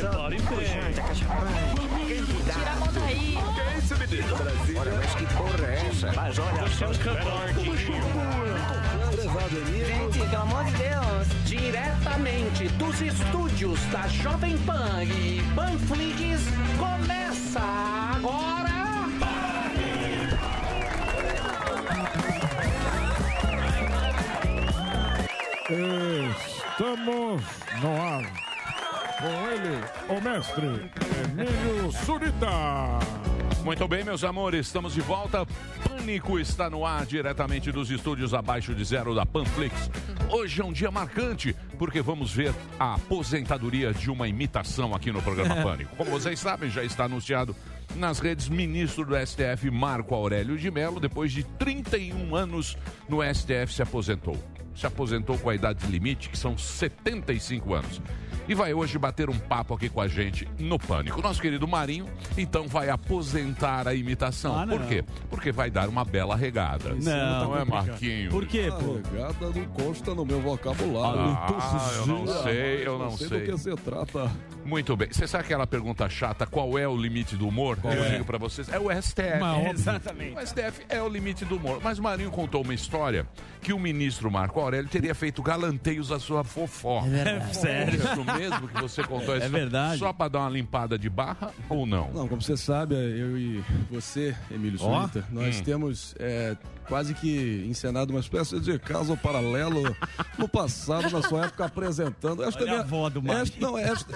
Repare bem. Tira a mão daí. Que é isso, menino? Olha, mas que porra é essa? Mas olha só, Gente, pelo amor de Deus. Diretamente dos estúdios da Jovem Pan e Panflix, começa agora. Estamos no ar com ele, o mestre Emílio Surita. Muito bem, meus amores, estamos de volta. Pânico está no ar, diretamente dos estúdios abaixo de zero da Panflix. Hoje é um dia marcante, porque vamos ver a aposentadoria de uma imitação aqui no programa Pânico. Como vocês sabem, já está anunciado nas redes, ministro do STF, Marco Aurélio de Mello, depois de 31 anos no STF, se aposentou. Se aposentou com a idade limite, que são 75 anos. E vai hoje bater um papo aqui com a gente no Pânico. Nosso querido Marinho, então, vai aposentar a imitação. Ah, não. Por quê? Porque vai dar uma bela regada. Não, não é, Marquinho? Por quê, pô? Regada não consta no meu vocabulário. Ah, eu não sei, eu não sei. sei. do que se trata. Muito bem. Você sabe aquela pergunta chata, qual é o limite do humor? eu é? digo pra vocês, é o STF. Mas. Exatamente. O STF é o limite do humor. Mas o Marinho contou uma história que o ministro Marco Aurélio teria feito galanteios à sua fofoca. É sério. Isso mesmo que você contou? É verdade. Só pra dar uma limpada de barra ou não? Não, como você sabe, eu e você, Emílio. Surita, nós Hum. temos é, quase que encenado uma espécie de caso paralelo no passado, na sua época, apresentando. Esta Olha a avó do Marinho. esta, Não, esta,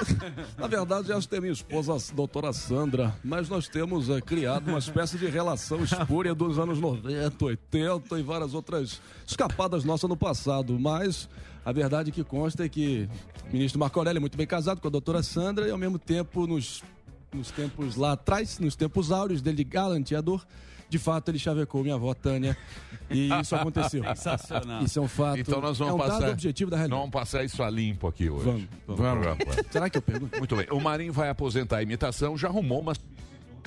na verdade, esta é minha esposa, a doutora Sandra, mas nós temos é, criado uma espécie de relação espúria dos anos 90, 80 e várias outras escapadas nossas no passado, mas a verdade que consta é que o ministro Marco Aurélio é muito bem casado com a doutora Sandra e, ao mesmo tempo, nos nos tempos lá atrás, nos tempos áureos dele de galanteador, de fato ele chavecou minha avó Tânia e isso aconteceu. Sensacional. Isso é um fato. Então nós vamos é um passar. objetivo da realidade. vamos passar isso a limpo aqui hoje. Vamos, vamos. No programa. Será que eu pergunto? Muito bem. O Marinho vai aposentar a imitação, já arrumou uma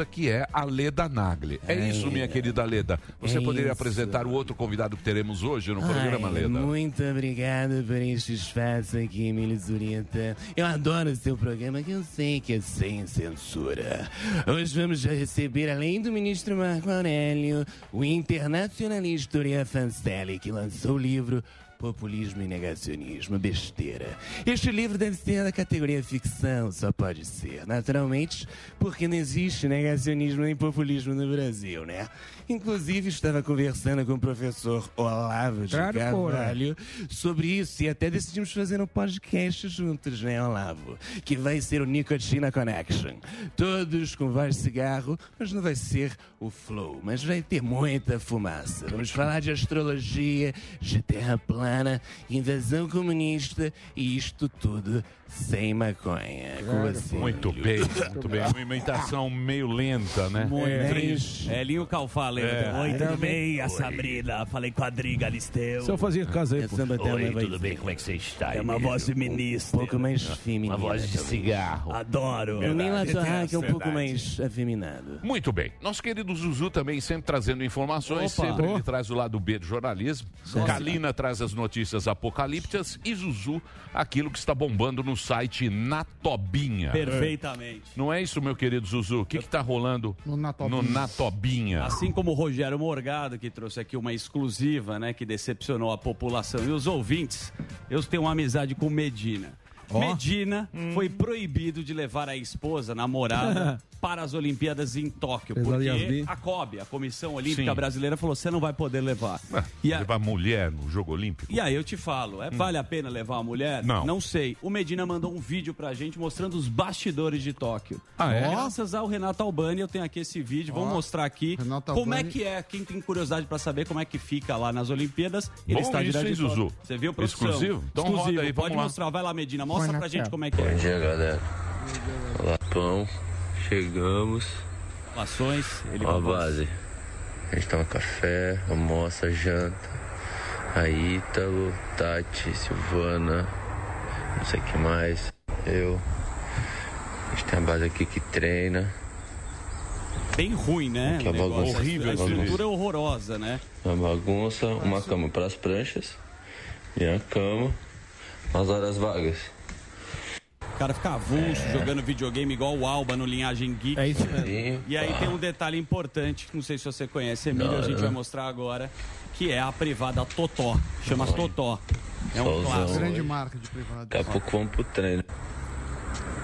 que é a Leda Nagli. É, isso, minha querida Leda. Você É poderia isso. apresentar o outro convidado que teremos hoje no programa, Ai, Leda? Muito obrigado por este espaço aqui, Emílio Zurita. Eu adoro o seu programa, que eu sei que é sem censura. Hoje vamos já receber, além do ministro Marco Aurélio, o internacionalista Uriah Fancelli, que lançou o livro Populismo e Negacionismo, besteira. Este livro deve ser da categoria ficção, só pode ser, naturalmente, porque não existe negacionismo nem populismo no Brasil, né? Inclusive, estava conversando com o professor Olavo de Claro, Carvalho sobre isso e até decidimos fazer um podcast juntos, né, Olavo? Que vai ser o Nicotina Connection. Todos com voz de cigarro, mas não vai ser o flow, mas vai ter muita fumaça. Vamos falar de astrologia, de terra plana, invasão comunista e isto tudo sem maconha. Com você. Muito bem, muito bem. Uma imitação meio lenta, né? Muito É. triste. É Linho Lembra? É. Oi, tudo bem? A Sabrina. Falei com a Adri Galisteu. Se eu fazia casa aí, pô. Essa batalha Oi, vai tudo bem? Como é que você está? É uma voz um feminista. pouco mais feminina. Uma voz de cigarro. Adoro. O Verdade. Torraca é um pouco mais afeminado. Muito bem. Nosso querido Zuzu também sempre trazendo informações, Opa. sempre Oh. ele traz o lado B do jornalismo. Kalina traz as notícias apocalípticas e Zuzu aquilo que está bombando no site Natobinha. Perfeitamente. Não é isso, meu querido Zuzu? O que está rolando No Natobinha. no Natobinha? Assim como o Rogério Morgado, que trouxe aqui uma exclusiva, né, que decepcionou a população e os ouvintes, eu tenho uma amizade com Medina. Medina foi proibido de levar a esposa, namorada, para as Olimpíadas em Tóquio, porque a COB, a Comissão Olímpica Sim. Brasileira, falou: você não vai poder levar. E a- Levar mulher no jogo olímpico? E aí eu te falo, é, vale a pena levar a mulher? Não. Não sei. O Medina mandou um vídeo pra gente mostrando os bastidores de Tóquio. Ah, é? Graças ao Renato Albani, eu tenho aqui esse vídeo. Vamos mostrar aqui Renato como é Albani. que é. Quem tem curiosidade pra saber como é que fica lá nas Olimpíadas, ele Bom está isso, hein, de. Zuzu? Você viu, produção? Exclusivo? Então Exclusivo. roda aí, Pode lá. mostrar. Vai lá, Medina. Mostra Na pra gente como é que é. Bom dia, galera. Olá, pão. Chegamos. Ações, ele Ó a base. A gente toma café, almoça, janta. A Ítalo, Tati, Silvana, não sei o que mais. Eu. A gente tem a base aqui que treina. Bem ruim, né? Que negócio. bagunça. A Horrível, estrutura é horrorosa, né? Uma bagunça, uma cama para as pranchas. E a cama. As horas vagas. O cara fica avulso, jogando videogame igual o Alba no Linhagem Geek. É isso mesmo. E aí tem um detalhe importante, que não sei se você conhece, Emílio, a gente vai mostrar agora, que é a privada Totó. Chama Totó. É um Solzão. clássico. Grande marca de privado. Daqui a pouco vamos pro treino.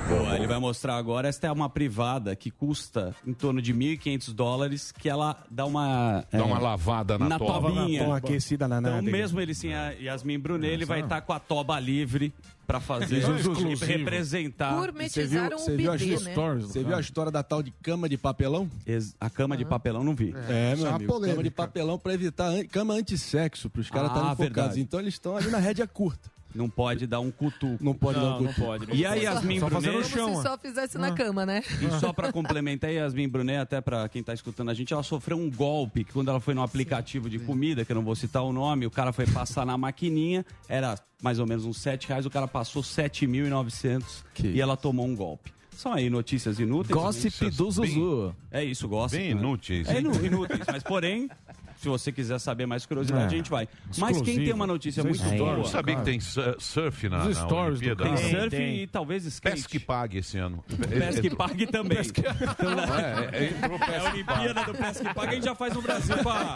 Boa, ele vai mostrar agora. Esta é uma privada que custa em torno de 1.500 dólares, que ela dá uma... Dá uma lavada na, na toba. tobinha. Uma aquecida na Então, nada. mesmo ele sem a Yasmin Brunet, ele vai estar com a toba livre pra fazer Exclusivo. representar Gourmetizaram um Você viu as bidê, né? stories? Você viu a história da tal de cama de papelão? Ex- a cama de papelão, não vi. É, Isso é meu amigo. polêmica. Cama de papelão pra evitar an- cama antissexo, pros caras Ah, estarem focados. Então eles estão ali na rédea curta. Não pode dar um cutuco. Não pode dar Não, um não cutuco. pode. E a Yasmin Só fazendo Brunet, chão, Como se ó. só fizesse na cama, né? e só pra complementar, a Yasmin Brunet, até pra quem tá escutando a gente, ela sofreu um golpe, que quando ela foi no aplicativo de comida, que eu não vou citar o nome, o cara foi passar na maquininha, era mais ou menos uns 7 reais, o cara passou 7.900 e ela tomou um golpe. São aí notícias inúteis. Gossip do Zuzu. É isso, gossip. Bem né? inúteis. É inu- inúteis, mas porém, se você quiser saber mais curiosidade, É. a gente vai. Mas quem tem uma notícia Sem muito stories. boa... Eu sabia que tem su- surf na, Os na stories do Olimpíada. Tem cara. surf tem. e talvez skate. Pesque pague esse ano. Pesca e pague também. Então, É, é, entrou É a Olimpíada do Pesca e Pague, a gente já faz no Brasil com a,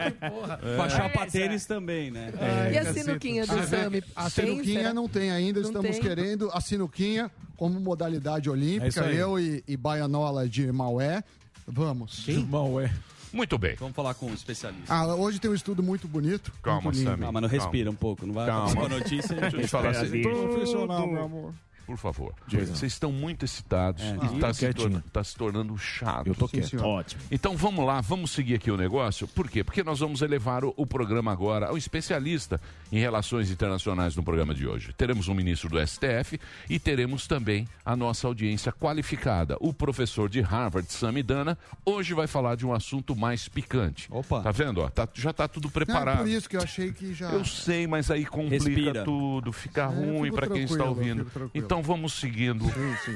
com a chapa tênis também, né? E a sinuquinha do Sami? A Tem, sinuquinha será? não tem ainda, Não estamos tem? querendo a sinuquinha como modalidade É olímpica. aí. eu e, e Baianola de Maué. Vamos. Irmão, é. Muito bem. Vamos falar com um especialista. Ah, hoje tem um estudo muito bonito. Calma, muito. Sammy. Ah, mas não respira um pouco, não vai Calma. a notícia. Deixa eu te falar assim, Profissional, meu amor. Por favor. Vocês estão muito excitados É. e está se, torna- tá se tornando chato. Eu tô Sim, quieto. senhor. Ótimo. Então vamos lá, vamos seguir aqui o negócio. Por quê? Porque nós vamos elevar o, o programa agora ao especialista em relações internacionais no programa de hoje. Teremos um ministro do STF e teremos também a nossa audiência qualificada. O professor de Harvard, Samidana, hoje vai falar de um assunto mais picante. Opa. Tá vendo? ó? Tá- já tá tudo Não, é preparado. por isso que eu achei que já. Eu sei, mas aí complica Respira. tudo, fica eu ruim para quem está ouvindo. tranquilo. Então vamos seguindo.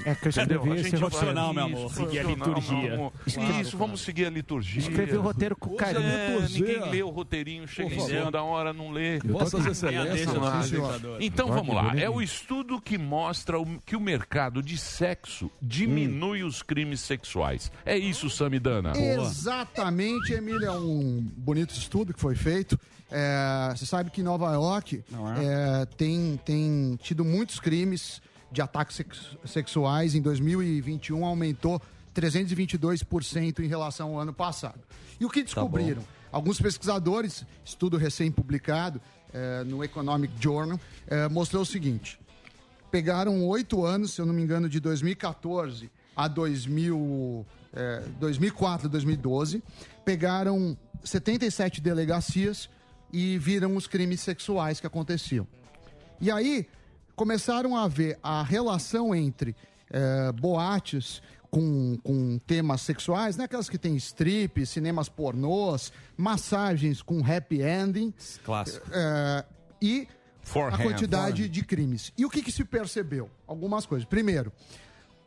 É que eu escrevi A gente vai- profissional, meu amor. Seguir a liturgia. amor. Isso, vamos seguir a liturgia. Escrevi o roteiro com carinho. É, ninguém lê o roteirinho, chega em cima da hora, não lê. Vossas Excelências. Então vamos lá. É o estudo que mostra que o mercado de sexo diminui os crimes sexuais. É isso, Samidana. Exatamente, Emília. É um bonito estudo que foi feito. É, você sabe que Nova York é, tem, tem tido muitos crimes de ataques sex- sexuais. Em 2021 aumentou 322% em relação ao ano passado. E o que descobriram? Alguns pesquisadores, estudo recém-publicado é, no Economic Journal, é, mostrou o seguinte: pegaram oito anos, se eu não me engano, de 2014 a 2000, é, 2004 2012, pegaram 77 delegacias e viram os crimes sexuais que aconteciam. E aí começaram a ver a relação entre é, boates com, com temas sexuais, né? aquelas que tem strip, cinemas pornôs, massagens com happy ending Clássico. é, e a Forehand. quantidade de crimes. E o que, que se percebeu? Algumas coisas. Primeiro,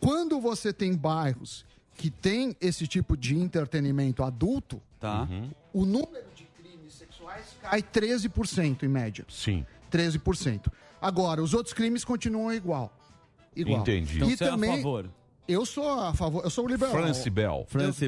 quando você tem bairros que tem esse tipo de entretenimento adulto, Tá. o número de crimes sexuais cai 13% em média. Sim. 13%. Agora, os outros crimes continuam igual. Igual. Entendi. Então e você é a também, favor. eu sou a favor, eu sou o liberal.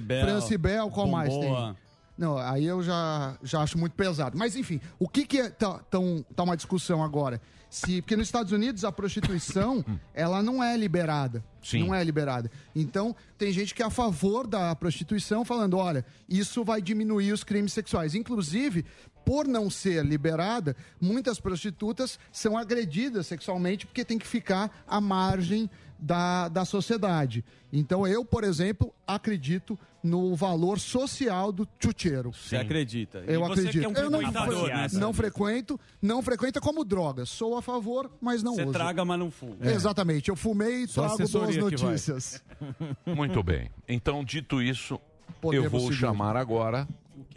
Bell. France Bell, qual mais tem? Não, aí eu já, já acho muito pesado. Mas enfim, o que que é, tá, tão, tá uma discussão agora? Se, porque nos Estados Unidos a prostituição, ela não é liberada. Sim. Não é liberada. Então, tem gente que é a favor da prostituição, falando, olha, isso vai diminuir os crimes sexuais. Inclusive, por não ser liberada, muitas prostitutas são agredidas sexualmente porque tem que ficar à margem da, da sociedade. Então, eu, por exemplo, acredito no valor social do chucheiro. Você acredita? Eu você acredito. é um eu não, frequentador, né? não frequento, não frequenta como droga. Sou a favor, mas não Você uso. traga, mas não fuma. Exatamente. Eu fumei e Só trago boas notícias. Muito bem. Então, dito isso, Podemos eu vou seguir. chamar agora,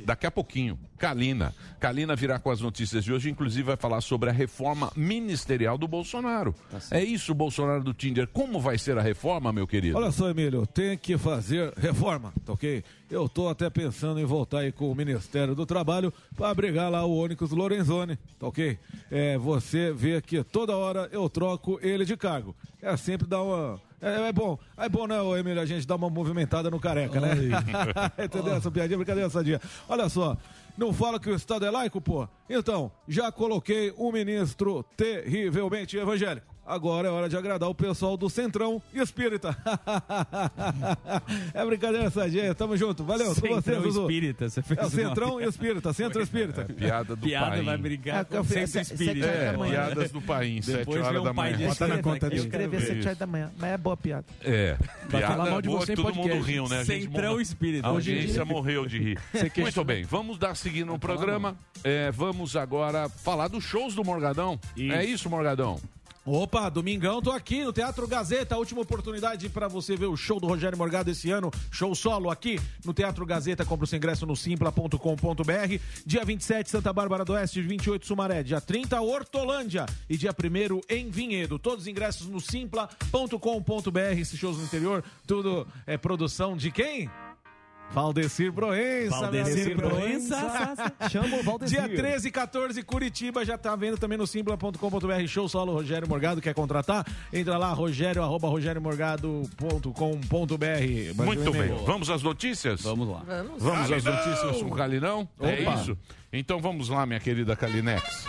daqui a pouquinho, Kalina. Kalina virá com as notícias de hoje, inclusive vai falar sobre a reforma ministerial do Bolsonaro. é isso, Bolsonaro do Tinder. Como vai ser a reforma, meu querido? Olha só, Emílio, tem que fazer reforma, tá ok? Eu tô até pensando em voltar aí com o Ministério do Trabalho para brigar lá o Onyx Lorenzoni, tá ok? É, você vê que toda hora eu troco ele de cargo. É sempre dar uma, É, é bom. É bom, né, Emílio, a gente dar uma movimentada no careca, né? Entendeu? Essa piadinha, brincadeira sadia. Olha só. Não fala que o Estado é laico, pô? Então, já coloquei um ministro terrivelmente evangélico. Agora é hora de agradar o pessoal do Centrão e Espírita. é brincadeira sadia. Tamo junto. Valeu. Com você, Centrão Zuzu. Espírita, você fez É Centrão e Espírita. Centro Espírita. Piada do Piada Paim. vai brigar É, com o café- Centro sete- Espírita. sete É, piadas do Paim, sete Depois horas vem um da pai manhã. de Bota na conta dele. Eu escrevi às Isso. 7 horas da manhã, mas é boa piada. É, Vai falar piada mal de boa você todo mundo riu, né? Centrão morreu- Espírita. A audiência morreu de rir. Muito bem, vamos dar seguindo no programa. É, vamos agora falar dos shows do Morgadão. É isso, Morgadão? Opa, domingão, tô aqui no Teatro Gazeta, última oportunidade para você ver o show do Rogério Morgado esse ano, show solo aqui no Teatro Gazeta, compra o seu ingresso no simpla.com.br, dia 27 Santa Bárbara do Oeste, 28 Sumaré, dia 30 Hortolândia. E dia 1 em Vinhedo, todos os ingressos no simpla.com.br, esses shows no interior, tudo é produção de quem? Valdecir Proença, Valdecir meu amigo. Proença. Chama o Valdecir. Dia 13 e 14, Curitiba, já tá vendo também no simpla.com.br, show solo Rogério Morgado, quer contratar? Entra lá, rogério, arroba rogeriomorgado.com.br. Muito bem. Vamos às notícias? Vamos lá. Vamos. Vamos às notícias com o Calinão? É Opa. isso? Então vamos lá, minha querida Calinex.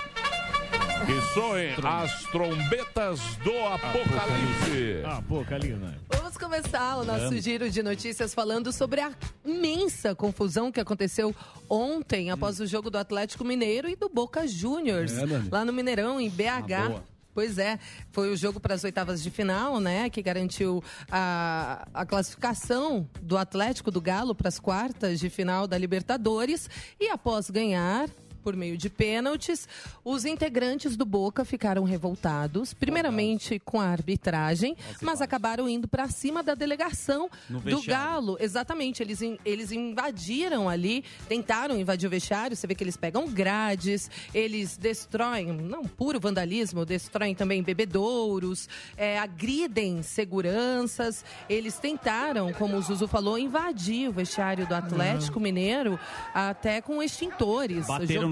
Que soem as trombetas do apocalipse. Ah, pô, Kalina. Vamos começar o nosso giro de notícias falando sobre a imensa confusão que aconteceu ontem após o jogo do Atlético Mineiro e do Boca Juniors, É, lá no Mineirão, em BH. boa. Pois é, foi o jogo para as oitavas de final, né? Que garantiu a, a classificação do Atlético do Galo para as quartas de final da Libertadores. E após ganhar por meio de pênaltis, os integrantes do Boca ficaram revoltados, primeiramente com a arbitragem, mas acabaram indo para cima da delegação do. Galo. Exatamente, eles, eles invadiram ali, tentaram invadir o vestiário. Você vê que eles pegam grades, eles destroem, não puro vandalismo, destroem também bebedouros, é, agridem seguranças. Eles tentaram, como o Zuzu falou, invadir o vestiário do Atlético Mineiro até com extintores, Bateram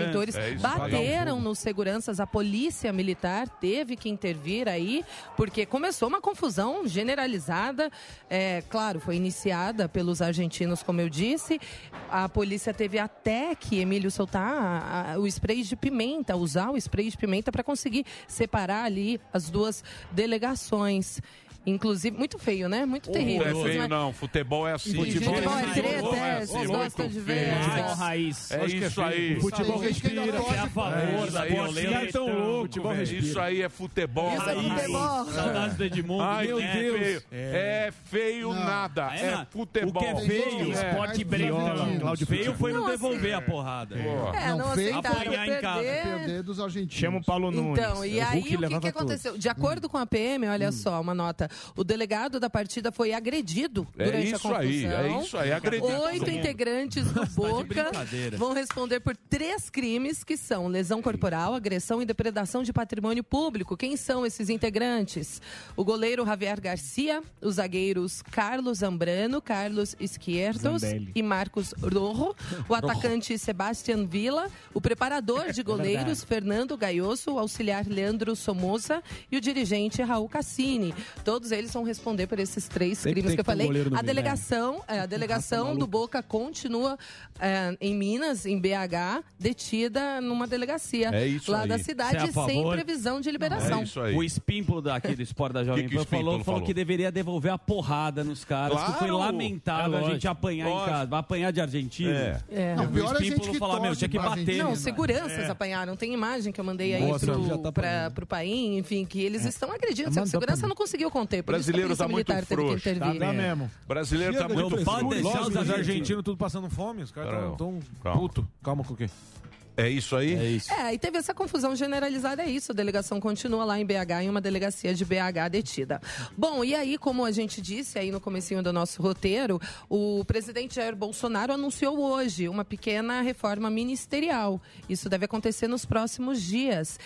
extintores, É isso, bateram nos seguranças. A polícia militar teve que intervir aí, porque começou uma confusão generalizada. É, claro, foi iniciada pelos argentinos, como eu disse. A polícia teve até que Emílio soltar a- a- o spray de pimenta, usar o spray de pimenta para conseguir separar ali as duas delegações. Inclusive, muito feio, né? Muito terrível. Não é feio, não. Futebol é assim. Futebol é Futebol treta, é é, assim, vocês muito gostam de ver. Futebol raiz. É isso aí. Futebol Isso aí, respira. que É a favor Isso da aí, violência. os tão loucos, Futebol velho. respira. Isso aí é futebol. É raiz. Saudades do Edmundo. Ai, meu Deus. feio. É feio nada. É, É futebol. O que é feio, É. Esporte. Cláudio feio foi não devolver assim, a porrada. É, não, aceitaram Apanhar em casa. perder. Dos argentinos. Chama o Paulo Nunes. Então, e aí o que, aconteceu? De acordo com a PM, olha só, uma nota. O delegado da partida foi agredido É durante a isso confusão. aí, é isso aí, agredido. Oito integrantes do Boca brincadeira. vão responder por três crimes que são lesão corporal, agressão e depredação de patrimônio público. Quem são esses integrantes? O goleiro Javier Garcia, os zagueiros Carlos Zambrano, Carlos Izquierdos Zambelli. e Marcos Rojo, o atacante Sebastian Villa, o preparador de goleiros Fernando Gaioso, o auxiliar Leandro Somoza e o dirigente Raul Cassini. Todos eles vão responder por esses três Sempre crimes tem que eu que um falei. a né? delegação, é, a delegação do Boca continua é, em Minas, em BH, detida numa delegacia É isso lá aí. da é cidade, a sem previsão de liberação. É isso aí. O espímpulo daqui do Esporte da Jovem Pan falou, falou falou? que deveria devolver a porrada nos caras, que foi Claro. lamentável É a gente lógico. apanhar em Lógico. casa. Vai apanhar de argentino. É. É. Não, Eu o vi pior o é a gente Espímpulo falar, meu, torce tinha que bater. Argentina. Não, seguranças apanharam. Tem imagem que eu mandei aí Nossa, pro, tá pra, pro país, enfim, que eles estão agredindo. A segurança não conseguiu Por Brasileiro isso que a tá polícia muito militar teve que frouxo. intervir. Tá mesmo. Brasileiro tá de muito Não pode deixar os argentinos. tudo passando fome, os caras estão puto. Calma com o quê? É isso aí? É isso. É, e teve essa confusão generalizada, é isso. A delegação continua lá em BH, em uma delegacia de BH detida. Bom, e aí, como a gente disse aí no comecinho do nosso roteiro, o presidente Jair Bolsonaro anunciou hoje uma pequena reforma ministerial. Isso deve acontecer nos próximos dias.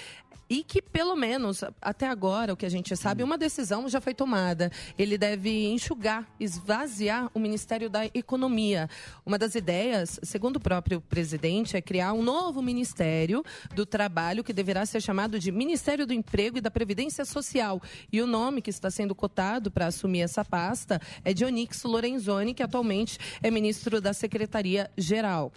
E que, pelo menos até agora, o que a gente sabe, uma decisão já foi tomada. Ele deve enxugar, esvaziar o Ministério da Economia. Uma das ideias, segundo o próprio presidente, é criar um novo Ministério do Trabalho que deverá ser chamado de Ministério do Emprego e da Previdência Social. E o nome que está sendo cotado para assumir essa pasta é de Onix Lorenzoni, que atualmente é ministro da Secretaria-Geral.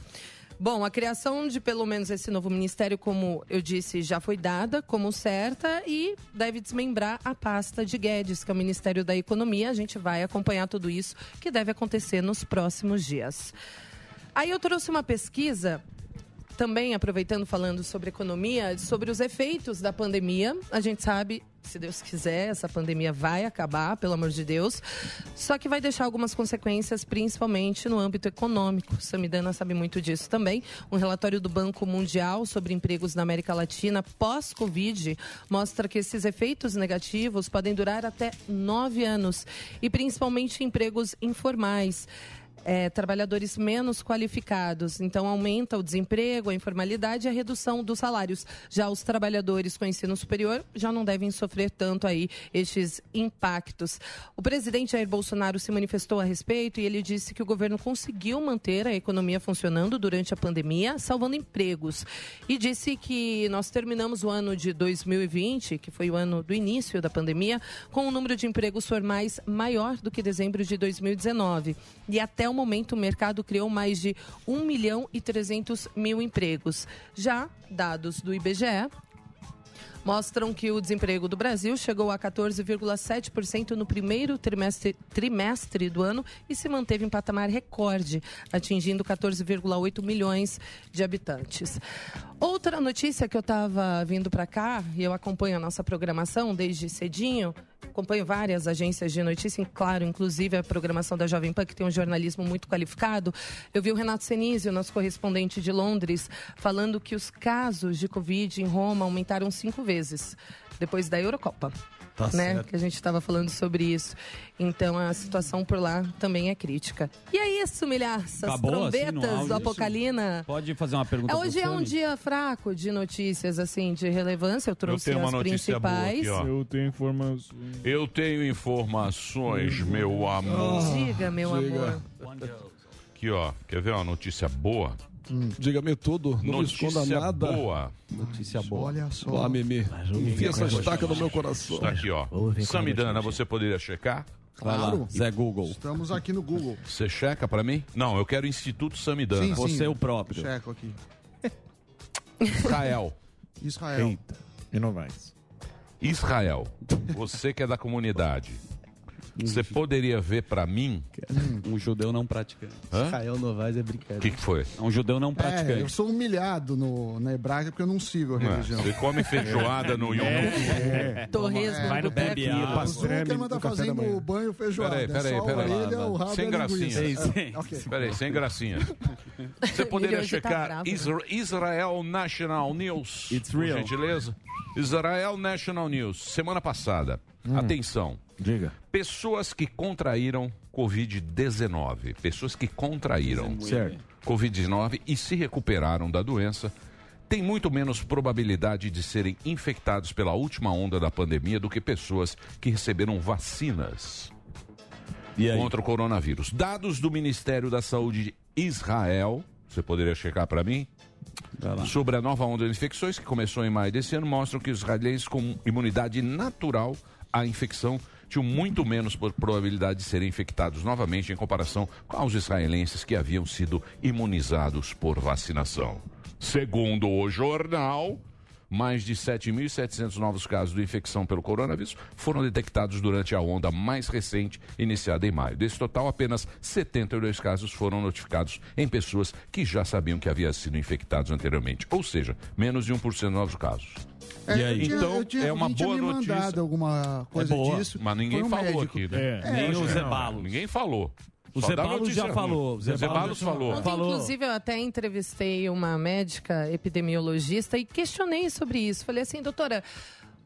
Bom, a criação de pelo menos esse novo ministério, como eu disse, já foi dada como certa e deve desmembrar a pasta de Guedes, que é o Ministério da Economia. A gente vai acompanhar tudo isso que deve acontecer nos próximos dias. Aí eu trouxe uma pesquisa também aproveitando falando sobre economia, sobre os efeitos da pandemia. A gente sabe, se Deus quiser, essa pandemia vai acabar, pelo amor de Deus. Só que vai deixar algumas consequências, principalmente no âmbito econômico. Samidana sabe muito disso também. Um relatório do Banco Mundial sobre empregos na América Latina pós-Covid mostra que esses efeitos negativos podem durar até nove anos e principalmente empregos informais é, trabalhadores menos qualificados. Então, aumenta o desemprego, a informalidade e a redução dos salários. Já os trabalhadores com ensino superior já não devem sofrer tanto aí estes impactos. O presidente Jair Bolsonaro se manifestou a respeito e ele disse que o governo conseguiu manter a economia funcionando durante a pandemia, salvando empregos. E disse que nós terminamos o ano de 2020, que foi o ano do início da pandemia, com um número de empregos formais maior do que dezembro de 2019. E até o momento, o mercado criou mais de 1 milhão e 300 mil empregos. Já dados do IBGE mostram que o desemprego do Brasil chegou a 14,7% no primeiro trimestre, trimestre do ano e se manteve em patamar recorde, atingindo 14,8 milhões de habitantes. Outra notícia que eu estava vindo para cá, e eu acompanho a nossa programação desde cedinho, acompanho várias agências de notícia, claro, inclusive a programação da Jovem Pan, que tem um jornalismo muito qualificado. Eu vi o Renato Senise, o nosso correspondente de Londres, falando que os casos de Covid em Roma aumentaram cinco vezes depois da Eurocopa. Tá né? certo. Que a gente estava falando sobre isso. Então a situação por lá também é crítica. E é isso, milhaças. Acabou, assim, trombetas áudio? do Apocalina. Pode fazer uma pergunta É, pro hoje é um dia fraco de notícias, assim, de relevância. Eu trouxe tenho uma as principais. aqui, ó. Eu tenho informações. Eu tenho informações, meu amor. Diga, meu Diga. amor. Aqui, ó. Quer ver uma notícia boa? Diga-me tudo, não me esconda Notícia nada. boa. Notícia boa. Olha só. Vá, Mimi. Enfia essa estaca no meu coração. Está aqui, ó. Samidana, você poderia checar? Claro. Zé Google. Estamos aqui no Google. Você checa pra mim? Não, eu quero Instituto Samidana. Sim, sim. Você o próprio. Checo aqui. Israel. Israel. Eita. E não vai. Israel. Você que é da comunidade. Você poderia ver pra mim? Um judeu não praticante. Hã? Israel Novaes é O brincadeira. que, que foi? Um judeu não É, eu praticante. sou humilhado no, na hebraica porque eu não sigo a religião. Você come feijoada no Yom É. Torresmo Vai no boteco. bebê O Zuckerman tá fazendo o banho feijoada. Peraí, peraí, é peraí. o Sem gracinha. É. Peraí, sem gracinha. Você poderia tá checar né? Isra- Israel National News. It's por real. gentileza. Israel National News. Semana passada. Hum. Atenção. Diga. Pessoas que contraíram Covid-19. Pessoas que contraíram Certo. Covid-19 e se recuperaram da doença têm muito menos probabilidade de serem infectados pela última onda da pandemia do que pessoas que receberam vacinas E aí? contra o coronavírus. Dados do Ministério da Saúde de Israel, você poderia checar para mim? Sobre a nova onda de infecções que começou em maio desse ano, mostram que os israelenses com imunidade natural à infecção tinham muito menos probabilidade de serem infectados novamente em comparação com os israelenses que haviam sido imunizados por vacinação. Segundo o jornal, mais de 7.700 novos casos de infecção pelo coronavírus foram detectados durante a onda mais recente, iniciada em maio. Desse total, apenas 72 casos foram notificados em pessoas que já sabiam que haviam sido infectados anteriormente, ou seja, menos de 1% dos novos casos. É, E aí? eu tinha- Então, eu tinha- é uma boa me notícia. mandado alguma coisa boa, disso. Mas ninguém um falou médico. aqui, né? É. Nem o Zé. Ninguém falou. O Zé Balos já falou. O Zé Balos falou. Ontem, Falou. inclusive, eu até entrevistei uma médica epidemiologista e questionei sobre isso. Falei assim, doutora,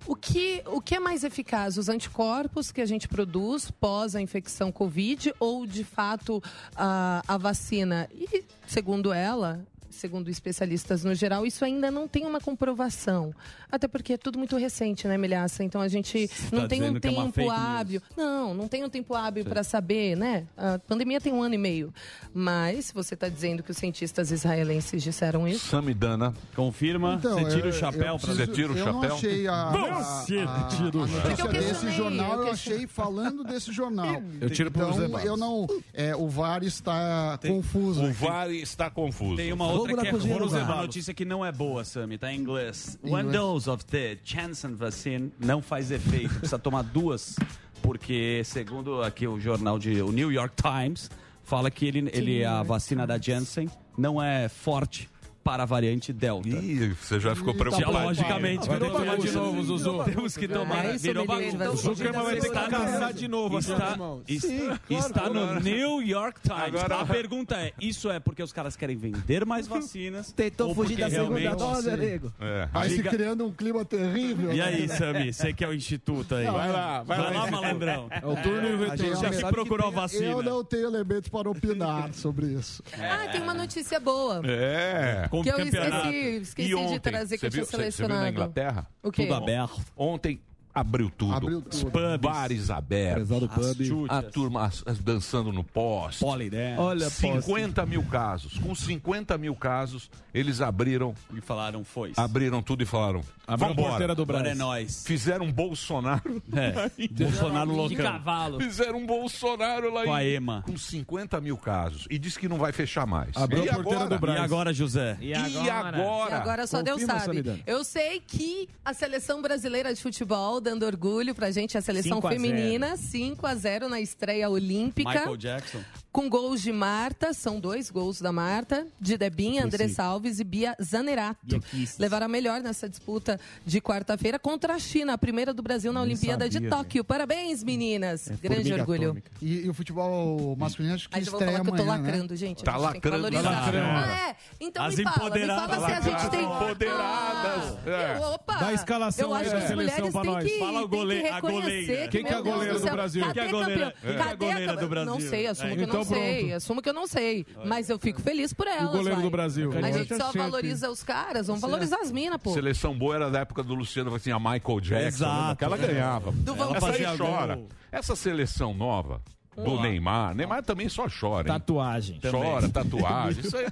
o que, o que é mais eficaz? Os anticorpos que a gente produz pós a infecção Covid ou, de fato, a, a vacina? E, segundo ela, segundo especialistas no geral, isso ainda não tem uma comprovação. Até porque é tudo muito recente, né, Milhaça? Então a gente não tá tem um é tempo news. hábil. Não, não tem um tempo hábil para saber, né? A pandemia tem um ano e meio. Mas você está dizendo que os cientistas israelenses disseram isso. Samidana. Confirma. Então, você tira eu- o chapéu eu preciso- Você tira o eu chapéu? não achei a, a, Você a, tira o a notícia eu desse jornal, eu eu achei falando desse jornal. Eu tiro pro José Então, eu não... É, o VAR está confuso. O VAR está confuso. Tem uma Fogo na cozinha uma notícia que não é boa, Sami, tá em inglês. One inglês. dose of the Janssen vaccine não faz efeito, precisa tomar duas, porque segundo aqui o jornal de o New York Times fala que ele, ele a vacina da Janssen não é forte para a variante Delta. Ih, você já ficou Já, preocupado. logicamente, Vai ter que virou tomar de novo, Zuzu. Temos que tomar. É isso, virou bagunça. vai ser Zuckerman vai ter que caçar de novo. assim, Está, está, Sim, claro. está no New York Times. Agora- A pergunta é: isso é porque os caras querem vender mais vacinas? Tentou ou fugir da segunda dose. É. Vai se criando um clima terrível. E né? aí, Sami, você que é o instituto aí. Vai lá, vai Vai lá. lá, malandrão. É o turno e o. Já que procurou vacina. Eu não tenho elementos para opinar sobre isso. Ah, tem uma notícia boa. É. Com Que eu campeonato. esqueci, esqueci E ontem, de trazer que você eu tinha viu, você- você viu selecionado. na Inglaterra? O quê? Tudo aberto. Ontem abriu tudo. Abriu tudo. Pubs. Bares abertos. Prezado As pub. A turma as- as dançando no poste. Polidense. Olha, 50 mil casos. Com 50 mil casos, eles abriram, E falaram, foi. abriram tudo e falaram: Abriu a porteira do Agora é Brasil. nóis. Fizeram um Bolsonaro. É. Bolsonaro De loucão. cavalo. Fizeram um Bolsonaro lá Com a em- EMA. com 50 mil casos. E disse que não vai fechar mais. Abriu e a porteira agora? do Brasil. E agora, José? E E agora? agora? E agora só Deus Confirma, sabe. Samidana. Eu sei que a seleção brasileira de futebol, dando orgulho pra gente, a seleção 5 a 0. feminina, 5 a 0 na estreia olímpica. Michael Jackson. Com gols de Marta, são dois gols da Marta, de Debinha, André Salves e Bia Zanerato. Levaram a melhor nessa disputa de quarta-feira contra a China, a primeira do Brasil na Olimpíada de sabia, Tóquio. Parabéns, meninas. Grande formiga orgulho. E, e o futebol masculino acho que Aí estreia falar que eu tô amanhã, né? lacrando, gente. Tá lacrando, tá lacrando. Ah, é? Então As me fala, me empoderadas. fala se a gente tem... Empoderadas. Ah, É. eu- Opa! Dá a escalação eu aí acho da que as seleção mulheres pra têm nós. que, Fala o têm gole- que a goleira. reconhecer Quem que é a goleira do Brasil? Quem é a goleira? é a Cadê goleira do Brasil? Não sei, assumo É. que não Então sei. pronto. Assumo que eu não sei. Mas eu fico feliz por elas. O goleiro vai. do Brasil. A gente só valoriza os caras, vamos valorizar as minas, pô. Seleção boa era da época do Luciano, assim, a Michael Jackson, Exato. né? que ela ganhava. Do Van Essa aí chora. gol. Essa seleção nova do Neymar, Neymar também só chora, hein? Tatuagem. Chora, tatuagem. Isso aí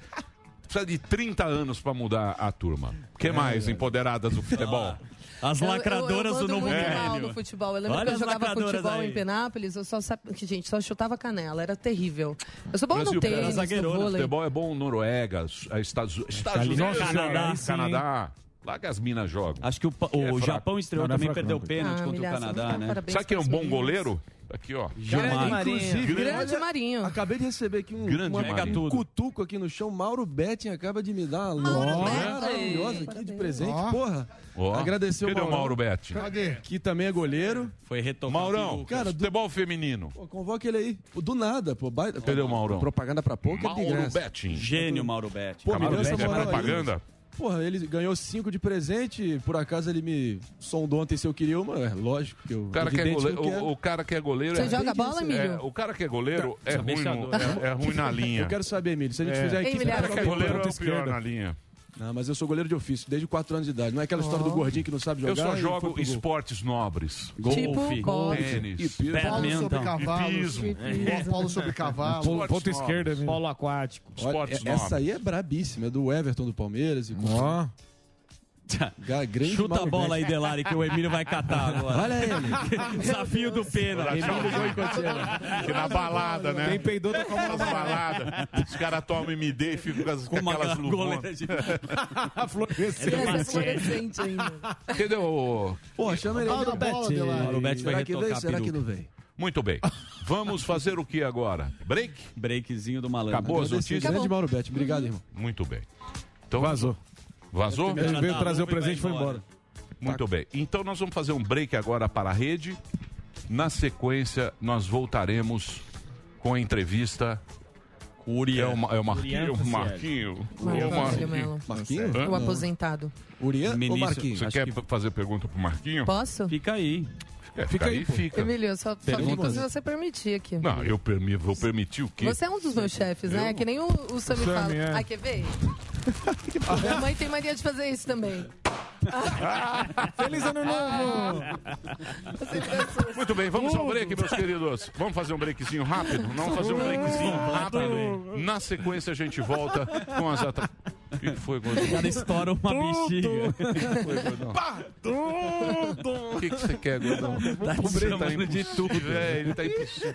precisa de 30 anos pra mudar a turma. O que mais, empoderadas do futebol? As Eu- eu- lacradoras eu, do novo mal no futebol. Eu lembro Olha que eu jogava lacradoras futebol aí. em Penápolis, eu só sabia que, gente, só chutava canela, era terrível. Eu sou no Brasil, tênis, no zagueirona, vôlei. Futebol é bom Noruega, Estados, Estados Unidos, Nossa Senhora, Canadá, Canadá. Lá que as minas jogam. Acho que o, pa- o É fraco. Japão estreou Não, não é também, perdeu não. pênalti Ah, contra o Canadá, né? Sabe quem é um bom goleiro? Aqui, ó. Gilmar. Inclusive, Grande Marinho. Acabei de receber aqui um, Grande uma- Marinho. um cutuco aqui no chão. Mauro Betting acaba de me dar uma Mauro Betting. maravilhosa aqui de presente. Ó. Porra, Ó. agradecer o Cadê o Maurão, Mauro Betti? Cadê? que também é goleiro. Foi retocado. Maurão, Cara, do- futebol feminino. Pô, convoca ele aí. Pô, Do nada, pô. Baita, Cadê o Maurão? Propaganda pra pouco é de Mauro graça. Betting. Gênio, Mauro Betti. Pô, me Mauro deu essa Betti é moral aí. propaganda? Porra, ele ganhou cinco de presente. Por acaso ele me sondou ontem se eu queria uma. É lógico que eu. O cara, que é goleiro, eu quero. o, o cara que é goleiro Você é, joga bola, é, Emílio? o cara que é goleiro é ruim, no- Sabedor. é, é ruim na linha. Eu quero saber, Emílio, se a gente É. fizer a Ei, equipe... O cara que é goleiro é o pior na linha. Não, mas eu sou goleiro de ofício, desde 4 anos de idade. Não é aquela história do gordinho que não sabe jogar. Eu só jogo esportes nobres. Tipo, Golfe. golfe. Tênis. Badminton. sobre cavalo. Hipismo. Polo sobre cavalo. Ponta Esportes esquerda, novos. mesmo. Polo aquático. Olha, Esportes essa aí é brabíssima, é do Everton do Palmeiras. E com... Grande Chuta a bola aí, Delari, que o Emílio vai catar agora. Olha ele. Desafio do pênalti. Emílio. Que na balada, né? Quem peidou tá com a mão Nas baladas. Os caras tomam MD e ficam com, as, com Com uma aquelas luvonas. de... fluorescente. Essa é fluorescente ainda. Entendeu? Pô, chama ele. Mauro Betti. Mauro Betti vai Será que vem? retocar a Será que não vem? Muito bem. Vamos fazer o que agora? Break? Breakzinho do malandro. Acabou as notícias? Grande Mauro Betti. Obrigado, irmão. Muito bem. Então, Vazou. Vazou? Ele veio trazer o presente e foi embora. Muito bem. Então nós vamos fazer um break agora para a rede. Na sequência, nós voltaremos com a entrevista. Urian. É o, é o Marquinho? Urian O Marquinho? O Marquinho. Melo. Marquinho? O aposentado. Urian ou Ministro. Marquinhos? Você quer que- fazer pergunta pro Marquinho? Posso? Fica aí. É, Fica aí, pô. fica. Emílio, só, só Pergunta. se você permitir aqui. Não, eu permi- vou permitir o quê? Você é um dos meus chefes, né? Que nem o, o Sammy Sammy, fala. é. Ah, quer ver? Minha mãe tem mania de fazer isso também. Feliz ano novo! Muito bem, vamos ao break, meus queridos. Vamos fazer um breakzinho rápido? Vamos fazer um breakzinho rápido. Na sequência, a gente volta com as atra... O que que foi, Gordão? O cara estoura uma bexiga. O que que foi, Gordão? O que que você quer, Gordão? Tá O break chamando de tudo. É, ele tá impossível.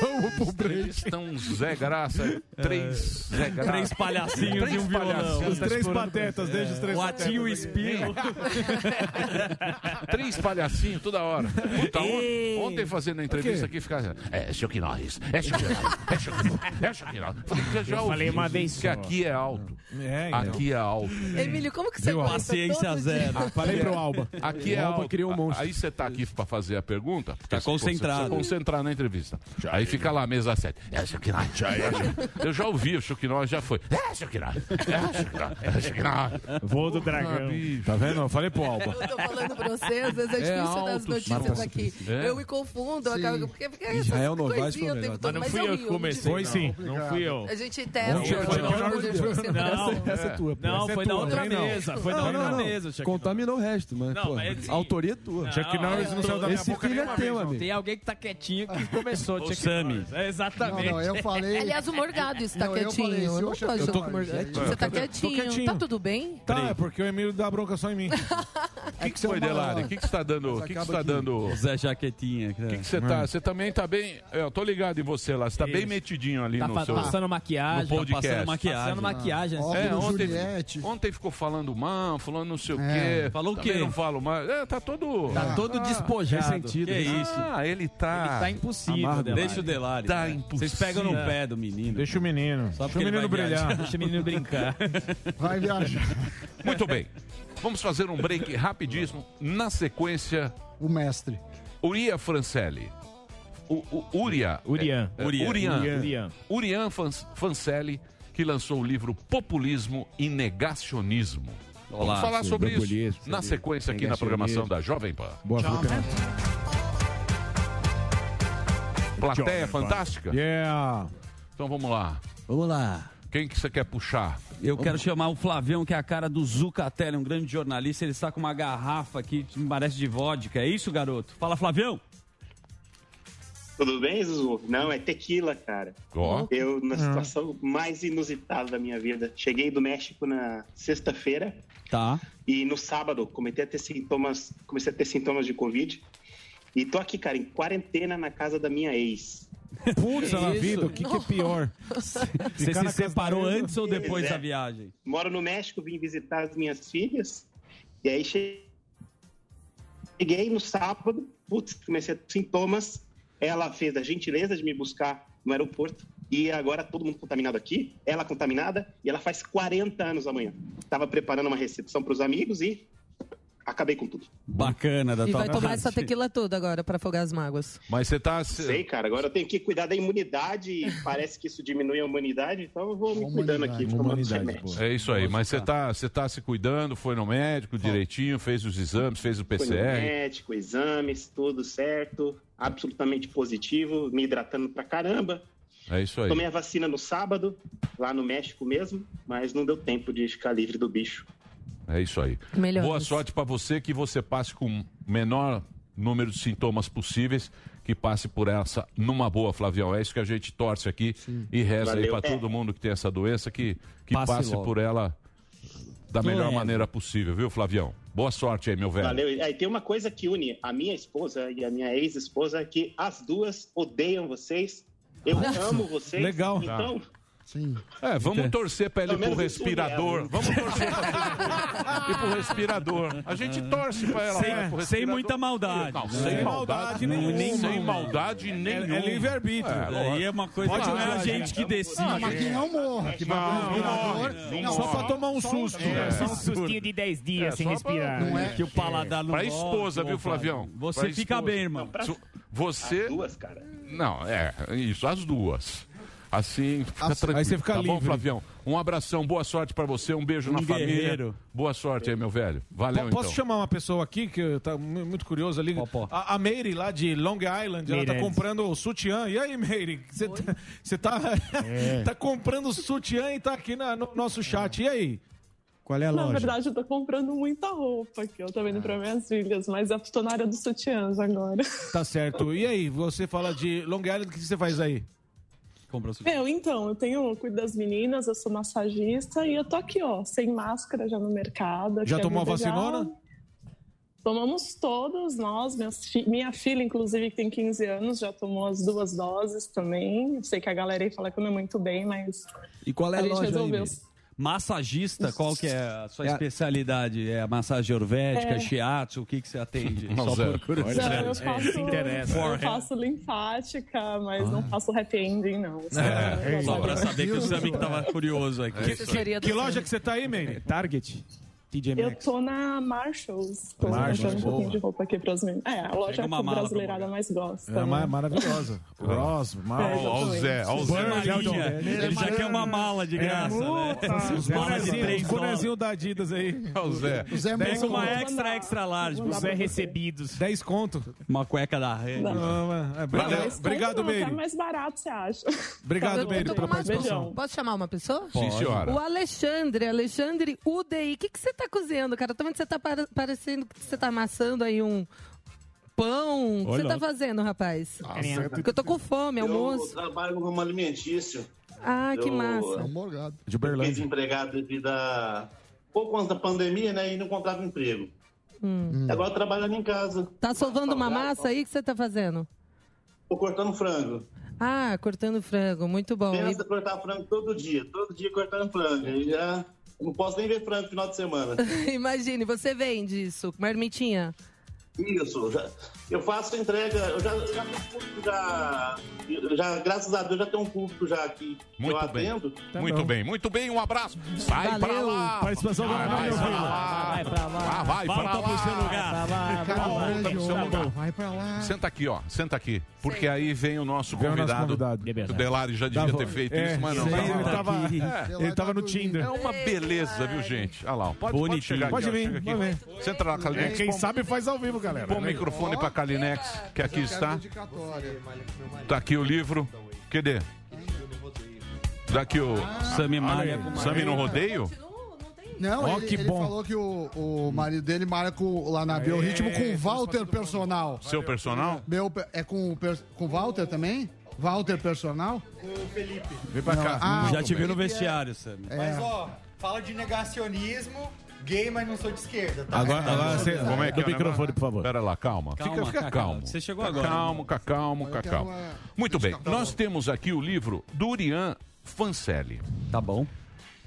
Vamos pro break. Eles estão Zé Graça, três Zé Graça. Três palhacinhos Três e um violão. Os três patetas, deixa os três O Atinho e o patetas. Espino. Três palhacinhos toda hora. Puta, on- ontem fazendo a entrevista aqui, ficava. É, Chuck Norris, é Chuck Norris, é Chuck Norris, é Chuck Norris. Falei, já, uma vez que aqui é alto. É, então. Aqui é alto. Emílio, como que você Viu, Paciência zero. dia? Falei pro Alba. Aqui é O Alba alto. criou um monstro. Aí você tá aqui pra fazer a pergunta. Tá se você concentrado. precisa concentrar na entrevista. Aí fica lá, mesa 7. É Chuck Norris. Eu já ouvi, o Norris já foi. É Norris. É Norris. É Norris. Voo do dragão. Tá vendo? Eu falei pro Alba. Eu tô falando pra você, às vezes é difícil dar as alto, notícias Marta, aqui. é. Eu me confundo, porque, porque essas Israel Novaes foi melhor. Mas não fui eu que comecei. Foi sim. Não fui eu. A gente testa Não, não, não. Essa é tua, pô. Não, Essa é foi na tua, outra não. mesa. Foi Não, outra não, não. mesa, Chuck Contaminou o resto, mas, Não, pô, mas assim- a autoria é tua. Chuck Norris não saiu da minha Esse boca filho é teu, amigo. Tem alguém que tá quietinho que começou. O Chuck Sammy. É, Não, exatamente. não, eu falei. Aliás, o Morgado está Não, eu quietinho. Eu, se não eu tô achar- eu junto tô com o Morgado. quietinho. Você tá Tô quietinho. Tá tudo bem? Tá, é porque o Emílio dá bronca só em mim. O que, é foi, Delari? O que, que você tá dando? O que, que você tá dando? O Zé Jaquetinha. O que que você tá? Você também tá bem. Eu tô ligado em você lá. Você tá bem metidinho ali Tá no seu. passando maquiagem. no podcast. Tá passando maquiagem. Passando maquiagem. assim. É, ontem, Juliette. ontem ficou falando mal, falando não sei o É. quê. Falou o quê? não falo mais. É, tá todo. Tá todo despojado. ressentido. Que isso? Ah, ele tá. Ele tá impossível. Amargo. Delari. Deixa o Delari. Tá cara. impossível. Vocês pegam no pé do menino. Deixa o menino. Só Deixa o menino brilhar. Deixa o menino brincar. Vai viajar. Muito bem. Vamos fazer um break rapidíssimo. Na sequência, O mestre. Uria Francelli. O, o Uria. Urian. É, Urian. Urian. Urian. Urian Fans- Fancelli, que lançou o livro Populismo e Negacionismo. Vamos Olá, falar sobre isso na sequência aqui na programação da Jovem Pan. Boa Africana. Plateia fantástica? Yeah. Então vamos lá. Vamos lá. Quem que você quer puxar? Eu quero chamar o Flavião, que é a cara do Zucatelli, um grande jornalista. Ele está com uma garrafa aqui, que me parece de vodka. É isso, garoto? Fala, Flavião. Tudo bem, Zuzu? Não, é tequila, cara. Ó. Eu, na situação mais inusitada da minha vida, cheguei do México na sexta-feira Tá. e no sábado comecei a ter sintomas, comecei a ter sintomas de Covid. E tô aqui, cara, em quarentena na casa da minha ex. Putz, na isso? vida, o que, que é pior? Você se separou antes ou depois Pois é. da viagem? Moro no México, vim visitar as minhas filhas. E aí che- cheguei no sábado, putz, comecei a ter sintomas. Ela fez a gentileza de me buscar no aeroporto. E agora todo mundo contaminado aqui, ela contaminada, e ela faz 40 anos amanhã. Tava preparando uma recepção para os amigos e acabei com tudo. Bacana da E tua vai tomar essa tequila toda agora pra afogar as mágoas. Mas você tá. Sei, cara, agora eu tenho que cuidar da imunidade e parece que isso diminui a humanidade, então eu vou me cuidando aqui, os remédios. É isso aí, mas você tá, você tá se cuidando, foi no médico direitinho, fez os exames, fez o Foi no PCR. médico, exames, tudo certo, absolutamente positivo, me hidratando pra caramba. É isso aí. Tomei a vacina no sábado, lá no México mesmo, mas não deu tempo de ficar livre do bicho. É isso aí. Boa sorte pra você, que você passe com o menor número de sintomas possíveis, que passe por essa numa boa, Flavião. É isso que a gente torce aqui e reza aí Valeu. pra É. todo mundo que tem essa doença, que, que Passe passe por ela da melhor leve. maneira possível, viu, Flavião? Boa sorte aí, meu velho. Valeu. E aí tem uma coisa que une a minha esposa e a minha ex-esposa, é que as duas odeiam vocês. Eu amo vocês. Legal. Então, Sim. É, vamos torcer pra ele pro respirador. Vamos torcer pra ele ir pro respirador. A gente torce pra ela. Sem- pro sem muita maldade. Não, Né? sem Sem maldade nenhuma. Sem maldade nenhuma. É livre-arbítrio. É. Aí é uma coisa Pode que não é a gente que decide. Mas que não morra. Que respirador. não Só pra tomar um susto. Só um sustinho de 10 dias É, sem respirar. Não é? Que o paladar não Pra esposa, viu, Flavião? Você fica bem, irmão. Você. as duas, cara. Não, é, isso, as duas. Assim, fica Assim. tranquilo. Aí você fica tá bom, livre. Flavião? Um abração, boa sorte pra você, um beijo Um na família. guerreiro. Boa sorte aí, meu velho. Valeu, Po- Posso então. chamar uma pessoa aqui que tá mu- muito curiosa ali? A, a Meire, lá de Long Island, ela tá Meirelles. comprando o sutiã. E aí, Meire? Você tá, tá, É. tá comprando sutiã e tá aqui na- no nosso chat. E aí? Qual é a Na loja? verdade, eu tô comprando muita roupa que eu tô vendo pra minhas filhas, mas eu tô na área dos sutiãs agora. Tá certo. E aí, você fala de Long Island, o que você faz aí? Meu, então, eu tenho eu cuido das meninas, eu sou massagista e eu tô aqui, ó, sem máscara já no mercado. Já é tomou a vacinona? Tomamos todos nós, fi- minha filha, inclusive, que tem 15 anos, já tomou as duas doses também. Eu sei que a galera aí fala que eu não é muito bem, mas E qual é a, a loja aí, resolveu. Meire? Massagista, qual que é a sua É. especialidade? É a massagem ayurvédica, É. shiatsu, o que, que você atende? Não, Só por curiosidade. Não, eu faço, eu faço linfática, mas não faço happy ending, não. É, só pra saber que o Sammy que tava curioso aqui. Que, que- que loja que você tá aí, Meire? Target. TJ Eu tô na Marshalls. Tô Marshalls, um pouquinho de roupa aqui pros meninos. É, a loja que a brasileirada mais gosta. É né? ma- maravilhosa. Gross, mal. É, exatamente. Ó o Zé, ó o Zé. Marinha. Ele já quer uma mala de graça, né? Os malas de três Bonezinho, bonezinho da Adidas aí. Ó o Zé. O Zé é Pega uma extra, extra large. Os é recebidos. 10 conto. Uma cueca da rede. É, Obrigado, compra, Meire. Tá mais barato, você acha? Obrigado, Meire, pela participação. Posso chamar uma pessoa? Sim, senhora. O Alexandre, Alexandre UDI. O que, que você tá cozinhando, cara? Tô vendo que você tá pare- parecendo que você tá amassando aí um pão. O que você tá fazendo, rapaz? Porque eu tô com fome, Eu almoço. trabalho no ramo alimentício. Ah, que Eu- massa. De Fiquei Uberlândia. desempregado devido a pouco antes da pandemia, né? E não encontrava emprego. Hum. Agora trabalhando em casa. Tá sovando uma massa aí? O que você tá fazendo? Tô cortando frango. Ah, cortando frango. Muito bom. E- Pensa cortar frango todo dia. Todo dia cortando frango. E já não posso nem ver frango no final de semana. Imagine, você vende isso, marmitinha. Isso, já- eu faço entrega, eu já, já tenho um público já, já, graças a Deus já tenho um público já aqui que eu Muito bem. atendo. Muito bem, muito bem. Um abraço. Sai pra Valeu. lá. Participação do vai, vai, Silva. lá. Vai pra lá. Ah, vai Volta pra lá. pro seu lugar. Vai pra lá. Cara, Volta grande pro seu homem. lugar. Vai pra lá. Senta aqui, ó. Senta aqui. Porque aí vem o nosso Vem o nosso convidado. convidado. O Delari já devia Tava- ter feito é, isso, mas não. sim, Tava ele tava- É. ele tava no Tinder. É uma beleza, viu, gente? Olha lá. ó. Pode, pode Bonitinho. chegar aqui. Pode vir, vai ver. Senta lá, É, Kalinex. quem sabe faz ao vivo, galera. Põe o microfone pra Kalinex, que aqui está. Tá aqui o livro. Cadê? Daqui o. Sami malha Sami no rodeio? Não, Ó, ele, que ele bom. falou que o, o marido dele marca lá na Bel Ritmo com o Walter Personal. Seu personal? Meu, é com o per- com o Walter também? Walter Personal? Com o Felipe. Vem pra cá. Ah, Já te viu no vestiário, Sammy. É. Mas, ó, fala de negacionismo, gay, mas não sou de esquerda, tá? Agora, agora você. Como é que do é o microfone, negócio? por favor. Pera lá, calma. Calma, fica fica Cacau. Você chegou agora. Calmo, fica calmo, fica calmo. Muito bem. Nós temos aqui o livro do Urian Fancelli. Tá bom.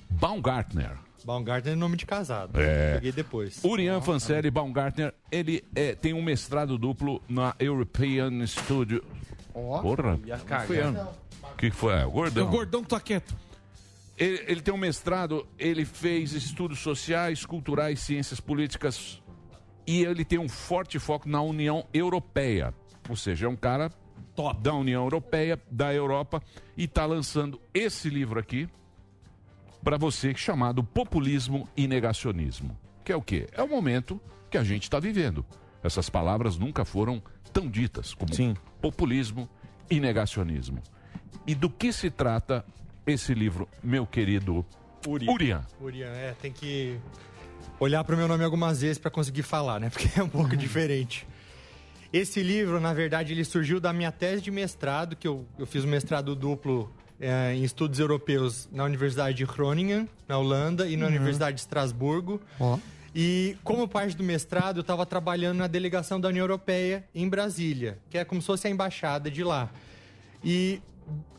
Baumgartner. Baumgartner é nome de casado. É. Peguei depois. Urian Fancelli Baumgartner, ele é, tem um mestrado duplo na European Studio. Porra, Ia que cagar. foi, que que foi? É, o gordão. O gordão tá quieto. Ele, ele tem um mestrado, ele fez estudos sociais, culturais, ciências políticas e ele tem um forte foco na União Europeia. Ou seja, é um cara top da União Europeia, da Europa, e está lançando esse livro aqui para você chamado Populismo e Negacionismo. Que é o quê? É o momento que a gente está vivendo. Essas palavras nunca foram tão ditas como populismo e negacionismo. E do que se trata esse livro, meu querido Urian. Urian? Urian, é, tem que olhar para o meu nome algumas vezes para conseguir falar, né? Porque é um pouco diferente. Esse livro, na verdade, ele surgiu da minha tese de mestrado, que eu, eu fiz um mestrado duplo é, em estudos europeus na Universidade de Groningen, na Holanda, e na Uhum. Universidade de Estrasburgo. E como parte do mestrado, eu estava trabalhando na delegação da União Europeia em Brasília, que é como se fosse a embaixada de lá. E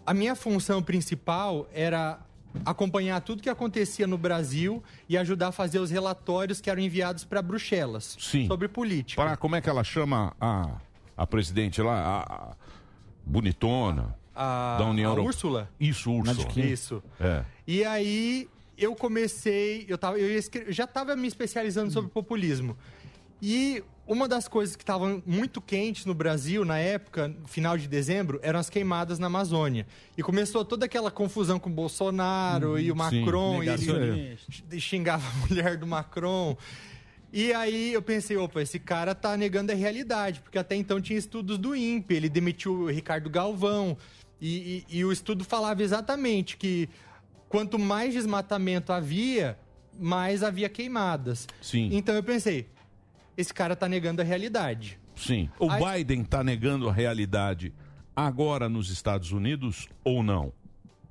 a minha função principal era acompanhar tudo que acontecia no Brasil e ajudar a fazer os relatórios que eram enviados para Bruxelas Sim. sobre política. Para, como é que ela chama a, a presidente lá? A, a bonitona A- da União Europeia. Úrsula? Isso, Úrsula. Isso. É. E aí eu comecei, eu, tava, eu ia escre- eu já estava me especializando sobre populismo. E uma das coisas que estavam muito quentes no Brasil na época, final de dezembro, eram as queimadas na Amazônia. E começou toda aquela confusão com o Bolsonaro Uhum, e o sim, Macron, e ele xingava a mulher do Macron. E aí eu pensei, opa, esse cara tá negando a realidade, porque até então tinha estudos do INPE, ele demitiu o Ricardo Galvão, e, e- e o estudo falava exatamente que quanto mais desmatamento havia, mais havia queimadas. Sim. Então eu pensei, esse cara tá negando a realidade. Sim. O Aí- Biden está negando a realidade agora nos Estados Unidos ou não?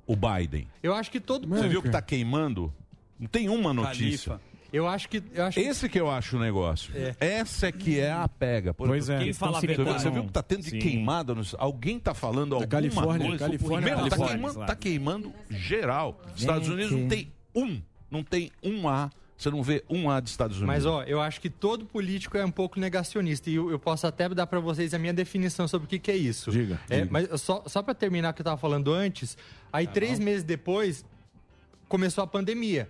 O Biden. Eu acho que todo Você viu que tá queimando? Não tem uma notícia. Califa. Eu acho que. Eu acho Esse que eu acho o negócio. É. Essa é que é a pega. Por Pois é, quem fala você, viu, declarando. você viu que tá tendo de Sim. queimada? Nos, alguém tá falando alguma Califórnia, coisa? Califórnia, Meu, tá, Califórnia. queimando, tá queimando geral. Estados Unidos não tem um. Não tem um A. Você não vê um A de Estados Unidos. Mas, ó, eu acho que todo político é um pouco negacionista. E eu, eu posso até dar pra vocês a minha definição sobre o que, que é isso. Diga, É, diga. Mas só, só para terminar o que eu tava falando antes, aí três meses depois começou a pandemia.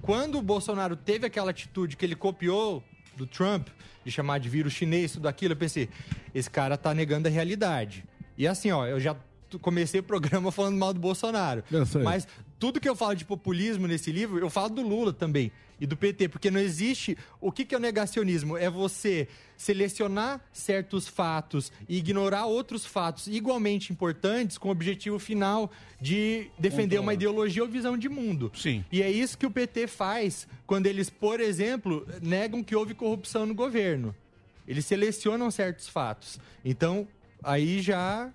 Quando o Bolsonaro teve aquela atitude que ele copiou do Trump, de chamar de vírus chinês, tudo aquilo, eu pensei, esse cara tá negando a realidade. E assim, ó, eu já comecei o programa falando mal do Bolsonaro. Mas tudo que eu falo de populismo nesse livro, eu falo do Lula também e do PT, porque não existe. O que, que é o negacionismo? É você selecionar certos fatos e ignorar outros fatos igualmente importantes com o objetivo final de defender uma ideologia ou visão de mundo. Sim. E é isso que o PT faz quando eles, por exemplo, negam que houve corrupção no governo. Eles selecionam certos fatos. Então, aí já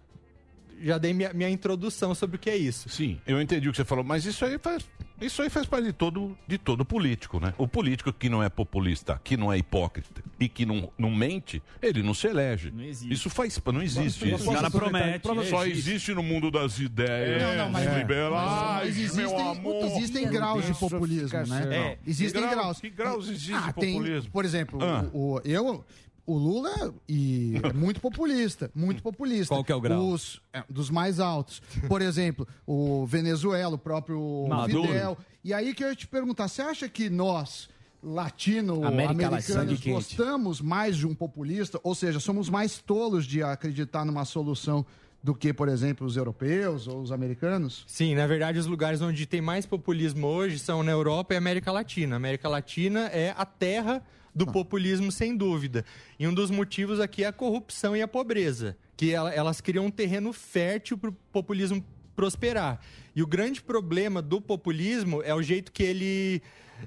já dei minha, minha introdução sobre o que é isso. Sim, eu entendi o que você falou, mas isso aí faz, isso aí faz parte de todo, de todo político, né? O político que não é populista, que não é hipócrita e que não, não mente, ele não se elege. Isso faz, não existe. Mas isso. o cara promete, Só existe. existe no mundo das ideias Não, não, mas- liberais, mas existem- meu amor. existem graus de populismo, né? É. Existem Que graus. Que graus existe Ah, de tem, populismo? por exemplo, Ah. o, o- eu, o Lula e é muito populista, muito populista. Qual que é o grau? Os, é, dos mais altos. Por exemplo, o Venezuela, o próprio Maduro. Fidel. E aí que eu ia te perguntar, você acha que nós latino-americanos quente. gostamos mais de um populista, ou seja, somos mais tolos de acreditar numa solução do que, por exemplo, os europeus ou os americanos? Sim, na verdade, os lugares onde tem mais populismo hoje são na Europa e América Latina. A América Latina é a terra do populismo, sem dúvida. E um dos motivos aqui é a corrupção e a pobreza, que ela- elas criam um terreno fértil para o populismo prosperar. E o grande problema do populismo é o jeito que ele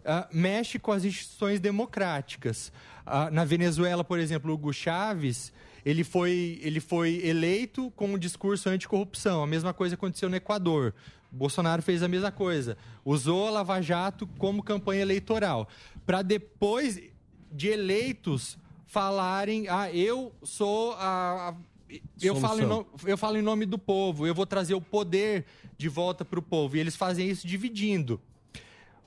ah, mexe com as instituições democráticas. Ah, na Venezuela, por exemplo, Hugo Chávez, ele foi, ele foi eleito com um discurso anticorrupção. A mesma coisa aconteceu no Equador. Bolsonaro fez a mesma coisa. Usou a Lava Jato como campanha eleitoral. Para depois de eleitos falarem: ah, eu sou a. a- eu falo, em Solução. no- eu falo em nome do povo, eu vou trazer o poder de volta para o povo. E eles fazem isso dividindo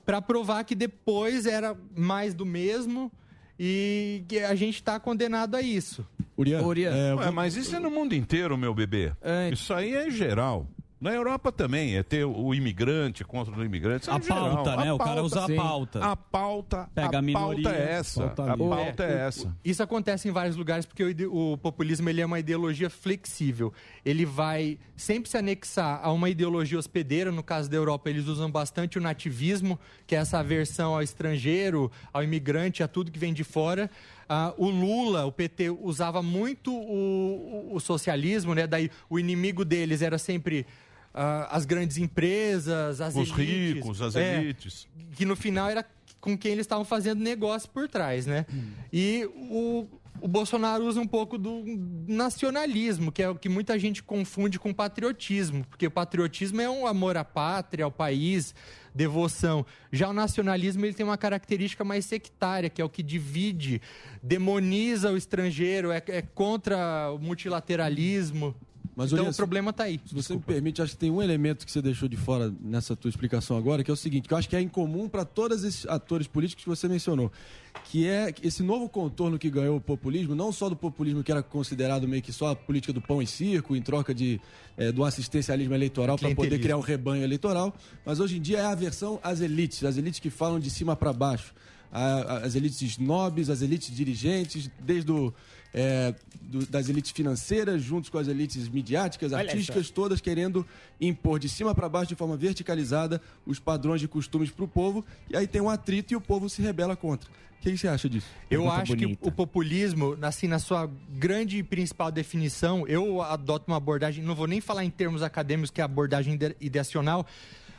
para provar que depois era mais do mesmo e que a gente está condenado a isso. Urian, é, Ué, mas isso é no mundo inteiro, meu bebê. Isso aí é geral. Na Europa também, é ter o imigrante contra o imigrante. É A geral. pauta, né? O cara usa a pauta. A pauta, Pega a a minoria, pauta é essa. pauta a pauta é, o- essa. Isso acontece em vários lugares porque o, o populismo ele é uma ideologia flexível. Ele vai sempre se anexar a uma ideologia hospedeira. No caso da Europa, eles usam bastante o nativismo, que é essa aversão ao estrangeiro, ao imigrante, a tudo que vem de fora. Ah, o Lula, o PT, usava muito o, o- o socialismo, né? Daí o inimigo deles era sempre ah, as grandes empresas, as Os elites. ricos, as É, elites. que no final era com quem eles estavam fazendo negócio por trás, né? E o, o Bolsonaro usa um pouco do nacionalismo, que é o que muita gente confunde com patriotismo, porque o patriotismo é um amor à pátria, ao país, devoção. Já o nacionalismo ele tem uma característica mais sectária, que é o que divide, demoniza o estrangeiro, é, é contra o multilateralismo. Mas, então o problema está aí. Se você me permite, acho que tem um elemento que você deixou de fora nessa tua explicação agora, que é o seguinte, que eu acho que é incomum para todos esses atores políticos que você mencionou, que é esse novo contorno que ganhou o populismo, não só do populismo que era considerado meio que só a política do pão e circo, em troca de, eh, do assistencialismo eleitoral para poder criar um rebanho eleitoral, mas hoje em dia é a aversão às elites, as elites que falam de cima para baixo. as elites nobres, as elites dirigentes, desde o, é, do- das elites financeiras, juntos com as elites midiáticas, Olha artísticas, só. todas querendo impor de cima para baixo, de forma verticalizada, os padrões de costumes para o povo, e aí tem um atrito e o povo se rebela contra. O que que você acha disso? Eu acho que o populismo, assim, na sua grande e principal definição, eu adoto uma abordagem, não vou nem falar em termos acadêmicos, que é a abordagem ide- ideacional,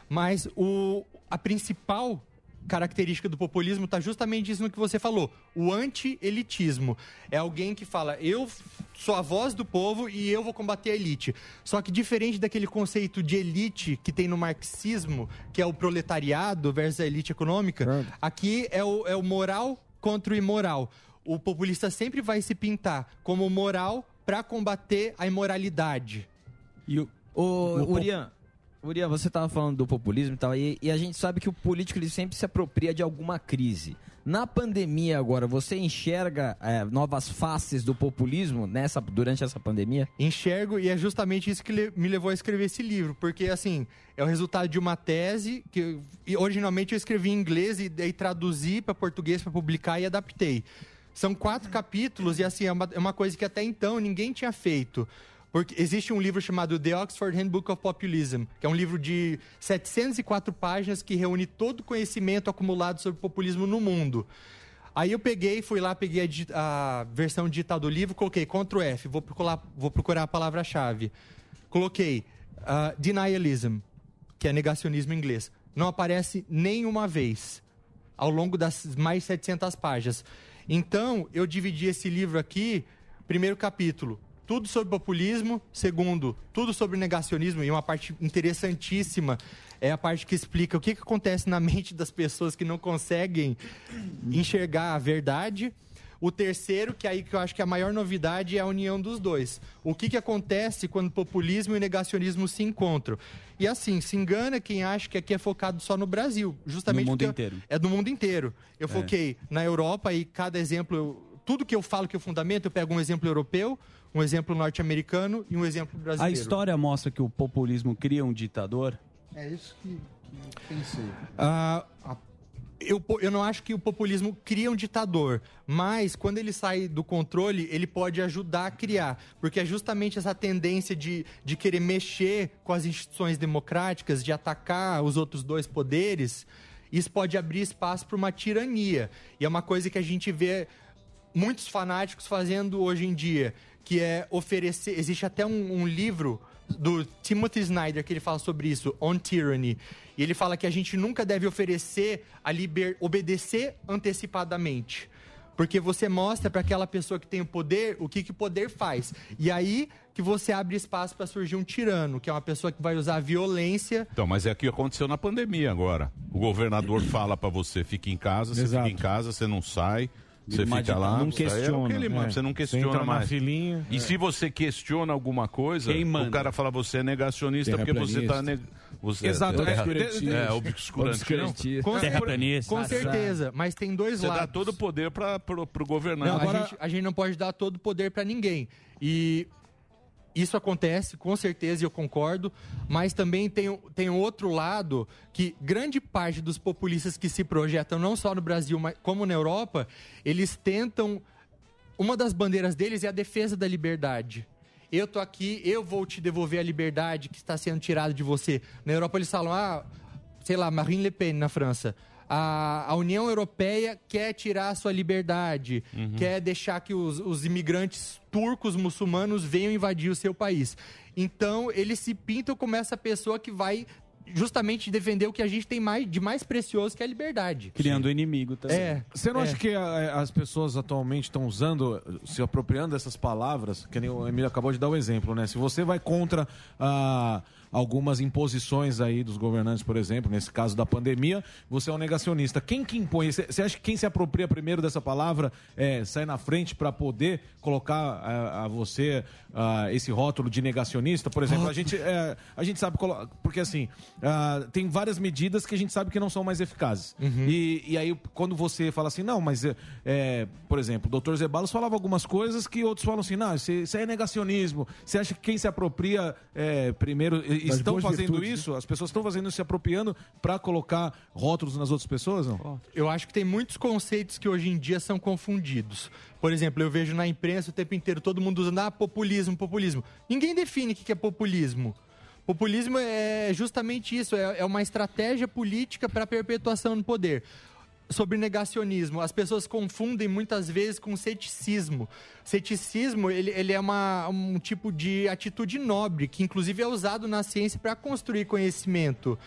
mas o, a principal característica do populismo está justamente isso no que você falou, o anti-elitismo. É alguém que fala, eu sou a voz do povo e eu vou combater a elite. Só que diferente daquele conceito de elite que tem no marxismo, que é o proletariado versus a elite econômica, aqui é o, é o moral contra o imoral. O populista sempre vai se pintar como moral para combater a imoralidade. E o, o, Urian, Urian, você estava falando do populismo e tal, e, e a gente sabe que o político ele sempre se apropria de alguma crise. Na pandemia agora, você enxerga é, novas faces do populismo nessa, durante essa pandemia? Enxergo e é justamente isso que le- me levou a escrever esse livro, porque assim, é o resultado de uma tese que e originalmente eu escrevi em inglês e daí traduzi para português para publicar e adaptei. São quatro capítulos e assim, é uma, é uma coisa que até então ninguém tinha feito. Porque existe um livro chamado The Oxford Handbook of Populism, que é um livro de 704 páginas que reúne todo o conhecimento acumulado sobre populismo no mundo. Aí eu peguei, fui lá, peguei a, a versão digital do livro, coloquei Ctrl F, vou procurar, vou procurar a palavra-chave. Coloquei ah, denialism, que é negacionismo em inglês. Não aparece nenhuma vez ao longo das mais 700 páginas. Então, eu dividi esse livro aqui, primeiro capítulo, tudo sobre populismo, segundo, tudo sobre negacionismo, e uma parte interessantíssima é a parte que explica o que, que acontece na mente das pessoas que não conseguem enxergar a verdade. O terceiro, que aí que eu acho que a maior novidade é a união dos dois. O que, que acontece quando populismo e negacionismo se encontram? E assim, se engana quem acha que aqui é focado só no Brasil. Justamente No mundo inteiro. É do mundo inteiro. Eu É. foquei na Europa e cada exemplo, eu- tudo que eu falo que eu fundamento, eu pego um exemplo europeu, um exemplo norte-americano e um exemplo A brasileiro. história mostra que o populismo cria um ditador? É isso que, que eu pensei. Ah, eu, eu não acho que o populismo cria um ditador, mas quando ele sai do controle, ele pode ajudar a criar. Porque é justamente essa tendência de, de querer mexer com as instituições democráticas, de atacar os outros dois poderes, isso pode abrir espaço para uma tirania. E é uma coisa que a gente vê muitos fanáticos fazendo hoje em dia, que é oferecer. Existe até um, um livro do Timothy Snyder que ele fala sobre isso, On Tyranny. E ele fala que a gente nunca deve oferecer a liber... obedecer antecipadamente. Porque você mostra para aquela pessoa que tem o poder o que, que o poder faz. E aí que você abre espaço para surgir um tirano, que é uma pessoa que vai usar a violência Então, mas é o que aconteceu na pandemia agora. O governador fala pra você, fique em casa, você Exato. fica em casa, você não sai, você fica lá. não é o que questiona, ele manda, é. Você não Você questiona na mais. filinha, E é. se você questiona alguma coisa, o cara fala você é negacionista porque você tá... Terraplanista. neg- Você Exato, é, é, obscurantista. é, É, obscurantista. Com, Terraplanista. com certeza, mas tem dois Você lados. dá todo o poder para pro, pro governante. Não, a, gente, a gente não pode dar todo o poder para ninguém. E isso acontece, com certeza, e eu concordo. Mas também tem, tem outro lado que grande parte dos populistas que se projetam, não só no Brasil, mas como na Europa, eles tentam. Uma das bandeiras deles é a defesa da liberdade. Eu tô aqui, eu vou te devolver a liberdade que está sendo tirada de você. Na Europa eles falam, ah, sei lá, Marine Le Pen na França. A, a União Europeia quer tirar a sua liberdade, quer deixar que os, os imigrantes turcos muçulmanos venham invadir o seu país. Então, eles se pintam como essa pessoa que vai justamente defender o que a gente tem mais, de mais precioso, que é a liberdade. Criando inimigo também. É. Você não é. acha que a- as pessoas atualmente estão usando, se apropriando dessas palavras, que nem o Emílio acabou de dar o exemplo, né? Se você vai contra ah, algumas imposições aí dos governantes, por exemplo, nesse caso da pandemia, você é um negacionista. Quem que impõe? Você acha que quem se apropria primeiro dessa palavra é, sai na frente para poder colocar ah, a você ah, esse rótulo de negacionista? Por exemplo, a gente, é, a gente sabe, porque assim, ah, tem várias medidas que a gente sabe que não são mais eficazes. E, e aí, quando você fala assim, não, mas, é, é, por exemplo, o doutor Zebalos falava algumas coisas que outros falam assim, não, isso, isso é negacionismo. Você acha que quem se apropria é, primeiro, estão fazendo virtudes, né? isso? As pessoas estão fazendo isso, se apropriando para colocar rótulos nas outras pessoas, não? Eu acho que tem muitos conceitos que hoje em dia são confundidos. Por exemplo, eu vejo na imprensa o tempo inteiro todo mundo usando ah, populismo, populismo. Ninguém define o que que é populismo. Populismo é justamente isso, é é uma estratégia política para a perpetuação do poder. Sobre negacionismo, as pessoas confundem muitas vezes com ceticismo. Ceticismo, ele, ele é uma, um tipo de atitude nobre, que inclusive é usado na ciência para construir conhecimento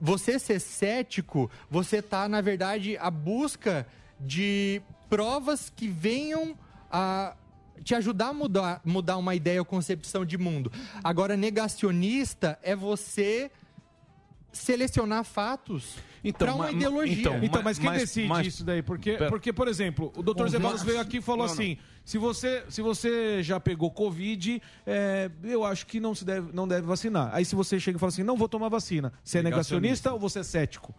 você ser cético, você tá, na verdade, à busca de provas que venham a te ajudar a mudar, mudar uma ideia ou concepção de mundo. Agora, negacionista é você selecionar fatos para uma ma- ma- ideologia. Então, então, mas quem decide isso daí? Porque, Pera. porque, por exemplo, o doutor Os Zebalos lados. veio aqui e falou Não, não. assim: se você, se você já pegou Covid, é, eu acho que não se deve, não deve vacinar. Aí se você chega e fala assim, não vou tomar vacina, você é negacionista ou você é cético?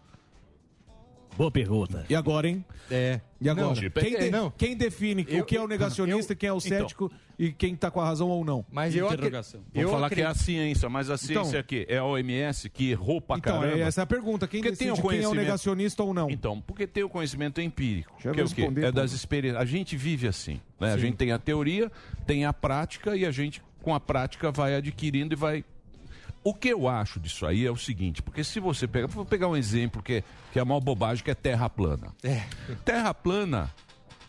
Boa pergunta. E agora, hein? É. E agora? Não, quem, depende- de- não. quem define Eu- o que é o negacionista, quem é o então. cético e quem tá com a razão ou não? Mas Vamos falar que é a ciência, mas a ciência Então- é que é a OMS que errou pra Então, caramba. é essa a pergunta. Quem Porque decide tem o quem é o negacionista ou não? Então, porque tem o conhecimento empírico. Deixa eu que é o quê? É pô. das experiências. A gente vive assim. Né? A gente tem a teoria, tem a prática e a gente, com a prática, vai adquirindo e vai. O que eu acho disso aí é o seguinte, porque se você pegar. Vou pegar um exemplo que é, que é a maior bobagem, que é terra plana. Terra plana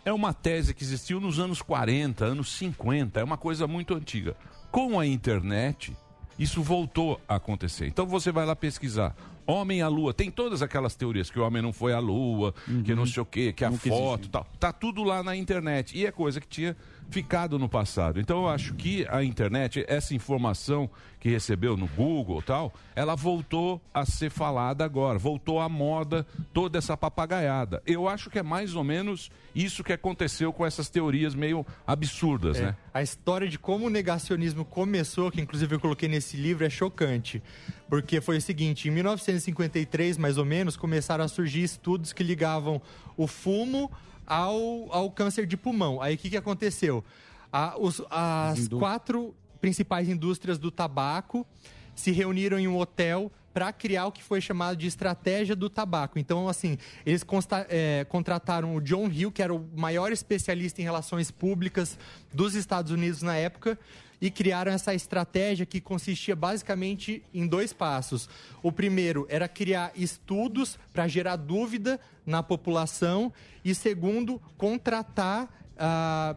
é uma tese que existiu nos anos 40, anos 50, é uma coisa muito antiga. Com a internet, isso voltou a acontecer. Então você vai lá pesquisar. Homem à Lua, tem todas aquelas teorias que o homem não foi à Lua, que não sei o quê, que a Nunca foto existiu. tal. Tá tudo lá na internet. E é coisa que tinha ficado no passado. Então eu acho que a internet, essa informação que recebeu no Google e tal, ela voltou a ser falada agora, voltou à moda toda essa papagaiada. Eu acho que é mais ou menos isso que aconteceu com essas teorias meio absurdas, É, né? A história de como o negacionismo começou, que inclusive eu coloquei nesse livro, é chocante. Porque foi o seguinte, em 1953, mais ou menos, começaram a surgir estudos que ligavam o fumo ao, ao câncer de pulmão. Aí o que, que aconteceu? A- os- as quatro principais indústrias do tabaco se reuniram em um hotel para criar o que foi chamado de estratégia do tabaco. Então, assim, eles consta- é, contrataram o John Hill, que era o maior especialista em relações públicas dos Estados Unidos na época, e criaram essa estratégia que consistia basicamente em dois passos. O primeiro era criar estudos para gerar dúvida na população, e segundo, contratar. ah,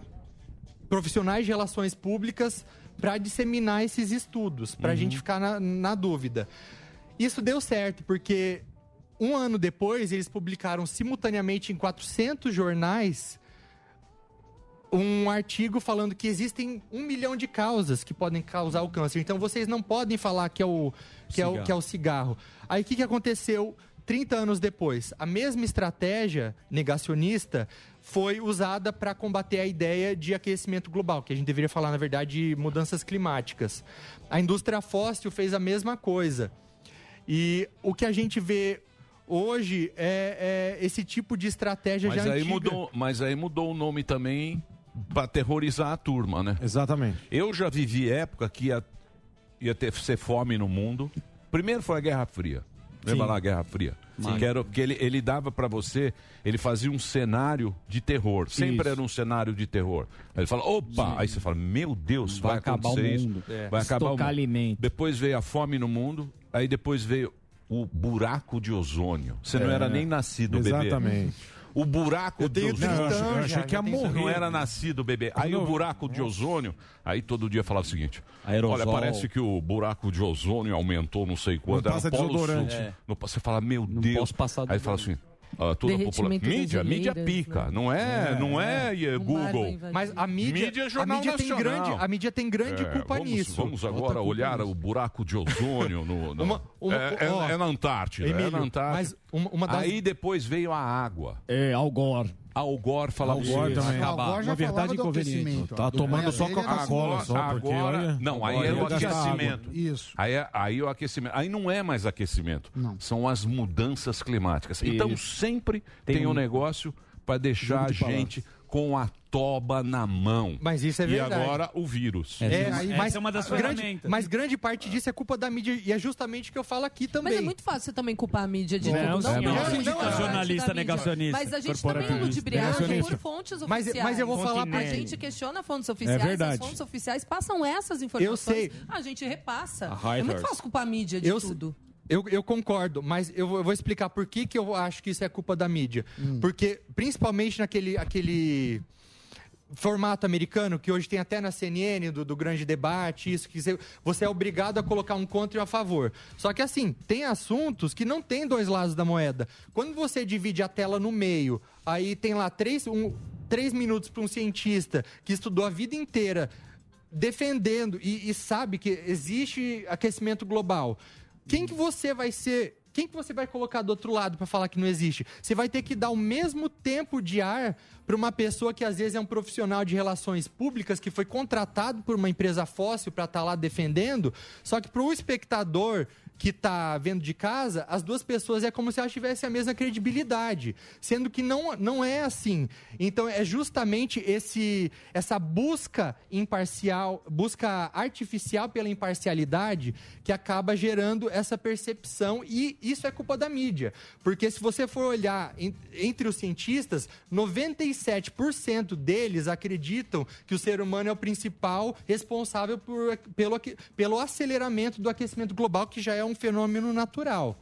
profissionais de relações públicas para disseminar esses estudos, para a Uhum. gente ficar na, na dúvida. Isso deu certo, porque um ano depois eles publicaram simultaneamente em 400 jornais um artigo falando que existem um milhão de causas que podem causar o câncer. Então vocês não podem falar que é o, que é o, Cigarro. que é o cigarro. Aí o que, que aconteceu 30 anos depois? A mesma estratégia negacionista foi usada para combater a ideia de aquecimento global, que a gente deveria falar, na verdade, de mudanças climáticas. A indústria fóssil fez a mesma coisa. E o que a gente vê hoje é, é esse tipo de estratégia Mas já aí, antiga. mudou, mas aí mudou o nome também para terrorizar a turma, né? Exatamente. Eu já vivi época que ia, ia ter, ser fome no mundo. Primeiro foi a Guerra Fria. Lembra Sim. lá a Guerra Fria? Sim. Que, era, que ele, ele dava para você, ele fazia um cenário de terror. Sempre Isso. era um cenário de terror. Aí ele fala, opa! Aí você fala, meu Deus, vai, Vai acabar o acontecer mundo. isso. É. Vai acabar o Estocar mundo. alimento. Depois veio a fome no mundo. Aí depois veio o buraco de ozônio. Você não É. era nem nascido, bebê. Exatamente. O buraco Eu tenho de ozônio. Não, eu achei- eu achei já, que ia Você não morrer. era nascido, bebê. Aí o buraco de ozônio, aí todo dia falava o seguinte: Aerosol. Olha, parece que o buraco de ozônio aumentou não sei quanto. Não era passa Polo desodorante. Sul. É. Não você fala, meu Deus. posso passar aí fala assim. Ah, toda a população. Mídia, mídia pica. né? Não é, É, não é, é Google. Mas a mídia, Mídia é a mídia tem grande, a mídia tem grande É, culpa vamos, nisso. Vamos agora Outra olhar nisso. o buraco de ozônio no. no- Uma- uma- é, é- ó, é na Antártida. é Emílio, na Antártida. mas uma- uma das- Aí depois veio a água. É, Algor. Algor falava Al o Gore seguinte, também. acabar. Al Gore já Uma verdade inconveniente. aquecimento, Tá do tomando só era Coca-Cola Agora- só, porque agora- olha... Não, aí é o gastar aquecimento. água. Isso. Aí é, aí é o aquecimento. Aí não é mais aquecimento. Não. São as mudanças climáticas. Então Isso. sempre Tem tem, um um- negócio para deixar a gente com a toba na mão. Mas isso é e verdade. agora o vírus. É, mas, é grande, mas grande parte disso é culpa da mídia e é justamente o que eu falo aqui também. Mas é muito fácil você também culpar a mídia de Não, tudo. senhor. Não, Não, não, não, não, não, jornalista negacionista, Mas a gente também é ludibriado por fontes Mas- oficiais. mas eu vou falar A pra- gente questiona fontes oficiais, verdade. as fontes oficiais passam essas informações. sei. A gente repassa. A É muito fácil culpar a mídia de Eu- tudo. Eu, eu concordo, mas eu, vou- eu vou explicar por que, que eu acho que isso é culpa da mídia. Porque, principalmente naquele aquele formato americano, que hoje tem até na CNN, do, do grande debate, isso, que você, você é obrigado a colocar um contra e um a favor. Só que, assim, tem assuntos que não tem dois lados da moeda. Quando você divide a tela no meio, aí tem lá três, um, três minutos para um cientista que estudou a vida inteira defendendo e, e sabe que existe aquecimento global. Quem que você vai ser? Quem que você vai colocar do outro lado para falar que não existe? Você vai ter que dar o mesmo tempo de ar para uma pessoa que às vezes é um profissional de relações públicas que foi contratado por uma empresa fóssil para estar lá defendendo, só que para o espectador que está vendo de casa, as duas pessoas é como se elas tivessem a mesma credibilidade, sendo que não, não é assim. Então é justamente esse essa busca imparcial, busca artificial pela imparcialidade que acaba gerando essa percepção e isso é culpa da mídia, porque se você for olhar en- entre os cientistas, 97% deles acreditam que o ser humano é o principal responsável por, pelo, pelo aceleramento do aquecimento global, que já é um fenômeno natural.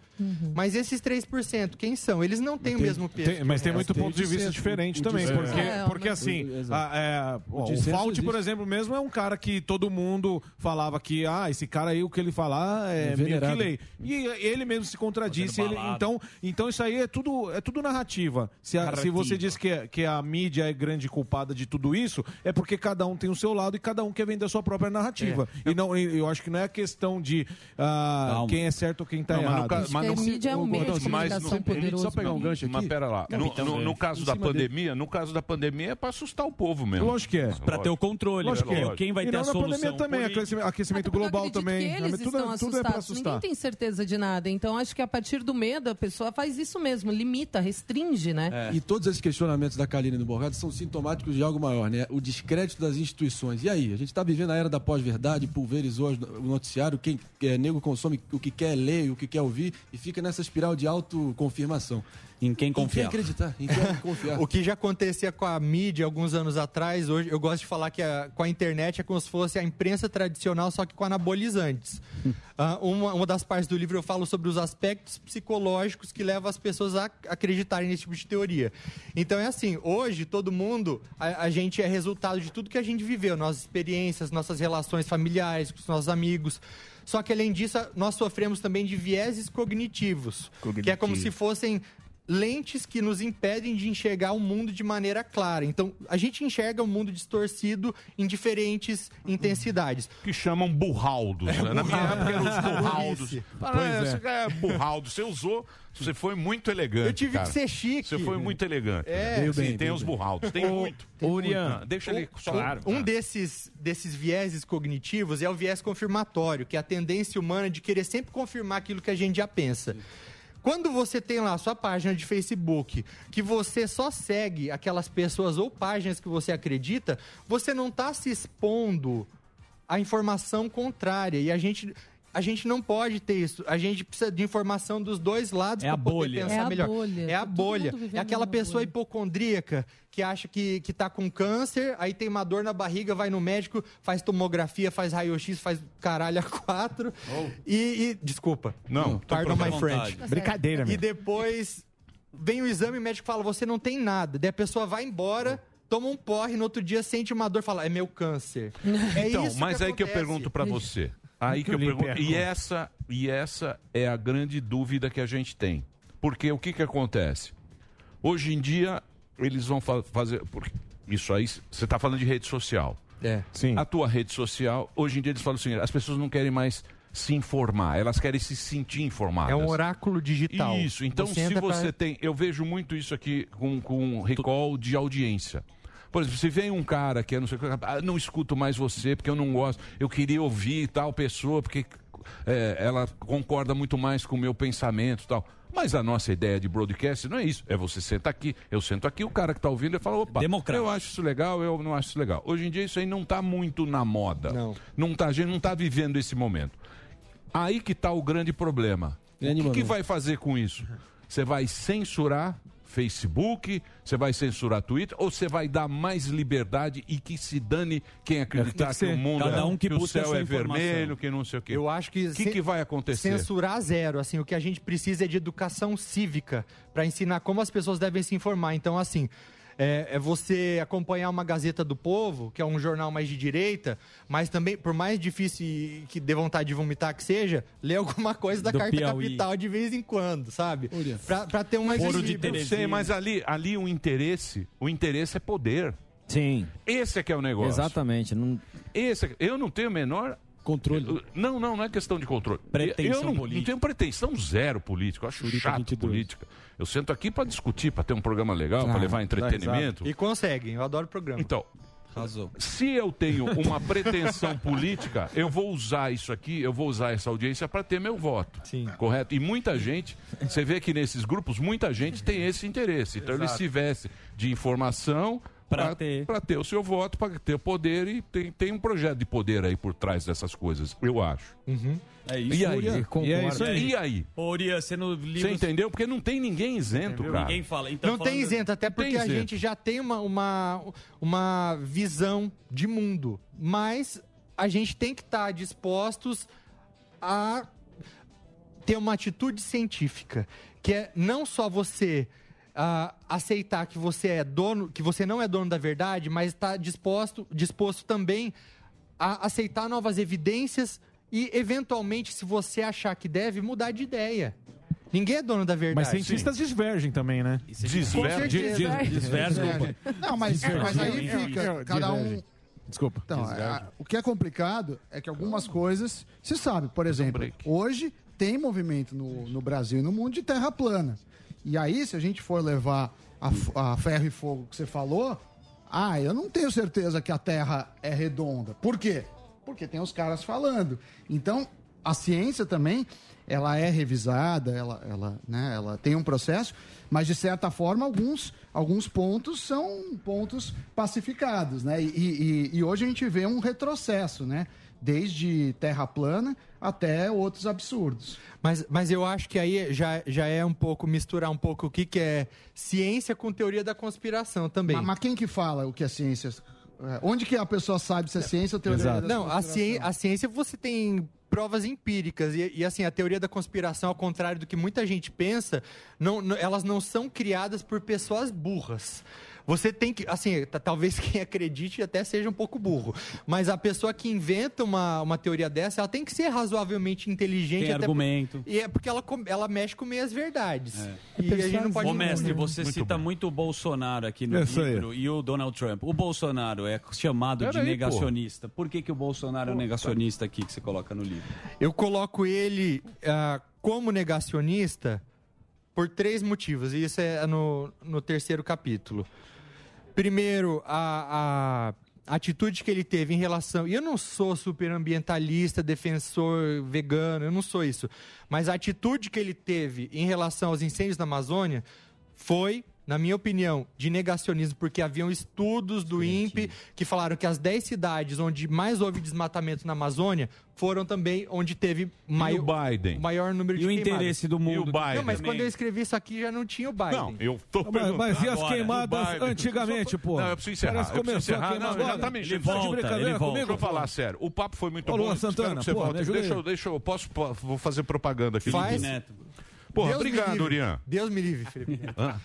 Mas esses 3%, quem são? Eles não têm o mesmo peso. Tem- mas o tem muito ponto de vista diferente também, porque, É, porque assim, a- é, o dissenso Fauci, por existe. exemplo, mesmo é um cara que todo mundo falava que, ah, esse cara aí, o que ele falar é, É meio que lei. E ele mesmo se contradisse. ele- então, então isso aí é tudo, é tudo narrativa. Se, a- se Narrativa. você diz que, é- que a mídia é grande culpada de tudo isso, é porque cada um tem o seu lado e cada um quer vender a sua própria narrativa. E não, eu acho que não é questão de Calma. quem é certo ou quem tá Não, mas no errado. ca- mas no- mídia é um meio de mas comunicação no- poderoso. Só pegar um gancho aqui. Mas pera lá. No, no- no caso da pandemia, no caso da pandemia é para assustar o povo mesmo. Lógico que é. Pra ter o controle. Lógico que é. Quem vai e ter não a na solução pandemia também, aquecimento, aquecimento global também. que eles tudo, estão tudo é assustados. assustar. Ninguém tem certeza de nada. Então, acho que a partir do medo, a pessoa faz isso mesmo, limita, restringe, né? É. E todos esses questionamentos da Kaline do Borgado são sintomáticos de algo maior, né? O descrédito das instituições. E aí? A gente está vivendo a era da pós-verdade, pulverizou o noticiário, quem é, nego consome o que quer ler, o que quer ouvir, e fica nessa espiral de autoconfirmação. Em quem Em quem confiar. acreditar, em quem confiar. O que já acontecia com a mídia alguns anos atrás, hoje eu gosto de falar que a- com a internet é como se fosse a imprensa tradicional, só que com anabolizantes. Ah, uma, uma das partes do livro eu falo sobre os aspectos psicológicos que levam as pessoas a acreditarem nesse tipo de teoria. Então é assim, hoje todo mundo, a, a gente é resultado de tudo que a gente viveu, nossas experiências, nossas relações familiares, com os nossos amigos. Só que além disso, nós sofremos também de vieses cognitivos, que é como se fossem lentes que nos impedem de enxergar o mundo de maneira clara. Então, a gente enxerga o mundo distorcido em diferentes intensidades. Que chamam burraldos. né? Na minha época eram os burraldos. Pois é. Você é burraldo. Você usou, você foi muito elegante. Eu tive cara. que ser chique. Você foi muito elegante. É. Veio Sim, bem, tem veio os bem. burraldos. Tem O- muito. Urian, deixa ele só. Um, um desses, desses vieses cognitivos é o viés confirmatório, que é a tendência humana de querer sempre confirmar aquilo que a gente já pensa. Quando você tem lá a sua página de Facebook, que você só segue aquelas pessoas ou páginas que você acredita, você não está se expondo à informação contrária. E a gente. A gente não pode ter isso. A gente precisa de informação dos dois lados É para a poder bolha. pensar É a melhor. bolha. É a Tá bolha. É aquela pessoa hipocondríaca que acha que, que tá com câncer, aí tem uma dor na barriga, vai no médico, faz tomografia, faz raio-x, faz caralho a quatro. E, e- Desculpa. Não, pardon fica à my vontade. French. Tá Brincadeira, E meu. depois vem o exame e o médico fala: você não tem nada. Daí a pessoa vai embora. Toma um porre, no outro dia sente uma dor, fala, é meu câncer. É então, isso mas aí que eu pergunto pra você. Aí que eu Muito pergunto. E essa, e essa é a grande dúvida que a gente tem. Porque o que que acontece? Hoje em dia, eles vão fa- fazer. porque Isso aí, você está falando de rede social. É. Sim. A tua rede social, hoje em dia eles falam assim: as pessoas não querem mais se informar, elas querem se sentir informadas. É um oráculo digital. Isso, então Você se entra pra- você tem. Eu vejo muito isso aqui com, com recall de audiência. Por exemplo, se vem um cara que é não sei o que, ah, não escuto mais você porque eu não gosto, eu queria ouvir tal pessoa porque é, ela concorda muito mais com o meu pensamento e tal. Mas a nossa ideia de broadcast não é isso. É você senta aqui, eu sento aqui, o cara que está ouvindo ele fala, opa, eu acho isso legal, eu não acho isso legal. Hoje em dia isso aí não está muito na moda. Não. não tá, a gente não está vivendo esse momento. Aí que está o grande problema. o que, que momento. vai fazer com isso? Você vai censurar Facebook, você vai censurar Twitter, ou você vai dar mais liberdade e que se dane quem acreditar que, ser. o mundo Cada é, um que o busca a céu é informação. vermelho, que não sei o quê. Eu acho que O que, que vai acontecer? Censurar zero, assim, o que a gente precisa é de educação cívica para ensinar como as pessoas devem se informar. Então, assim, é, é você acompanhar uma Gazeta do Povo, que é um jornal mais de direita, mas também, por mais difícil que dê vontade de vomitar que seja, ler alguma coisa da Do Carta Piauí. Capital de vez em quando, sabe? Pra, pra ter uma Eu sei, mas ali, ali o interesse, o interesse é poder. Sim. Esse é que é o negócio. Exatamente. Não... Esse, é- eu não tenho o menor controle. Não, não, não é questão de controle. Pretensão eu não, política. não tenho pretensão zero política. Eu acho chato política. Eu sento aqui para discutir, para ter um programa legal, para levar entretenimento. E conseguem, eu adoro programa. Então, se eu tenho uma pretensão política, eu vou usar isso aqui, eu vou usar essa audiência para ter meu voto. Correto? E muita gente, você vê que nesses grupos, muita gente tem esse interesse. Então, Exato. se vestem de informação para ter. ter o seu voto, para ter o poder e tem, tem um projeto de poder aí por trás dessas coisas, eu acho. É E aí? E é isso aí. E aí? Ô, você livro... Você entendeu? Porque não tem ninguém isento, cara. Ninguém fala. Então, não tem falando- isento, até porque Tem a isento. gente já tem uma, uma, uma visão de mundo. Mas a gente tem que estar dispostos a ter uma atitude científica. Que é não só você ah, aceitar que você é dono, que você não é dono da verdade, mas está disposto, disposto também a aceitar novas evidências e, eventualmente, se você achar que deve, mudar de ideia. Ninguém é dono da verdade. Mas cientistas divergem também, né? Divergem? Di- di- Divergem. Desculpa. Não, mas, mas aí fica, cada um... Desculpa. Então, a- o que é complicado é que algumas coisas se sabe. Por exemplo, hoje tem movimento no, no Brasil e no mundo de terra plana. E aí, se a gente for levar a, a ferro e fogo que você falou, ah, eu não tenho certeza que a terra é redonda. Por quê? Porque tem os caras falando. Então, a ciência também, ela é revisada, ela, ela, né, ela tem um processo, mas de certa forma alguns, alguns pontos são pontos pacificados, né? E, e- e hoje a gente vê um retrocesso, né? Desde terra plana até outros absurdos. Mas, mas eu acho que aí já, já é um pouco misturar um pouco o que, que é ciência com teoria da conspiração também. Mas, mas quem que fala o que é ciência? É, Onde que a pessoa sabe se é ciência ou teoria da Não, a conspiração? ciência, a ciência você tem provas empíricas e, e, assim a teoria da conspiração ao contrário do que muita gente pensa não, não- elas não são criadas por pessoas burras você tem que assim talvez quem acredite até seja um pouco burro mas a pessoa que inventa uma, uma teoria dessa ela tem que ser razoavelmente inteligente Tem até argumento. por- e é porque ela ela mexe com meias verdades É. e a gente não pode Ô, mestre, Muito você cita muito o Bolsonaro aqui no Isso aí. livro e o Donald Trump. O Bolsonaro é chamado de Peraí, pô. negacionista. Por que, que o Bolsonaro é o negacionista aqui que você coloca no livro? Eu coloco ele ah, como negacionista por três motivos, e isso é no, no terceiro capítulo. Primeiro, a, a atitude que ele teve em relação. E eu não sou superambientalista, defensor vegano, eu não sou isso. Mas a atitude que ele teve em relação aos incêndios na Amazônia foi. Na minha opinião, de negacionismo, porque haviam estudos do INPE que falaram que as 10 cidades onde mais houve desmatamento na Amazônia foram também onde teve maior, Biden? o maior número E de o queimadas. interesse do mundo? E o Biden? Não, mas também. quando eu escrevi isso aqui já não tinha o Biden. Não, eu tô Mas- perguntando. mas e as agora. queimadas O Biden- antigamente, pô? Não, eu preciso encerrar. Parece que eu preciso começou a encerrar. queimar Não, agora. exatamente. Ele volta, de brincadeira ele volta. comigo. Deixa eu falar sério. O papo foi muito Ô, bom. Luan Santana, pô, Deixa, eu- deixa eu posso po- vou fazer propaganda aqui. Faz. Neto. Porra, Deus me obrigado, livre. Urian. Deus me livre, Felipe. Hã?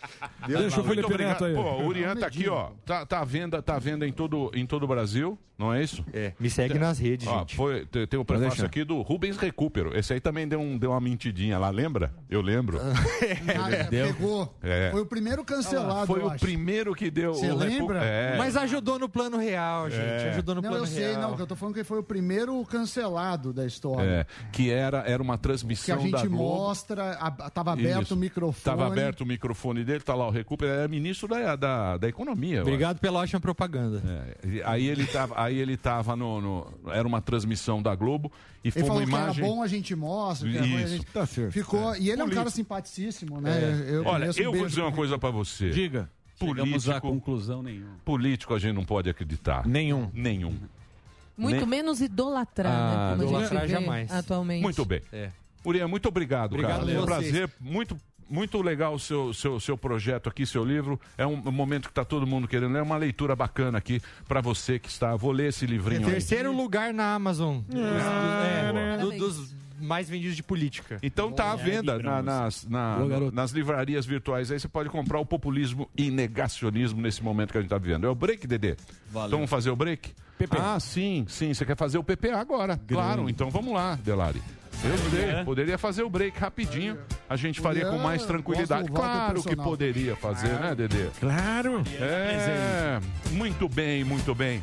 Deixa o Muito Felipe obrigado. Neto aí. Pô, o Urian tá aqui, ó. Tá, tá à venda, tá à venda em todo em todo o Brasil, não é isso? É, me segue nas redes, Ó, gente. Foi, tem, tem o prefácio aqui do Rubens Recupero. Esse aí também deu, um, deu uma mentidinha lá, lembra? Eu lembro. Ah, é, pegou. É. Foi o primeiro cancelado, Foi eu o acho. primeiro que deu Você lembra? É. Mas ajudou no plano real, gente. É. Ajudou no Não, plano eu sei, real. não, que eu tô falando que ele foi o primeiro cancelado da história. É, que era, era uma Que transmissão a gente da Globo. mostra a, tava aberto Isso. o microfone. Tava aberto o microfone dele, tá lá o recupero, ele é ministro da, da, da Economia. eu Obrigado pela ótima propaganda. É, aí ele tava, aí ele tava no, no- Era uma transmissão da Globo e Ele foi uma falou que imagem. era bom, a gente mostra. ruim, a Isso. gente... Tá certo. Ficou... E ele é um cara Político. simpaticíssimo, né? É. Olha, conheço eu vou dizer uma coisa pra você. Diga. Chegamos a Político, conclusão nenhuma. político a gente não pode acreditar. Nenhum. Nenhum. Muito Nem- menos idolatrar, Ah, né? Como a gente idolatrar vê jamais. atualmente. Muito bem. Uriah, muito obrigado, Obrigado cara. Foi um prazer. Muito, muito legal o seu, seu, seu projeto aqui, seu livro. É um, um momento que está todo mundo querendo ler. É uma leitura bacana aqui para você que está. Vou ler esse livrinho aí. Terceiro lugar na Amazon. Ah, É, do- dos mais vendidos de política. Então tá à venda na- nas, na- nas livrarias virtuais. Aí você pode comprar o populismo e negacionismo nesse momento que a gente está vivendo. É o break, Dedê? Valeu. Então vamos fazer o break? Ah, sim, sim. Você quer fazer o PPA agora. Claro, então vamos lá, Delari. Eu sei, poderia fazer o break rapidinho. A gente faria com mais tranquilidade. Claro que poderia fazer, né, Dedê? Claro. É, muito bem, muito bem.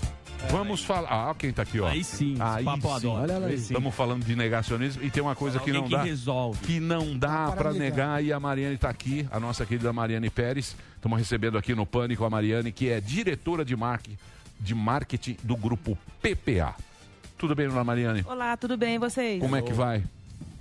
Vamos falar. Ah, quem tá aqui, ó. Aí sim, Aí papo sim. Olha lá aí. Estamos falando de negacionismo e tem uma coisa que Alguém não que dá. resolve. Que não dá para negar. E a Mariane tá aqui, a nossa querida Mariane Pérez. Estamos recebendo aqui no Pânico a Mariane, que é diretora de de marketing do grupo PPA. Tudo bem, dona Mariane? Olá, tudo bem e vocês? Como é que vai?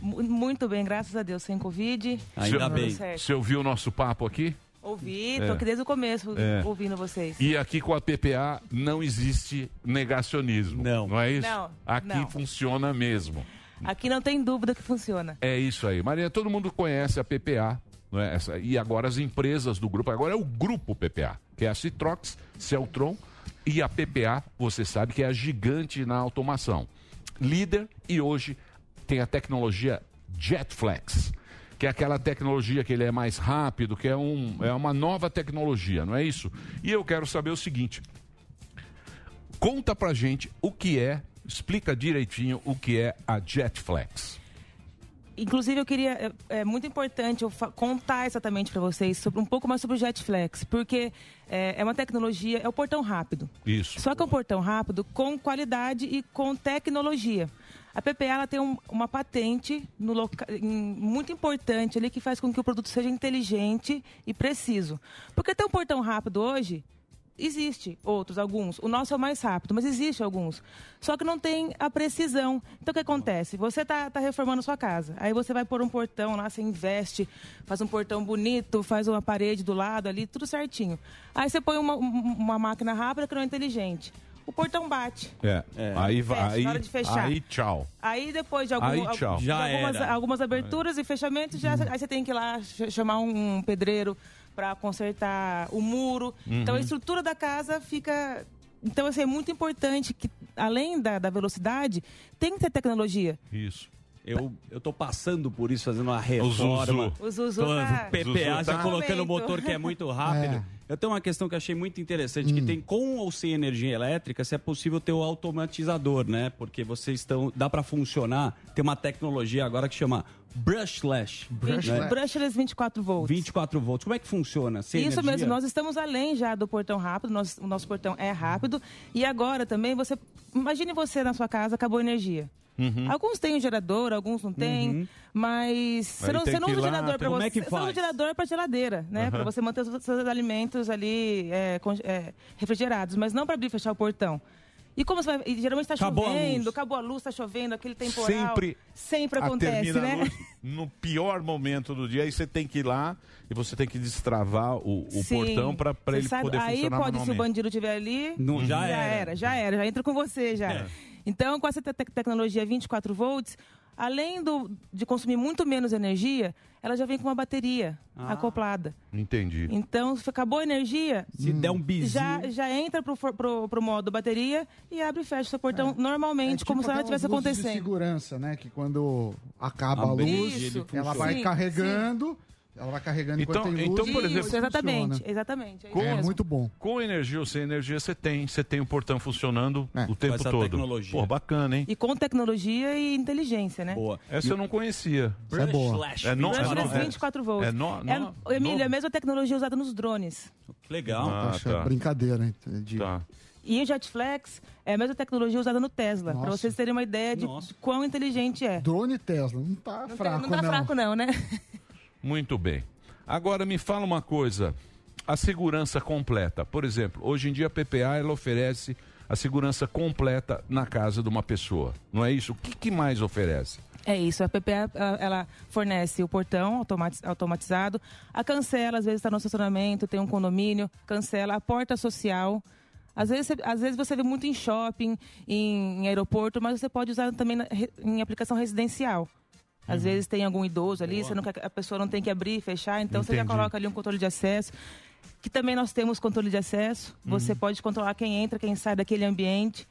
Mu- Muito bem, graças a Deus, sem Covid. Tudo certo. Você ouviu o nosso papo aqui? Ouvi, É. tô aqui desde o começo É. ouvindo vocês. E aqui com a PPA não existe negacionismo. Não. Não é isso? Não, Aqui não. funciona mesmo. Aqui não tem dúvida que funciona. É isso aí. Maria, todo mundo conhece a PPA, não é? Essa, e agora as empresas do grupo, agora é o grupo PPA, que é a Citrox, Celtron e a PPA, você sabe que é a gigante na automação. Líder e hoje tem a tecnologia Jetflex, que é aquela tecnologia que ele é mais rápido, que é, um, é uma nova tecnologia, não é isso? E eu quero saber o seguinte, conta pra gente o que é, explica direitinho o que é a Jetflex. Inclusive, eu queria. É, é muito importante eu contar exatamente para vocês sobre um pouco mais sobre o Jetflex, porque é, é uma tecnologia, é o portão rápido. Isso. Só que é um portão rápido com qualidade e com tecnologia. A PPA ela tem um- uma patente no loca- muito importante ali que faz com que o produto seja inteligente e preciso. Porque ter um portão rápido hoje existe outros, alguns. O nosso é o mais rápido, mas existe alguns. Só que não tem a precisão. Então o que acontece? Você está reformando sua casa. Aí você vai pôr um portão lá, você investe, faz um portão bonito, faz uma parede do lado ali, tudo certinho. Aí você põe uma, um- uma máquina rápida que não é inteligente. O portão bate. É, aí Fecha, vai. Aí, na hora de fechar. aí tchau. Aí depois de, algum, Aí, al- tchau. de Já algumas, algumas aberturas e fechamentos, já, aí você tem que ir lá ch- chamar um pedreiro para consertar o muro. Uhum. Então a estrutura da casa fica. Então assim, é muito importante que, além da, da velocidade, tem que ter tecnologia. Isso. Eu, eu tô passando por isso, fazendo uma reforma. Zuzu. O Zuzu Tô- tá- PPA, Zuzu já tá- colocando o motor que é muito rápido. É. Eu tenho uma questão que eu achei muito interessante, que tem com ou sem energia elétrica, se é possível ter o automatizador, né? Porque vocês estão, dá para funcionar, tem uma tecnologia agora que chama brushless. né? Brushless 24 volts. 24 volts. Como é que funciona? Sem Isso energia? mesmo, nós estamos além já do portão rápido, nós- o nosso portão é rápido. E agora também você. Imagine você na sua casa, acabou a energia. Uhum. Alguns têm um gerador, alguns não têm, mas você não, você não usa lá, gerador para você. é Você usa gerador para geladeira, né? Aham. Para você manter os seus alimentos ali é, é, refrigerados, mas não para abrir e fechar o portão. E como você vai. e geralmente está a chovendo, luz. acabou a luz, está chovendo, aquele temporal. Sempre, Sempre a- acontece, a né? luz no pior momento do dia, aí você tem que ir lá e você tem que destravar o, o Sim. portão para ele sabe- poder Aí funcionar pode, se o bandido estiver ali, Não, já já era. era, já era, já entra com você já. É. Então, com essa te- tecnologia 24 volts, além do, de consumir muito menos energia, ela já vem com uma bateria Ah. acoplada. Entendi. Então, se acabou a energia, Se der um bizinho. já, já entra pro, pro, pro modo bateria e abre e fecha o seu portão normalmente, como se nada tivesse luzes de acontecendo. segurança, né? Que quando acaba a Abre, luz, ele ela vai Sim, carregando, ela vai carregando Então- enquanto tem luz. então, por e exemplo- depois exatamente, funciona. exatamente. é Com- isso mesmo. muito bom. Com energia ou sem energia, você tem. Você tem o portão funcionando o tempo essa todo. tecnologia. Pô, bacana, hein? E com tecnologia e inteligência, né? Boa. Essa eu não conhecia. Essa é boa. É, no, é, Brushless no, 24 volts. É, no, É, no- Emílio, no- é a mesma tecnologia usada nos drones. Legal. Ah, tá. brincadeira, entendi. Tá. E o Jetflex é a mesma tecnologia usada no Tesla, para vocês terem uma ideia de, de quão inteligente é. Drone Tesla, não tá Não, fraco, tá, não tá fraco não, né? Muito bem. Agora me fala uma coisa. A segurança completa. Por exemplo, hoje em dia a PPA ela oferece a segurança completa na casa de uma pessoa. Não é isso? O que, que mais oferece? É isso, a PPA ela- fornece o portão automati- automatizado, a cancela, às vezes está no estacionamento, tem um condomínio, cancela, a porta social. Às vezes, às vezes você vê muito em shopping, em, em aeroporto, mas você pode usar também na- em aplicação residencial. Às Uhum. vezes tem algum idoso ali, você não quer, a pessoa não tem que abrir e fechar, então você já Entendi. coloca ali um controle de acesso. Que também nós temos controle de acesso. Você pode controlar quem entra, quem sai daquele ambiente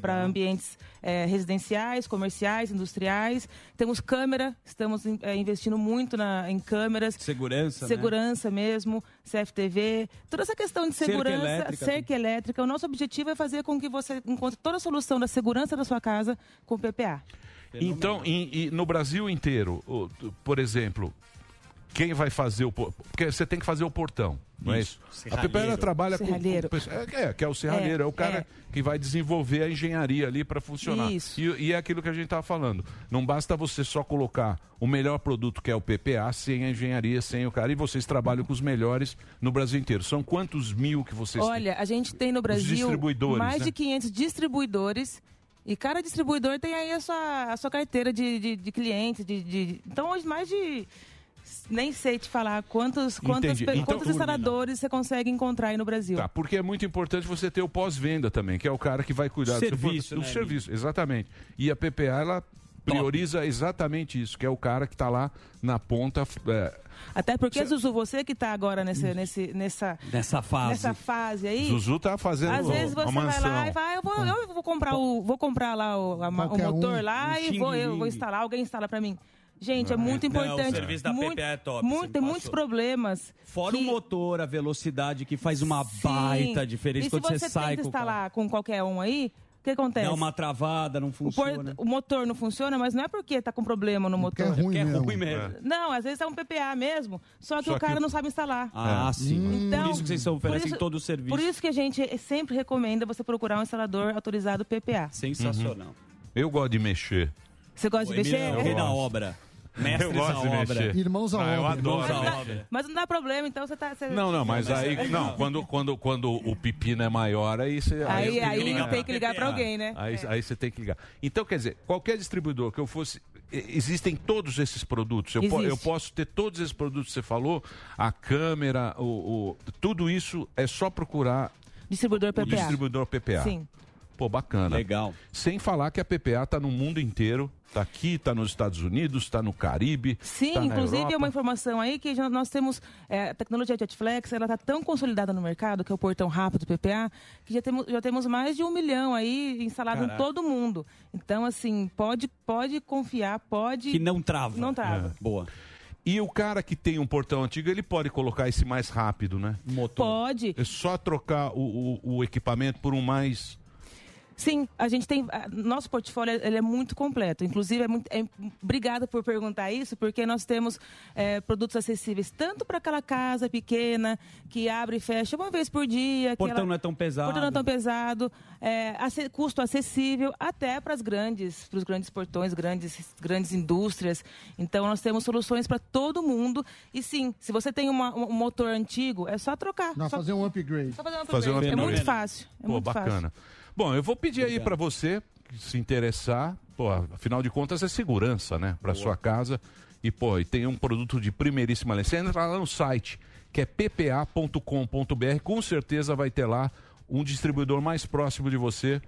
para ambientes eh, residenciais, comerciais, industriais. Temos câmera, estamos eh, investindo muito na- em câmeras. Segurança, né? Segurança mesmo, CFTV, toda essa questão de Cerca segurança, elétrica, cerca elétrica. O nosso objetivo é fazer com que você encontre toda a solução da segurança da sua casa com o Então, em- e no Brasil inteiro, por exemplo, quem vai fazer o por- porque você tem que fazer o portão, não é Isso, isso? A serralheiro. PPA ela trabalha com, Serralheiro. com pessoa- é, é, que é o serralheiro, é, É, o cara que vai desenvolver a engenharia ali para funcionar. Isso. E, e é aquilo que a gente estava falando. Não basta você só colocar o melhor produto que é o PPA sem a engenharia, sem o cara. E vocês trabalham com os melhores no Brasil inteiro. São quantos mil que vocês têm? Olha, a gente tem no Brasil distribuidores, mais né? de 500 distribuidores. E cada distribuidor tem aí a sua, a sua carteira de, de, de clientes. De, de- então, hoje, mais de. Nem sei te falar quantos, quantos, Então- quantos instaladores você consegue encontrar aí no Brasil. Tá, porque é muito importante você ter o pós-venda também, que é o cara que vai cuidar do seu Serviço, né, O serviço, exatamente. E a PPA, ela prioriza exatamente isso, que é o cara que está lá na ponta. é, Até porque, Zuzu, você que está agora nesse, nesse, nessa, Nessa fase. nessa fase aí. Zuzu tá fazendo Às vezes uma você vai lá e vai, "Ah, eu vou, eu vou comprar o, vou comprar lá o, a o Qualquer um, motor lá um e vou, eu vou instalar, alguém instala para mim. Gente, é muito é. Não, o importante. serviço da muito, PPA é top, muito- você muitos problemas. Fora o motor, a velocidade que faz uma baita diferença e quando se você, você sai tenta com o carro. instalar com qualquer um aí, que acontece? Dá uma travada, não O, por- funciona. o motor não funciona, mas não é porque tá com problema no motor. é ruim É mesmo. ruim mesmo. Não, às vezes é um PPA mesmo, só que Só o cara que- não sabe instalar. Ah, sim. Então, por isso que vocês oferecem isso- todo o serviço. Por isso que a gente sempre recomenda você procurar um instalador autorizado PPA. Sensacional. Eu gosto de mexer. Você gosta de mexer? É o rei da obra. Mestres Eu gosto de obra. mexer. Irmãos à Ah, eu obra. adoro Irmãos à mexer. obra. Mas não dá problema, então você tá. Você... Não, não, mas aí, não, quando, quando, quando o pepino é maior, aí você. Aí, aí ligar tem que ligar pra PPA. alguém, né? Aí, aí você tem que ligar. Então, quer dizer, qualquer distribuidor que eu fosse. Existem todos esses produtos. Eu, po- eu posso ter todos esses produtos que você falou, a câmera, o, o- tudo isso é só procurar Distribuidor o PPA. distribuidor PPA. Sim. Pô, bacana. Legal. Sem falar que a PPA está no mundo inteiro. Está aqui, está nos Estados Unidos, está no Caribe. Sim, tá inclusive é uma informação aí que já nós temos é, a tecnologia Jetflex, ela está tão consolidada no mercado, que é o portão rápido PPA, que já temos, já temos mais de um milhão aí instalado Caraca. em todo o mundo. Então, assim, pode, pode confiar, pode. Que não trava. Não trava. É. Boa. E o cara que tem um portão antigo, ele pode colocar esse mais rápido, né? Motor. Pode. É só trocar o, o- o equipamento por um mais. Sim, a gente tem. a- Nosso portfólio ele é muito completo. Inclusive, é muito, é, obrigada por perguntar isso, porque nós temos é, produtos acessíveis tanto para aquela casa pequena que abre e fecha uma vez por dia. que Portão ela- não é tão pesado. Portão não é tão pesado, é, ace- custo acessível até para as grandes, para os grandes portões, grandes, grandes indústrias. Então nós temos soluções para todo mundo. E sim, se você tem uma- um motor antigo, é só trocar. Não, só, fazer um upgrade. só fazer uma Fazer um upgrade. É upgrade. muito fácil. É Pô, muito bacana. fácil. Bom, eu vou pedir aí Obrigado. para você se interessar. Pô, afinal de contas é segurança, né? Para sua casa. E, pô, e tem um produto de primeiríssima linha. Você entra lá no site, que é ppa.com.br. Com certeza vai ter lá um distribuidor mais próximo de você.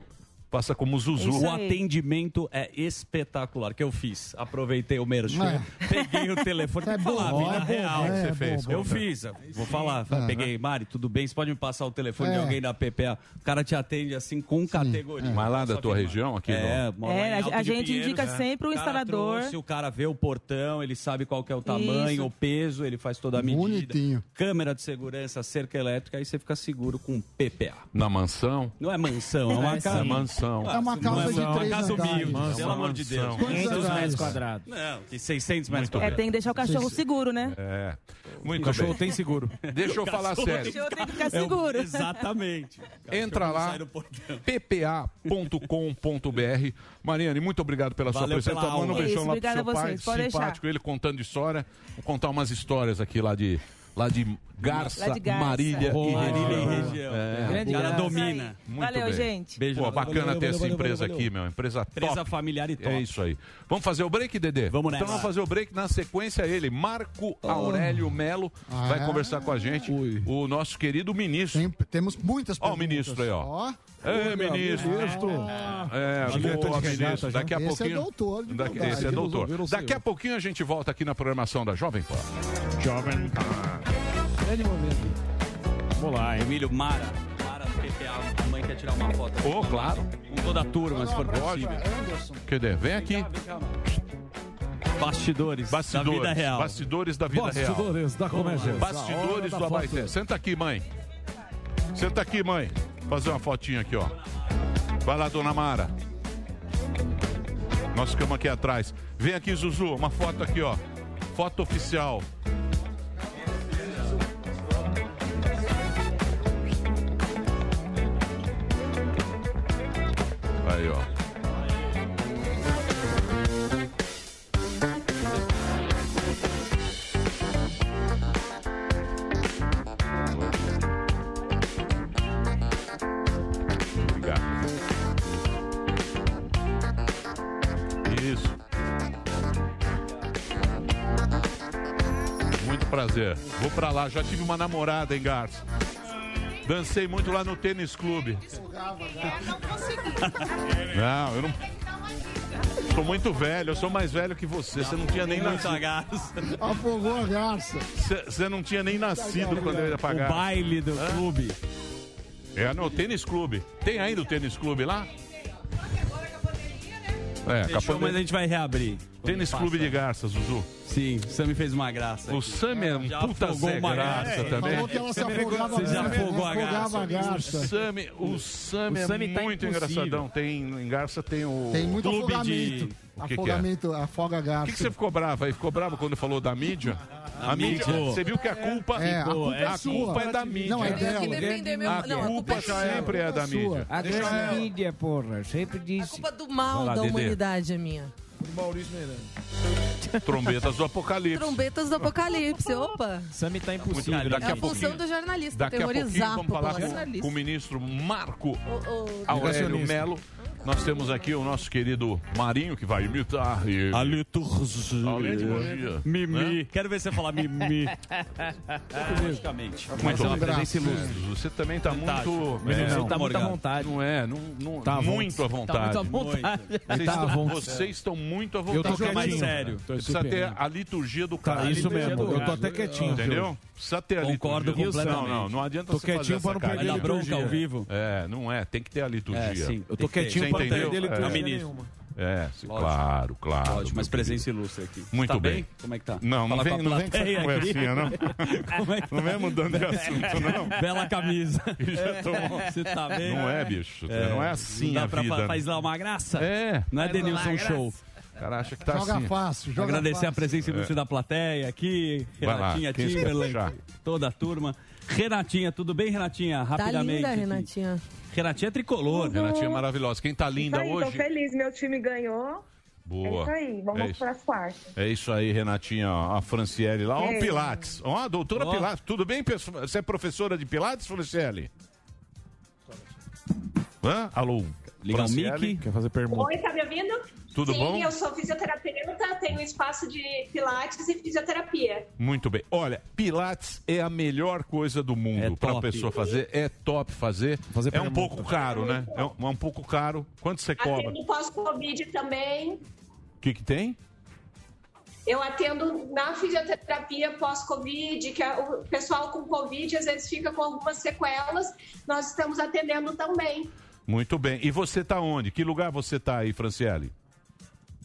Passa como Zuzu. O atendimento é espetacular, que eu fiz. Aproveitei o merchan, É. peguei o telefone, É pra falar, bom, vida é real. é você fez. bom. eu fiz, vou falar. É. Peguei, Mari, tudo bem? Você pode me passar o telefone de É. alguém da PPA? O cara te atende assim com categoria. Mas lá da tua que- região, aqui É, no- É, a- a gente Pinheiros, indica né? sempre o cara instalador. trouxe, o cara vê o portão, ele sabe qual que é o tamanho, Isso. o peso, ele faz toda a medida. Bonitinho. Câmera de segurança, cerca elétrica, aí você fica seguro com PPA. Na mansão. Não é mansão, é uma É, casa. sim. mansão. Mansão. É uma casa de Uma três casa andares. humilde, Mansão, pelo amor de Deus. mansão. 500 andares? metros quadrados. Não, tem 600 metros Muito É, quadrados. tem que deixar o cachorro seguro, né? É. Muito O cachorro bem. tem seguro. Deixa eu falar cachorro O sério. cachorro tem que ficar É o- seguro. Exatamente. Entra lá, ppa.com.br. Mariane, muito obrigado pela Valeu sua pela presença. Manda um beijão Isso, lá pro seu a pai, simpático, ele contando história. Vou contar umas histórias aqui lá de, lá de Garça, Garça. Marília Oh, e Marília região. e região. É. Grande cara Garça. domina. Muito Valeu, bem. gente. Beijo. Pô, bacana Valeu, ter valeu, essa valeu, empresa valeu. aqui, meu. Empresa top. Empresa familiar e top. É isso aí. Vamos fazer o break, Dedê? Vamos Então nessa. vamos fazer o break. Na sequência, ele, Marco Aurélio Melo, Ah, vai é? conversar com a gente. O nosso querido ministro. Tem- temos muitas Ó o perguntas. ministro aí, ó. É, ministro. ministro. É, Diretor boa, ministro. Daqui a Esse é pouquinho. doutor de Daqui, esse é doutor. Daqui a pouquinho a gente volta aqui na programação da Jovem Pan. Jovem Grande momento. Vamos lá, Emílio Mara. Mara do PPA. A mãe quer tirar uma foto. Ô, claro. Com toda a turma, se for possível. Anderson. Cadê? Vem aqui. Bastidores, Bastidores. da vida real. Bastidores da vida real. Bastidores da comédia. Bastidores do da Abaité. Senta aqui, mãe. Senta aqui, mãe. Fazer uma fotinha aqui, ó. Vai lá, dona Mara. Nós ficamos aqui atrás. Vem aqui, Zuzu. Uma foto aqui, ó. Foto oficial. Aí, ó. Prazer. Vou pra lá. Já tive uma namorada em Garça. Dancei muito lá no tênis clube. Não, eu não. Sou muito velho, eu sou mais velho que você. Você não tinha nem nascido. graça. Afogou a garça. Você não tinha nem nascido quando eu ia O pagar. baile do clube. É, no tênis clube. Tem ainda o tênis clube lá? É, Fechou, mas a gente vai reabrir. Tênis clube de Garça, Zuzu. Sim, o Sammy fez uma graça. O. Sammy é um Já puta afogou Zé uma Graça graça. também. Falou que ela se afogava Você já afogou a afogava a garça. O. Sammy, o Sammy, O Sammy é tá muito impossível. engraçadão. Tem, em Garça tem o. Tem muito Clube de- afogamento. O que que é? afogamento, afoga a Por garça. que, que você ficou bravo aí? Ficou bravo quando falou da mídia? A, mídia. mídia. Você viu que a culpa, É, a culpa é a sua. culpa é da mídia. Não, é dela. defender meu... A Não, a culpa culpa é sua. sempre é da mídia. A ela. mídia, porra. Sempre A disse. culpa do mal lá, da humanidade é minha. Maurício Meirelles. Trombetas do Apocalipse. Trombetas do apocalipse, opa. Sammy tá impossível. bem, daqui É a a função do jornalista, Daqui a pouquinho a vamos falar população. com, com o ministro Marco O- o- Aurélio. Melo. Nós temos aqui o nosso querido Marinho, que vai imitar. E... A liturgia. A liturgia, Mimi. né? Quero ver você falar mimi. Logicamente. Muito é uma presença ilustre. Você também tá Fantástico. muito. É, você tá Tá muito à vontade. Não é, não, não, Tá à muito à vontade. Tá muito à vontade. Vocês, Tá à estão, vontade. vocês estão muito à Eu vontade. tô Fica mais quietinho. sério. Tô Precisa ter bem. a liturgia do Tá, cara. isso liturgia mesmo. Eu tô até quietinho. Entendeu? Precisa ter a Concordo liturgia. completamente. Não, não, não adianta Tô você fazer quietinho essa pra não cara. Vai perder dar bronca liturgia. ao vivo. É, não é. Tem que ter a liturgia. É, sim. Eu tô quietinho entendeu? perder É. Ministro. nenhuma. É, Lógico. claro, claro. Ótimo, mas presença ilustre aqui. Muito tá bem. Como é que tá? Não, não Fala vem, com a não vem com essa conversinha, não. Como é que Não vem mudando de assunto, não. Bela camisa. Já tomou. Você tá bem? Não é, bicho. Não é assim Não dá a pra vida. fa- faz lá uma graça? É. Não é Denilson Show. O cara acha que tá Joga assim. fácil, joga Agradecer fácil. a presença ilustre da plateia aqui, Renatinha Timberlake, toda a turma. Renatinha, tudo bem, Renatinha? Tá Rapidamente. linda, aqui. Renatinha. Renatinha é tricolor. Renatinha é maravilhosa. Quem tá linda aí, hoje. tô feliz, meu time ganhou. Boa. É isso aí, vamos É isso. para as quartas. É isso aí, Renatinha, ó, a Franciele lá. Ó, o É. Pilates. Ó, a doutora. Pilates. Tudo bem, pessoal? Você é professora de Pilates, Franciele? Hã? Alô? Liga o Franciele? mic. Quer fazer pergunta? Oi, tá me ouvindo? Tudo Sim, bom? eu sou fisioterapeuta, tenho espaço de pilates e fisioterapia. Muito bem. Olha, Pilates é a melhor coisa do mundo É para a pessoa fazer. É top fazer. Fazer é um pouco caro, né? É um, é um pouco caro. Quanto você cobra? Atendo pós-Covid também. O que, que tem? Eu atendo na fisioterapia pós-Covid, que é o pessoal com Covid às vezes fica com algumas sequelas. Nós estamos atendendo também. Muito bem. E você tá onde? Que lugar você tá aí, Franciele?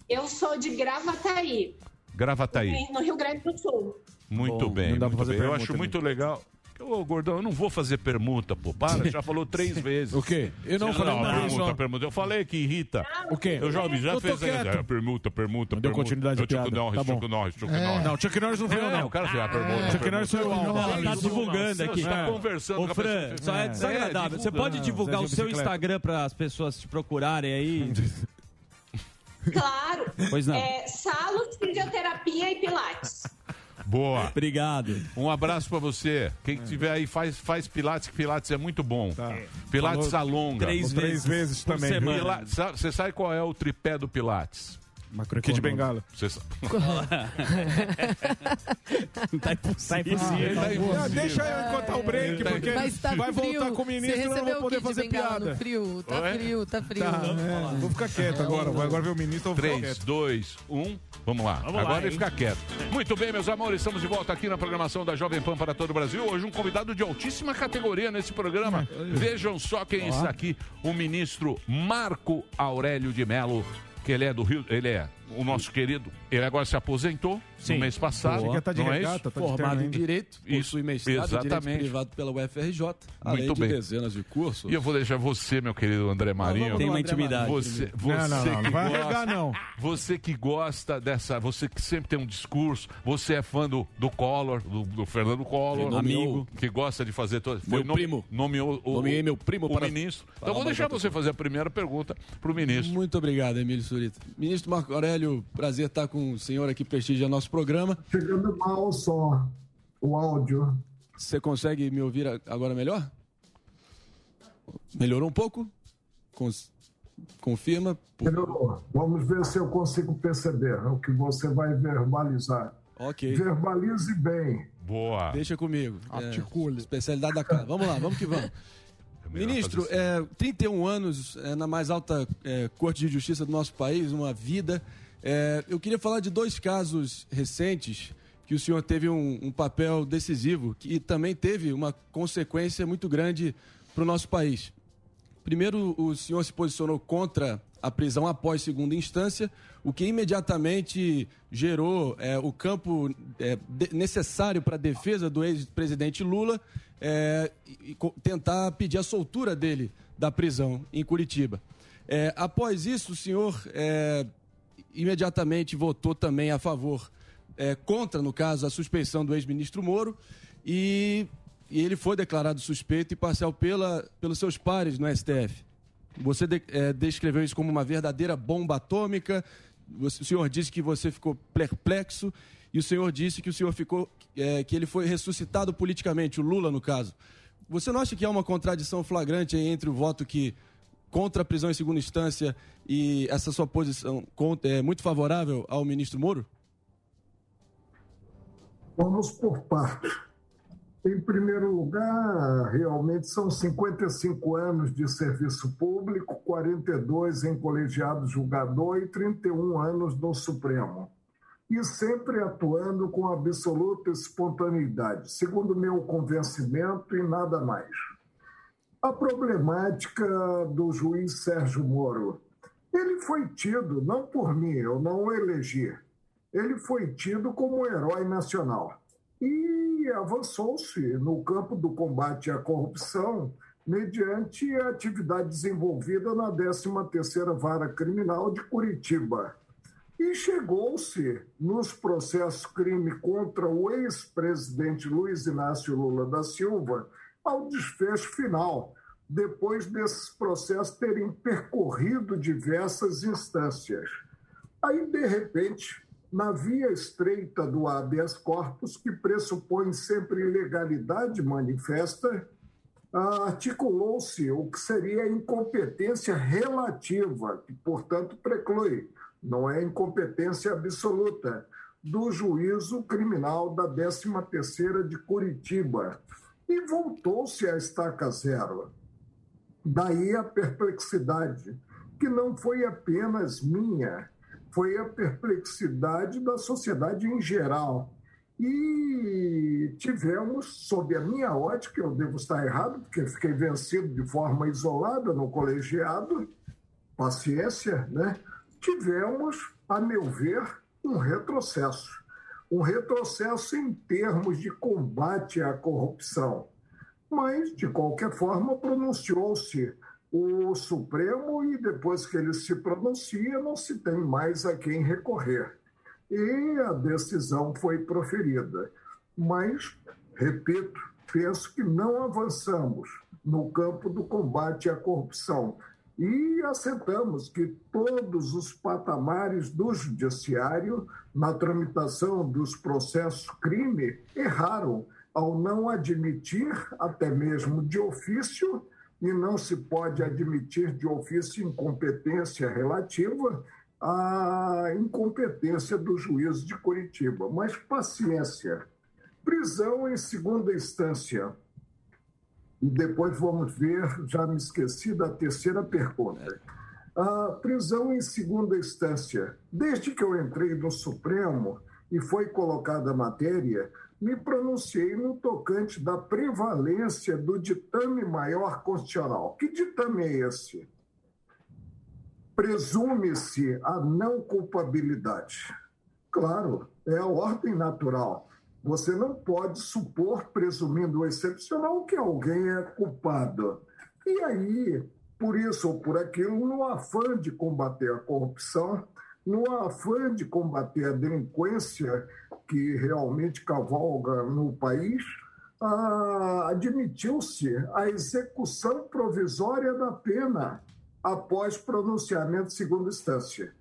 Eu sou de Gravataí, Gravataí. no Rio Grande do Sul. Muito Bom, bem, não dá pra muito fazer bem. Eu acho né? muito legal. Ô, gordão, eu não vou fazer permuta, pô. Para, já falou três vezes. O quê? Eu não falei vez permuta, só. permuta. Eu falei que irrita. O quê? Eu já já Eu tô fez. É, permuta, permuta, Não deu continuidade É o Chuck. Norris, Tá bom. Chuck Norris, Chuck É. Norris. Não, Chuck Norris não foi eu, É, não. o cara fez a permuta. Chuck Norris foi eu. Ela tá divulgando aqui. Você tá conversando Ô, com a Fran, só é desagradável. Você pode divulgar o seu Instagram para as pessoas te procurarem aí? Claro. Pois não. É, Salos, Fisioterapia e Pilates. Boa. Obrigado. Um abraço pra você. Quem tiver aí faz, faz Pilates, que Pilates é muito bom. Pilates Falou alonga. três Três vezes vezes também, Você sabe qual é o tripé do Pilates? Kid de Bengala. Você sabe. tá impossível. Tá impossível. Ah, deixa eu contar o break, Tá porque tá vai frio. voltar com o ministro Você e eu não recebeu vou poder fazer bengala piada. no frio. Tá Oi? frio, tá frio. Tá, é, vou ficar quieto agora. Vou agora ver o ministro. eu vou ficar 3, quieto. 2, 1. Vamos lá. Vamos lá, Agora ele hein? fica quieto. Muito bem, meus amores. Estamos de volta aqui na programação da Jovem Pan para todo o Brasil. Hoje um convidado de altíssima categoria nesse programa. Vejam só quem está aqui. O ministro Marco Aurélio de Mello. Ele é do Rio, ele é o nosso querido. Ele agora se aposentou Sim. no mês passado. Boa. Tá de não é regata, isso? tá Formado em. Direito, Isso, possui mestrado em Direito exatamente. Privado pela UFRJ, além Muito de bem. dezenas de cursos. E eu vou deixar você, meu querido André Marinho. vamos Tem uma intimidade. Você, você Não, não, não, que não vai gosta, arregar, não. Você que gosta dessa. Você que sempre tem um discurso. Você é fã do, do Collor, do, do Fernando Collor. Nomeou- Amigo. Que gosta de fazer. todo Meu nom- primo. Nomeou o, Nomeei meu primo o para- ministro. Então vou deixar você fazer a primeira pergunta para o ministro. Muito obrigado, Emílio Surita. Ministro Marco Aurélio, prazer estar com o senhor aqui prestigia nosso programa. Chegando mal só o áudio. Você consegue me ouvir agora melhor? Melhorou um pouco? Cons- Confirma? Melhorou. Vamos ver se eu consigo perceber o que você vai verbalizar. Ok. Verbalize bem. Boa. Deixa comigo. Articule. É, especialidade da casa. Vamos lá, vamos que vamos. Ministro, é, 31 anos é, na mais alta é, Corte de Justiça do nosso país, uma vida. É, eu queria falar de dois casos recentes que o senhor teve um, um papel decisivo que também teve uma consequência muito grande para o nosso país. Primeiro, o senhor se posicionou contra a prisão após segunda instância, o que imediatamente gerou é, o campo é, de- necessário para a defesa do ex-presidente Lula é, e, e tentar pedir a soltura dele da prisão em Curitiba. É, após isso, o senhor é, imediatamente votou também a favor, é, contra, no caso, a suspeição do ex-ministro Moro e, e ele foi declarado suspeito e parcial pela, pelos seus pares no STF. Você de- eh, descreveu isso como uma verdadeira bomba atômica. O senhor disse que você ficou perplexo e o senhor disse que o senhor ficou eh, que ele foi ressuscitado politicamente, o Lula no caso. Você não acha que há uma contradição flagrante entre o voto que contra a prisão em segunda instância e essa sua posição é muito favorável ao ministro Moro? Vamos por partes. Em primeiro lugar, realmente são 55 anos de serviço público, 42 em colegiado julgador e 31 anos no Supremo. E sempre atuando com absoluta espontaneidade, segundo meu convencimento e nada mais. A problemática do juiz Sérgio Moro. Ele foi tido, não por mim, eu não o elegi, ele foi tido como herói nacional. E avançou-se no campo do combate à corrupção mediante a atividade desenvolvida na 13ª Vara Criminal de Curitiba. E chegou-se nos processos crime contra o ex-presidente Luiz Inácio Lula da Silva ao desfecho final, depois desses processos terem percorrido diversas instâncias. Aí, de repente, na via estreita do habeas corpus, que pressupõe sempre ilegalidade manifesta, ah, articulou-se o que seria incompetência relativa, que, portanto, preclui, não é incompetência absoluta, do juízo criminal da 13ª de Curitiba. E voltou-se à estaca zero. Daí a perplexidade, que não foi apenas minha, foi a perplexidade da sociedade em geral. E tivemos, sob a minha ótica, eu devo estar errado, porque fiquei vencido de forma isolada no colegiado, paciência, né? Tivemos, a meu ver, um retrocesso. Um retrocesso em termos de combate à corrupção. Mas, de qualquer forma, pronunciou-se o Supremo e depois que ele se pronuncia, não se tem mais a quem recorrer. E a decisão foi proferida. Mas, repito, penso que não avançamos no campo do combate à corrupção. E aceitamos que todos os patamares do judiciário, na tramitação dos processos crime, erraram ao não admitir, até mesmo de ofício, e não se pode admitir de ofício incompetência relativa à incompetência do juiz de Curitiba. Mas paciência. Prisão em segunda instância. E depois vamos ver, já me esqueci da terceira pergunta. A prisão em segunda instância. Desde que eu entrei no Supremo e foi colocada a matéria, me pronunciei no tocante da prevalência do ditame maior constitucional. Que ditame é esse? Presume-se a não culpabilidade. Claro, é a ordem natural. Você não pode supor, presumindo o excepcional, que alguém é culpado. E aí, por isso ou por aquilo, no afã de combater a corrupção, no afã de combater a delinquência que realmente cavalga no país, admitiu-se a execução provisória da pena após pronunciamento de segunda instância.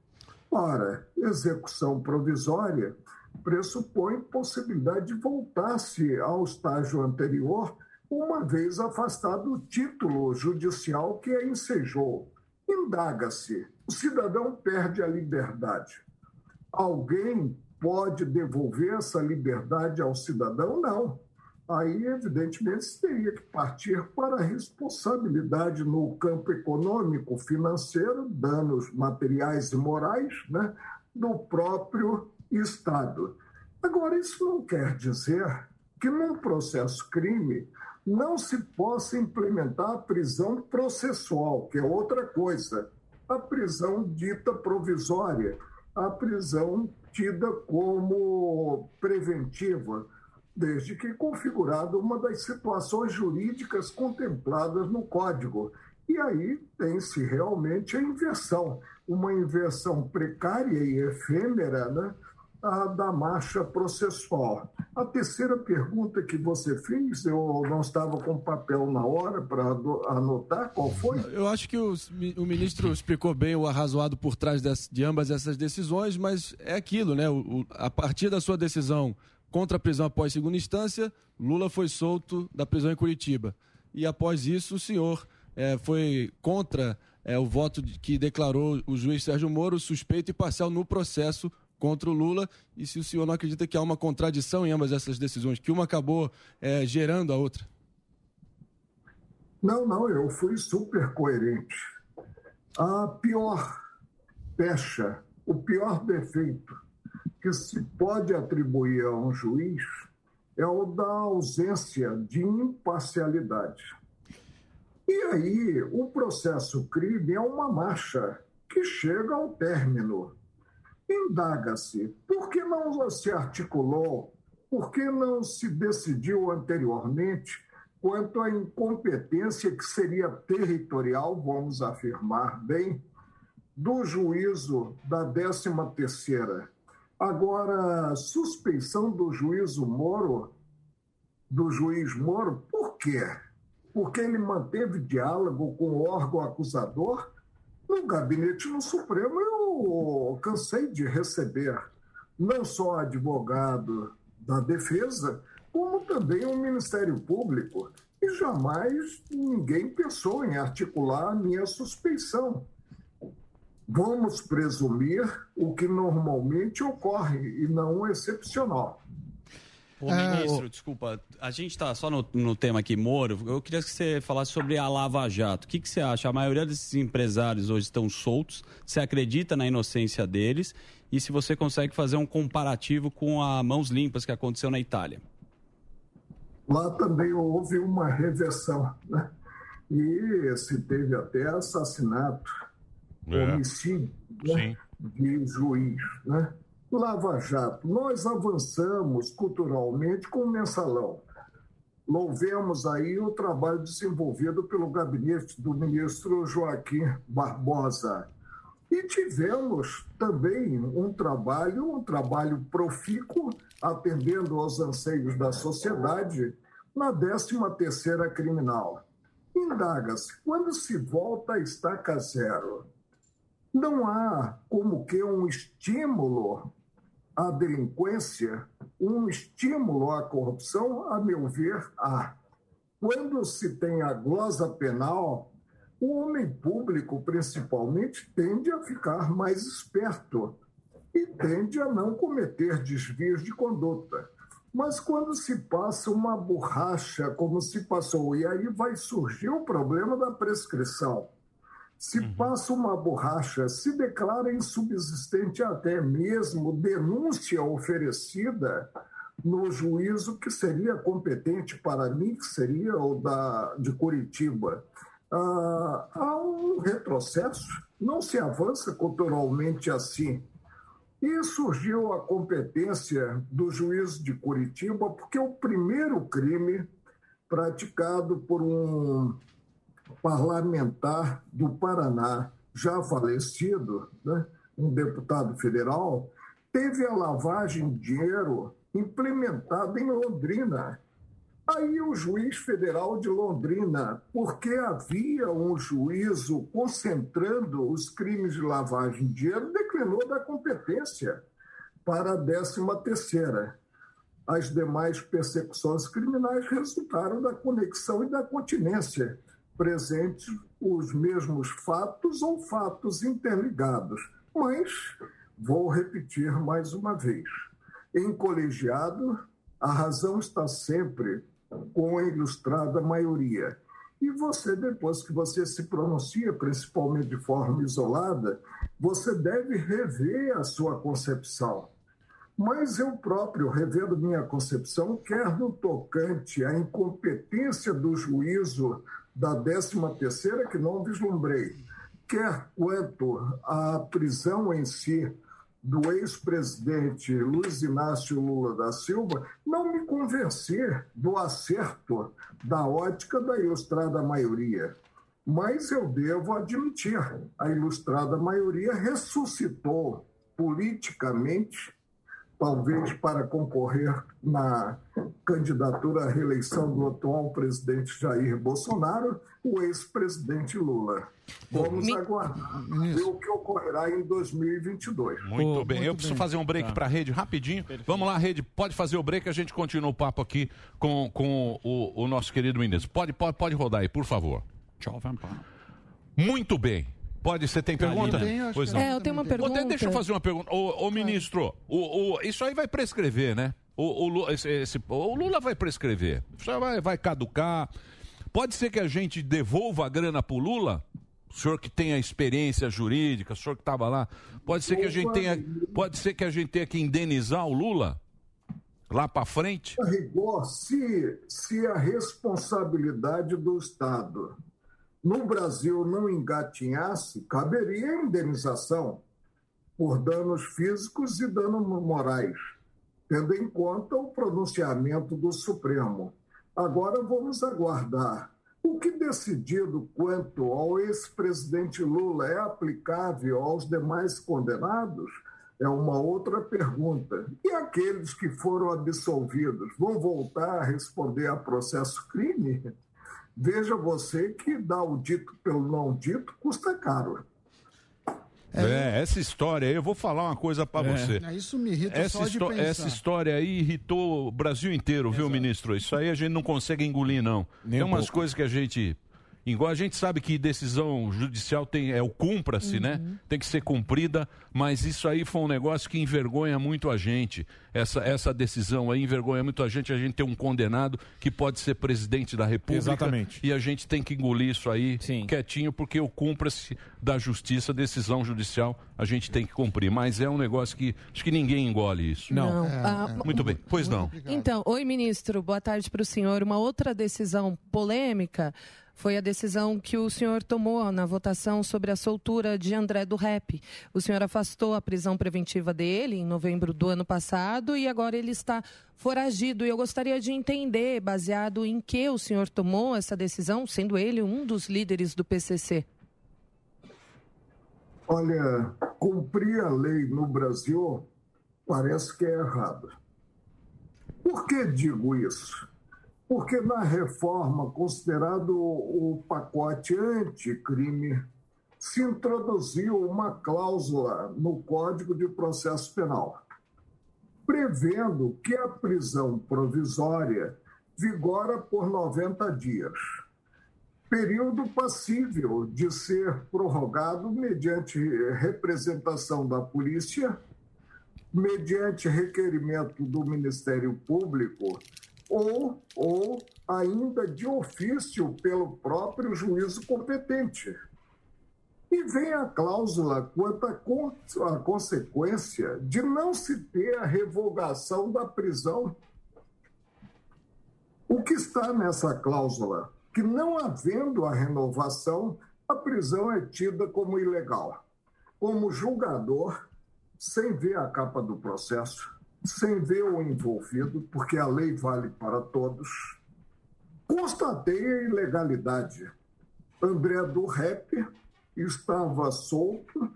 Ora, execução provisória pressupõe possibilidade de voltar-se ao estágio anterior, uma vez afastado o título judicial que a ensejou. Indaga-se: o cidadão perde a liberdade. Alguém pode devolver essa liberdade ao cidadão? Não. Aí, evidentemente, se teria que partir para a responsabilidade no campo econômico, financeiro, danos materiais e morais né, do próprio Estado. Agora, isso não quer dizer que num processo crime não se possa implementar a prisão processual, que é outra coisa. A prisão dita provisória, a prisão tida como preventiva, desde que configurada uma das situações jurídicas contempladas no Código. E aí tem-se realmente a inversão, uma inversão precária e efêmera, né? A da marcha processual. A terceira pergunta que você fez, eu não estava com papel na hora para anotar, qual foi? Eu acho que o, o, ministro explicou bem o arrazoado por trás de, ambas essas decisões, mas é aquilo, né? O, a partir da sua decisão contra a prisão após segunda instância, Lula foi solto da prisão em Curitiba. E após isso, o senhor é, foi contra é, o voto de, que declarou o juiz Sérgio Moro suspeito e parcial no processo contra o Lula e se o senhor não acredita que há uma contradição em ambas essas decisões, que uma acabou é, gerando a outra. Não, não, eu fui super coerente. A pior pecha, o pior defeito que se pode atribuir a um juiz é o da ausência de imparcialidade. E aí, o processo crime é uma marcha que chega ao término Indaga-se por que não se articulou, por que não se decidiu anteriormente quanto à incompetência que seria territorial, vamos afirmar bem, do juízo da 13ª. Agora, suspeição do juízo Moro, do juiz Moro, por quê? Porque ele manteve diálogo com o órgão acusador? No gabinete no Supremo, cansei de receber não só advogado da defesa, como também o Ministério Público. E jamais ninguém pensou em articular a minha suspeição. Vamos presumir o que normalmente ocorre e não o excepcional. Ô, ministro, é, desculpa, a gente está só no, no, tema aqui, Moro. Eu queria que você falasse sobre a Lava Jato. O que, que você acha? A maioria desses empresários hoje estão soltos. Você acredita na inocência deles? E se você consegue fazer um comparativo com a Mãos Limpas que aconteceu na Itália? Lá também houve uma reversão, né? E se teve até assassinato, é. homicídio né? de juiz, né? Lava Jato, nós avançamos culturalmente com o mensalão. Louvemos aí o trabalho desenvolvido pelo gabinete do ministro Joaquim Barbosa. E tivemos também um trabalho, um trabalho profícuo, atendendo aos anseios da sociedade, na 13ª criminal. Indaga-se, quando se volta a estaca zero, não há como que um estímulo à delinquência, um estímulo à corrupção, a meu ver, há. Quando se tem a glosa penal, o homem público, principalmente, tende a ficar mais esperto e tende a não cometer desvios de conduta. Mas quando se passa uma borracha, como se passou, e aí vai surgir o problema da prescrição. Se passa uma borracha, se declara insubsistente até mesmo denúncia oferecida no juízo que seria competente para mim, que seria o da, de Curitiba. Ah, há um retrocesso, não se avança culturalmente assim. E surgiu a competência do juiz de Curitiba, porque o primeiro crime praticado por um parlamentar do Paraná, já falecido, né, um deputado federal, teve a lavagem de dinheiro implementada em Londrina. Aí o juiz federal de Londrina, porque havia um juízo concentrando os crimes de lavagem de dinheiro, declinou da competência para a 13 terceira. As demais persecuções criminais resultaram da conexão e da continência, presentes os mesmos fatos ou fatos interligados. Mas, vou repetir mais uma vez, em colegiado, a razão está sempre com a ilustrada maioria. E você, depois que você se pronuncia, principalmente de forma isolada, você deve rever a sua concepção. Mas eu próprio, revendo minha concepção, quer no tocante à incompetência do juízo da 13ª, que não vislumbrei, quer quanto à prisão em si do ex-presidente Luiz Inácio Lula da Silva, não me convencer do acerto da ótica da ilustrada maioria. Mas eu devo admitir, a ilustrada maioria ressuscitou politicamente talvez para concorrer na candidatura à reeleição do atual presidente Jair Bolsonaro, o ex-presidente Lula. Vamos Me- aguardar ver o que ocorrerá em 2022. Muito bem, eu preciso fazer um break para a rede rapidinho. Vamos lá, rede, pode fazer o break, a gente continua o papo aqui com, com o, o nosso querido ministro. Pode, pode, pode rodar aí, por favor. Muito bem. Pode, você tem pergunta? Tem, acho pois não. É, eu tenho uma pergunta. de- Deixa eu fazer uma pergunta. Ô, ô, ministro, o, o- isso aí vai prescrever, né? O, o esse- esse- o Lula vai prescrever. Isso aí vai, vai caducar. Pode ser que a gente devolva a grana pro Lula? O senhor que tem a experiência jurídica, o senhor que estava lá, pode ser que a gente tenha, pode ser que a gente tenha que indenizar o Lula lá para frente? A rigor, se, se a responsabilidade do Estado no Brasil não engatinhasse, caberia indenização por danos físicos e danos morais, tendo em conta o pronunciamento do Supremo. Agora vamos aguardar. O que decidido quanto ao ex-presidente Lula é aplicável aos demais condenados é uma outra pergunta. E aqueles que foram absolvidos vão voltar a responder a processo crime? Veja você que dar o dito pelo não dito custa caro. É, essa história aí, eu vou falar uma coisa para É. você. É, isso me irrita essa, só essa história aí irritou o Brasil inteiro, viu, ministro? Isso aí a gente não consegue engolir, não. Nem tem um umas pouco. coisas que a gente. Igual a gente sabe que decisão judicial tem é o cumpra-se, né? Tem que ser cumprida, mas isso aí foi um negócio que envergonha muito a gente. Essa, essa decisão aí envergonha muito a gente. A gente tem um condenado que pode ser presidente da República. Exatamente. E a gente tem que engolir isso aí quietinho, porque o cumpra-se da justiça, decisão judicial, a gente tem que cumprir. Mas é um negócio que acho que ninguém engole isso. Não. É, Ah, é. Muito bem. Pois não. Então, oi, ministro, boa tarde para o senhor. Uma outra decisão polêmica foi a decisão que o senhor tomou na votação sobre a soltura de André do Rep. O senhor afastou a prisão preventiva dele em novembro do ano passado e agora ele está foragido. E eu gostaria de entender, baseado em que o senhor tomou essa decisão, sendo ele um dos líderes do PCC. Olha, cumprir a lei no Brasil parece que é errado. Por que digo isso? Porque na reforma, considerado o pacote anticrime, se introduziu uma cláusula no Código de Processo Penal, prevendo que a prisão provisória vigora por 90 dias período passível de ser prorrogado mediante representação da polícia, mediante requerimento do Ministério Público ou, ou ainda de ofício pelo próprio juízo competente. E vem a cláusula quanto à con consequência de não se ter a revogação da prisão. O que está nessa cláusula? que, não havendo a renovação, a prisão é tida como ilegal. Como julgador, sem ver a capa do processo, sem ver o envolvido, porque a lei vale para todos, constatei a ilegalidade. André do Rep estava solto,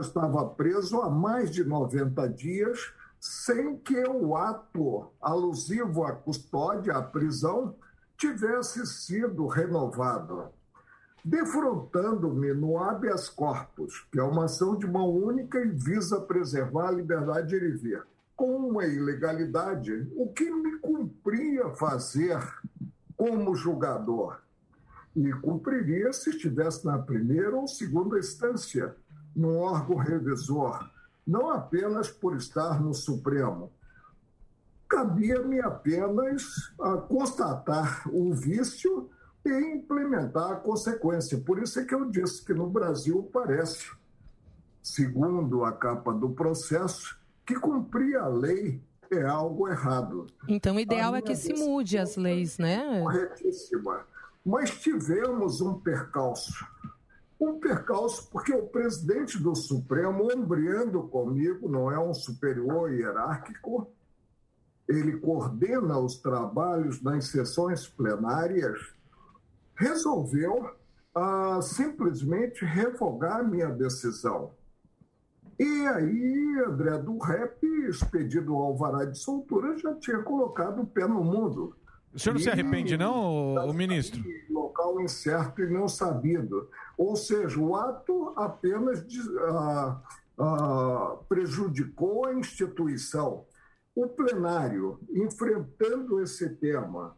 estava preso há mais de 90 dias, sem que o ato alusivo à custódia, à prisão, tivesse sido renovado, defrontando-me no habeas corpus, que é uma ação de mão única e visa preservar a liberdade de ir e vir, com uma ilegalidade, o que me cumpria fazer como julgador. E cumpriria se estivesse na primeira ou segunda instância, no órgão revisor, não apenas por estar no Supremo cabia-me apenas a constatar o vício e implementar a consequência. Por isso é que eu disse que no Brasil parece, segundo a capa do processo, que cumprir a lei é algo errado. Então, o ideal é que se mude as leis, né? Corretíssima. Mas tivemos um percalço. Um percalço porque o presidente do Supremo, ombreando comigo, não é um superior hierárquico, ele coordena os trabalhos nas sessões plenárias, resolveu ah, simplesmente revogar minha decisão. E aí, André do Rep, expedido ao alvará de soltura, já tinha colocado o pé no mundo. O senhor não e, se arrepende, não, o ministro? Local incerto e não sabido. Ou seja, o ato apenas ah, ah, prejudicou a instituição o plenário, enfrentando esse tema,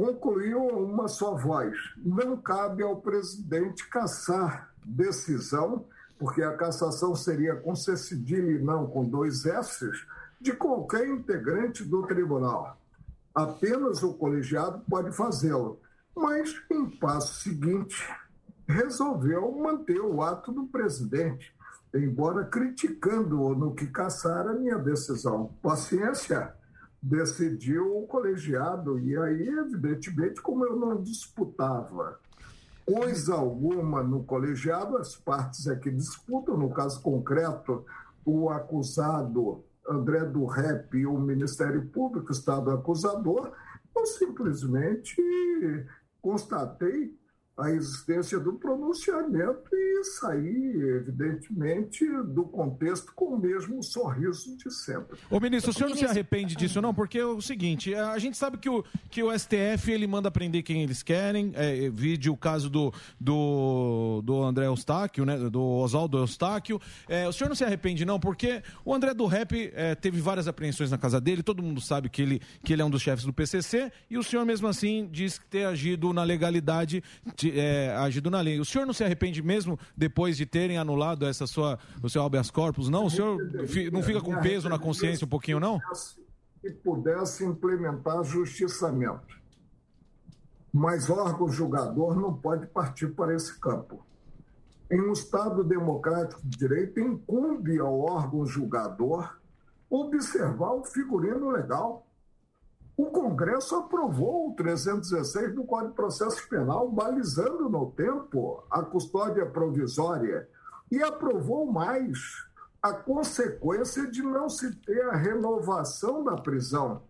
concluiu uma só voz: não cabe ao presidente caçar decisão, porque a cassação seria com C e não com dois S's, de qualquer integrante do tribunal. Apenas o colegiado pode fazê-lo. Mas, em passo seguinte, resolveu manter o ato do presidente embora criticando no que caçar a minha decisão. Paciência, decidiu o colegiado, e aí, evidentemente, como eu não disputava coisa alguma no colegiado, as partes é que disputam, no caso concreto, o acusado André do Rep e o Ministério Público, Estado acusador, eu simplesmente constatei a existência do pronunciamento e sair, evidentemente, do contexto com o mesmo sorriso de sempre. Ô, ministro, o senhor não se arrepende disso, não? Porque é o seguinte, a gente sabe que o, que o STF ele manda prender quem eles querem, é, vídeo o caso do, do, do André Eustáquio, né, do Oswaldo Eustáquio. É, o senhor não se arrepende, não? Porque o André do Rap é, teve várias apreensões na casa dele, todo mundo sabe que ele, que ele é um dos chefes do PCC, e o senhor mesmo assim diz ter agido na legalidade é, agido na lei. O senhor não se arrepende mesmo depois de terem anulado essa sua, o seu habeas corpus, não? O senhor não fica com peso na consciência um pouquinho, não? Se pudesse implementar justiçamento. Mas órgão julgador não pode partir para esse campo. Em um Estado democrático de direito, incumbe ao órgão julgador observar o figurino legal. O Congresso aprovou o 316 do Código de Processo Penal, balizando no tempo a custódia provisória. E aprovou mais a consequência de não se ter a renovação da prisão,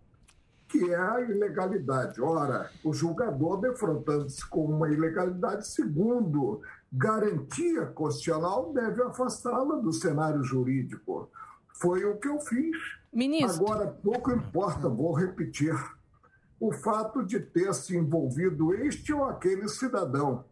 que é a ilegalidade. Ora, o julgador, defrontando-se com uma ilegalidade, segundo garantia constitucional, deve afastá-la do cenário jurídico. Foi o que eu fiz. Ministro. Agora, pouco importa, vou repetir, o fato de ter se envolvido este ou aquele cidadão,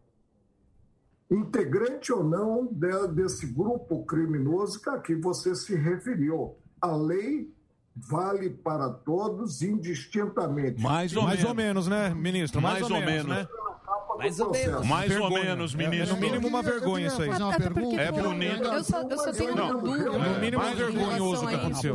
integrante ou não de- desse grupo criminoso que aqui você se referiu. A lei vale para todos indistintamente. Mais ou, mais ou menos, né, ministro? Mais, Mais ou, ou menos, menos. né? Mais ou menos. Mais ou menos, É, ministro. no mínimo uma vergonha isso aí. É bonito. Eu só, eu só tenho uma Não, dúvida. No mínimo Mais vergonhoso o que aconteceu.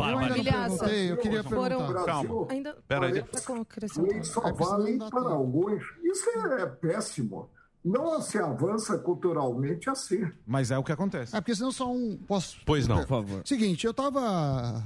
Eu queria perguntar. Calma. Ainda... Pera aí. Com acrescentar. Lei só É, vale para alguns. Isso é péssimo. Não se avança culturalmente assim. Mas é o que acontece. É porque senão só um. Posso. Pois não. Por favor. Seguinte, eu estava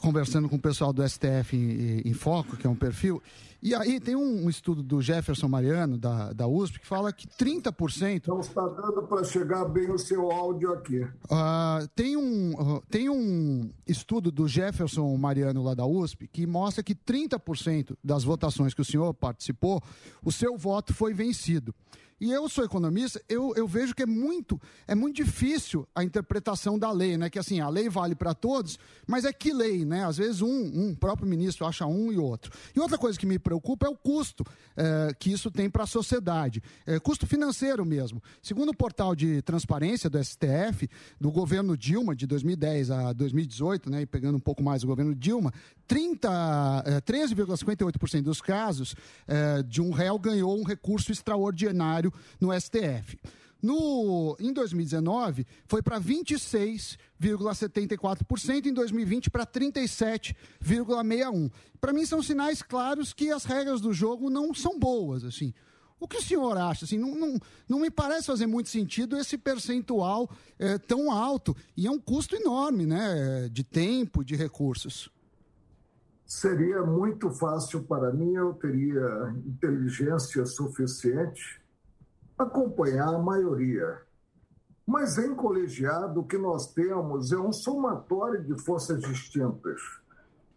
conversando com o pessoal do STF em, em Foco, que é um perfil, e aí tem um, um estudo do Jefferson Mariano, da, da USP, que fala que 30%. Não está dando para chegar bem o seu áudio aqui. Ah, tem, um, ah, tem um estudo do Jefferson Mariano lá da USP que mostra que 30% das votações que o senhor participou, o seu voto foi vencido. E eu sou economista, eu, eu vejo que é muito, é muito difícil a interpretação da lei, né? Que assim, a lei vale para todos, mas é que lei, né? Às vezes um, um próprio ministro acha um e outro. E outra coisa que me preocupa é o custo eh, que isso tem para a sociedade. Eh, custo financeiro mesmo. Segundo o portal de transparência do STF, do governo Dilma, de 2010 a 2018, né? E pegando um pouco mais o governo Dilma, 30, eh, 13,58% dos casos eh, de um réu ganhou um recurso extraordinário no STF. No, em 2019, foi para 26,74%, em 2020 para 37,61%. Para mim, são sinais claros que as regras do jogo não são boas. assim. O que o senhor acha? Assim, não, não, não me parece fazer muito sentido esse percentual eh, tão alto. E é um custo enorme né, de tempo, de recursos. Seria muito fácil para mim, eu teria inteligência suficiente acompanhar a maioria. Mas em colegiado, o que nós temos é um somatório de forças distintas,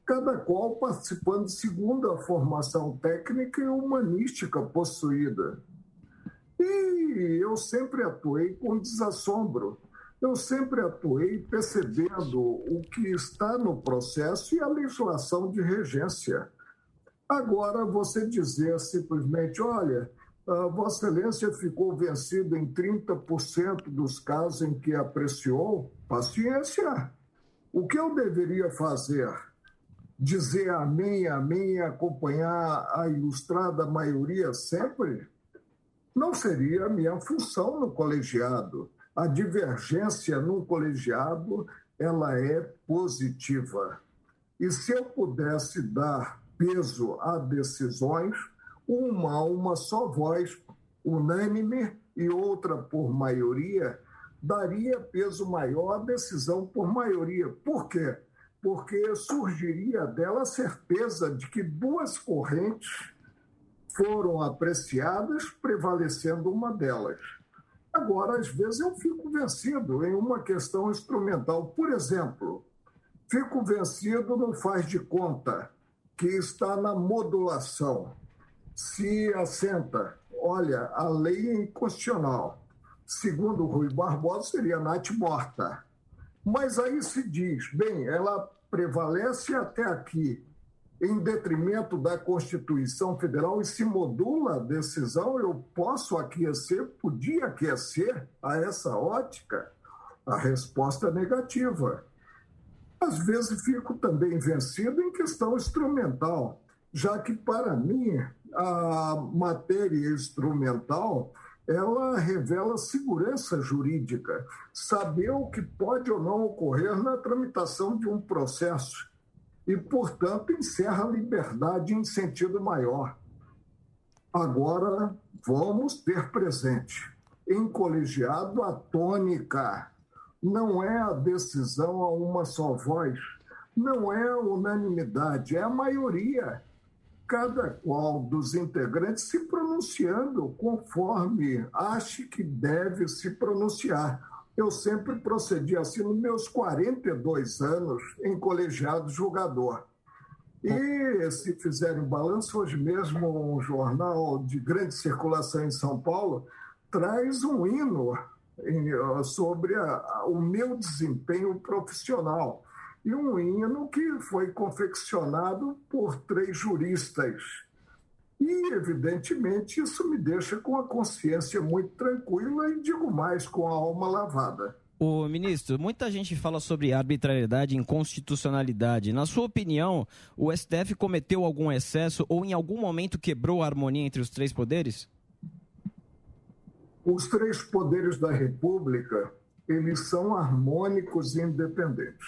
cada qual participando segundo a formação técnica e humanística possuída. E eu sempre atuei com desassombro. Eu sempre atuei percebendo o que está no processo e a legislação de regência. Agora, você dizer simplesmente, olha, Vossa Excelência ficou vencido em 30% dos casos em que apreciou, paciência. O que eu deveria fazer? Dizer amém, amém acompanhar a ilustrada maioria sempre? Não seria a minha função no colegiado. A divergência no colegiado, ela é positiva. E se eu pudesse dar peso a decisões, uma a uma só voz, unânime e outra por maioria, daria peso maior à decisão por maioria. Por quê? Porque surgiria dela a certeza de que duas correntes foram apreciadas, prevalecendo uma delas. Agora, às vezes, eu fico vencido em uma questão instrumental. Por exemplo, fico vencido no faz de conta, que está na modulação se assenta, olha, a lei é inconstitucional. Segundo Rui Barbosa, seria Nath morta. Mas aí se diz, bem, ela prevalece até aqui, em detrimento da Constituição Federal, e se modula a decisão, eu posso aquecer, podia aquecer a essa ótica? A resposta é negativa. Às vezes fico também vencido em questão instrumental, já que, para mim, a matéria instrumental ela revela segurança jurídica, saber o que pode ou não ocorrer na tramitação de um processo e, portanto, encerra a liberdade em sentido maior. Agora, vamos ter presente, em colegiado, a tônica não é a decisão a uma só voz, não é unanimidade, é a maioria cada qual dos integrantes se pronunciando conforme ache que deve se pronunciar. Eu sempre procedi assim nos meus 42 anos em colegiado julgador. E se fizerem um balanço, hoje mesmo um jornal de grande circulação em São Paulo traz um hino sobre a- o meu desempenho profissional. E um hino que foi confeccionado por três juristas. E, evidentemente, isso me deixa com a consciência muito tranquila e, digo mais, com a alma lavada. Ô, ministro, muita gente fala sobre arbitrariedade e inconstitucionalidade. Na sua opinião, o STF cometeu algum excesso ou em algum momento quebrou a harmonia entre os três poderes? Os três poderes da República, eles são harmônicos e independentes.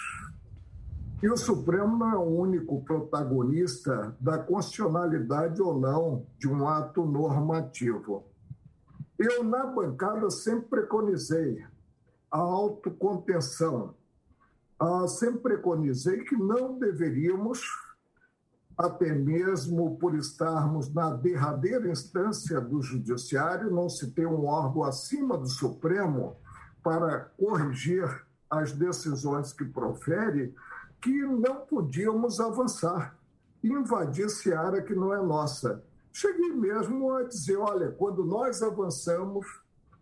E o Supremo não é o único protagonista da constitucionalidade ou não de um ato normativo. Eu, na bancada, sempre preconizei a autocontenção. Ah, sempre preconizei que não deveríamos, até mesmo por estarmos na derradeira instância do Judiciário, não se ter um órgão acima do Supremo para corrigir as decisões que profere, que não podíamos avançar, invadir seara que não é nossa. Cheguei mesmo a dizer: olha, quando nós avançamos,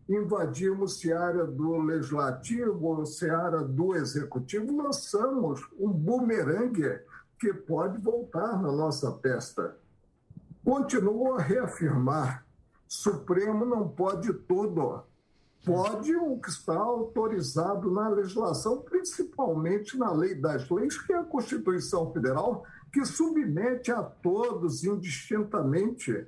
invadimos seara do legislativo, seara do executivo, lançamos um bumerangue que pode voltar na nossa testa. Continuo a reafirmar: Supremo não pode tudo. Pode o que está autorizado na legislação, principalmente na lei das leis, que é a Constituição Federal, que submete a todos indistintamente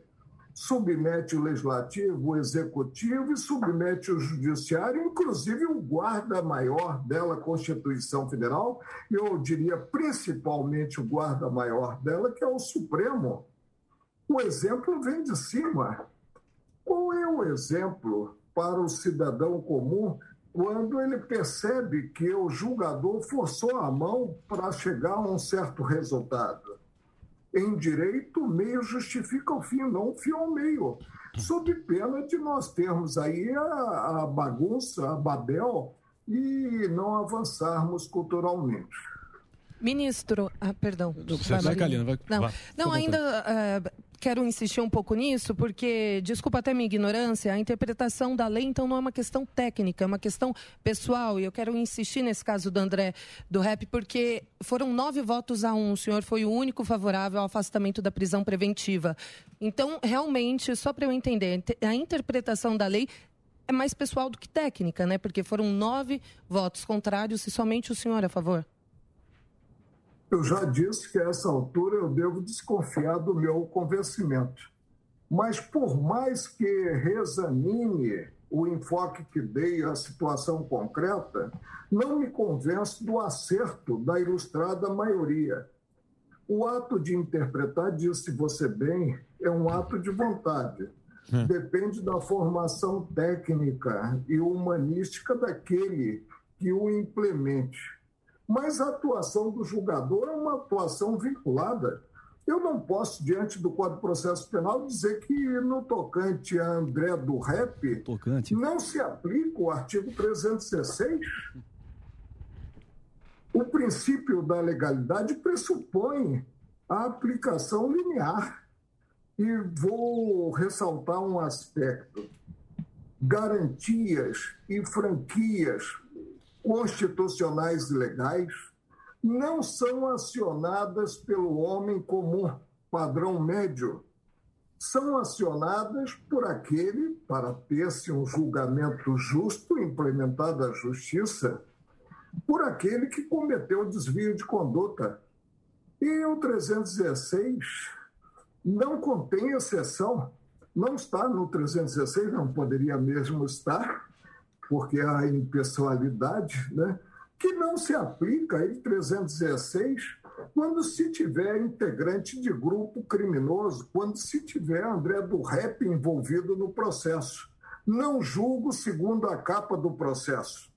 submete o legislativo, o executivo e submete o judiciário, inclusive o guarda-maior dela, Constituição Federal, eu diria principalmente o guarda-maior dela, que é o Supremo. O exemplo vem de cima. Qual é o exemplo para o cidadão comum quando ele percebe que o julgador forçou a mão para chegar a um certo resultado? Em direito, o meio justifica o fim, não o fim ao meio. Sob pena de nós termos aí a, a bagunça, a Babel, e não avançarmos culturalmente. Ministro, ah, perdão. Vai, Marina. Kalina, vai. Não, Vai. não ainda eh, quero insistir um pouco nisso, porque, desculpa até minha ignorância, a interpretação da lei, então, não é uma questão técnica, é uma questão pessoal. E eu quero insistir nesse caso do André do Rap, porque foram nove votos a um. O senhor foi o único favorável ao afastamento da prisão preventiva. Então, realmente, só para eu entender, a interpretação da lei é mais pessoal do que técnica, né? Porque foram nove votos contrários e somente o senhor a favor. Eu já disse que a essa altura eu devo desconfiar do meu convencimento. Mas por mais que reexamine o enfoque que dei à situação concreta, não me convenço do acerto da ilustrada maioria. O ato de interpretar, disse você bem, é um ato de vontade. Depende da formação técnica e humanística daquele que o implemente. Mas a atuação do julgador é uma atuação vinculada. Eu não posso, diante do Código de Processo Penal, dizer que no tocante a André do Rep não se aplica o artigo 316. O princípio da legalidade pressupõe a aplicação linear. E vou ressaltar um aspecto: garantias e franquias constitucionais e legais não são acionadas pelo homem comum, padrão médio. São acionadas por aquele, para ter-se um julgamento justo, implementada a justiça, por aquele que cometeu desvio de conduta. E o 316 não contém exceção. Não está no 316, não poderia mesmo estar, porque há impessoalidade, né? que não se aplica em 316 quando se tiver integrante de grupo criminoso, quando se tiver André do Rep envolvido no processo. Não julgo segundo a capa do processo.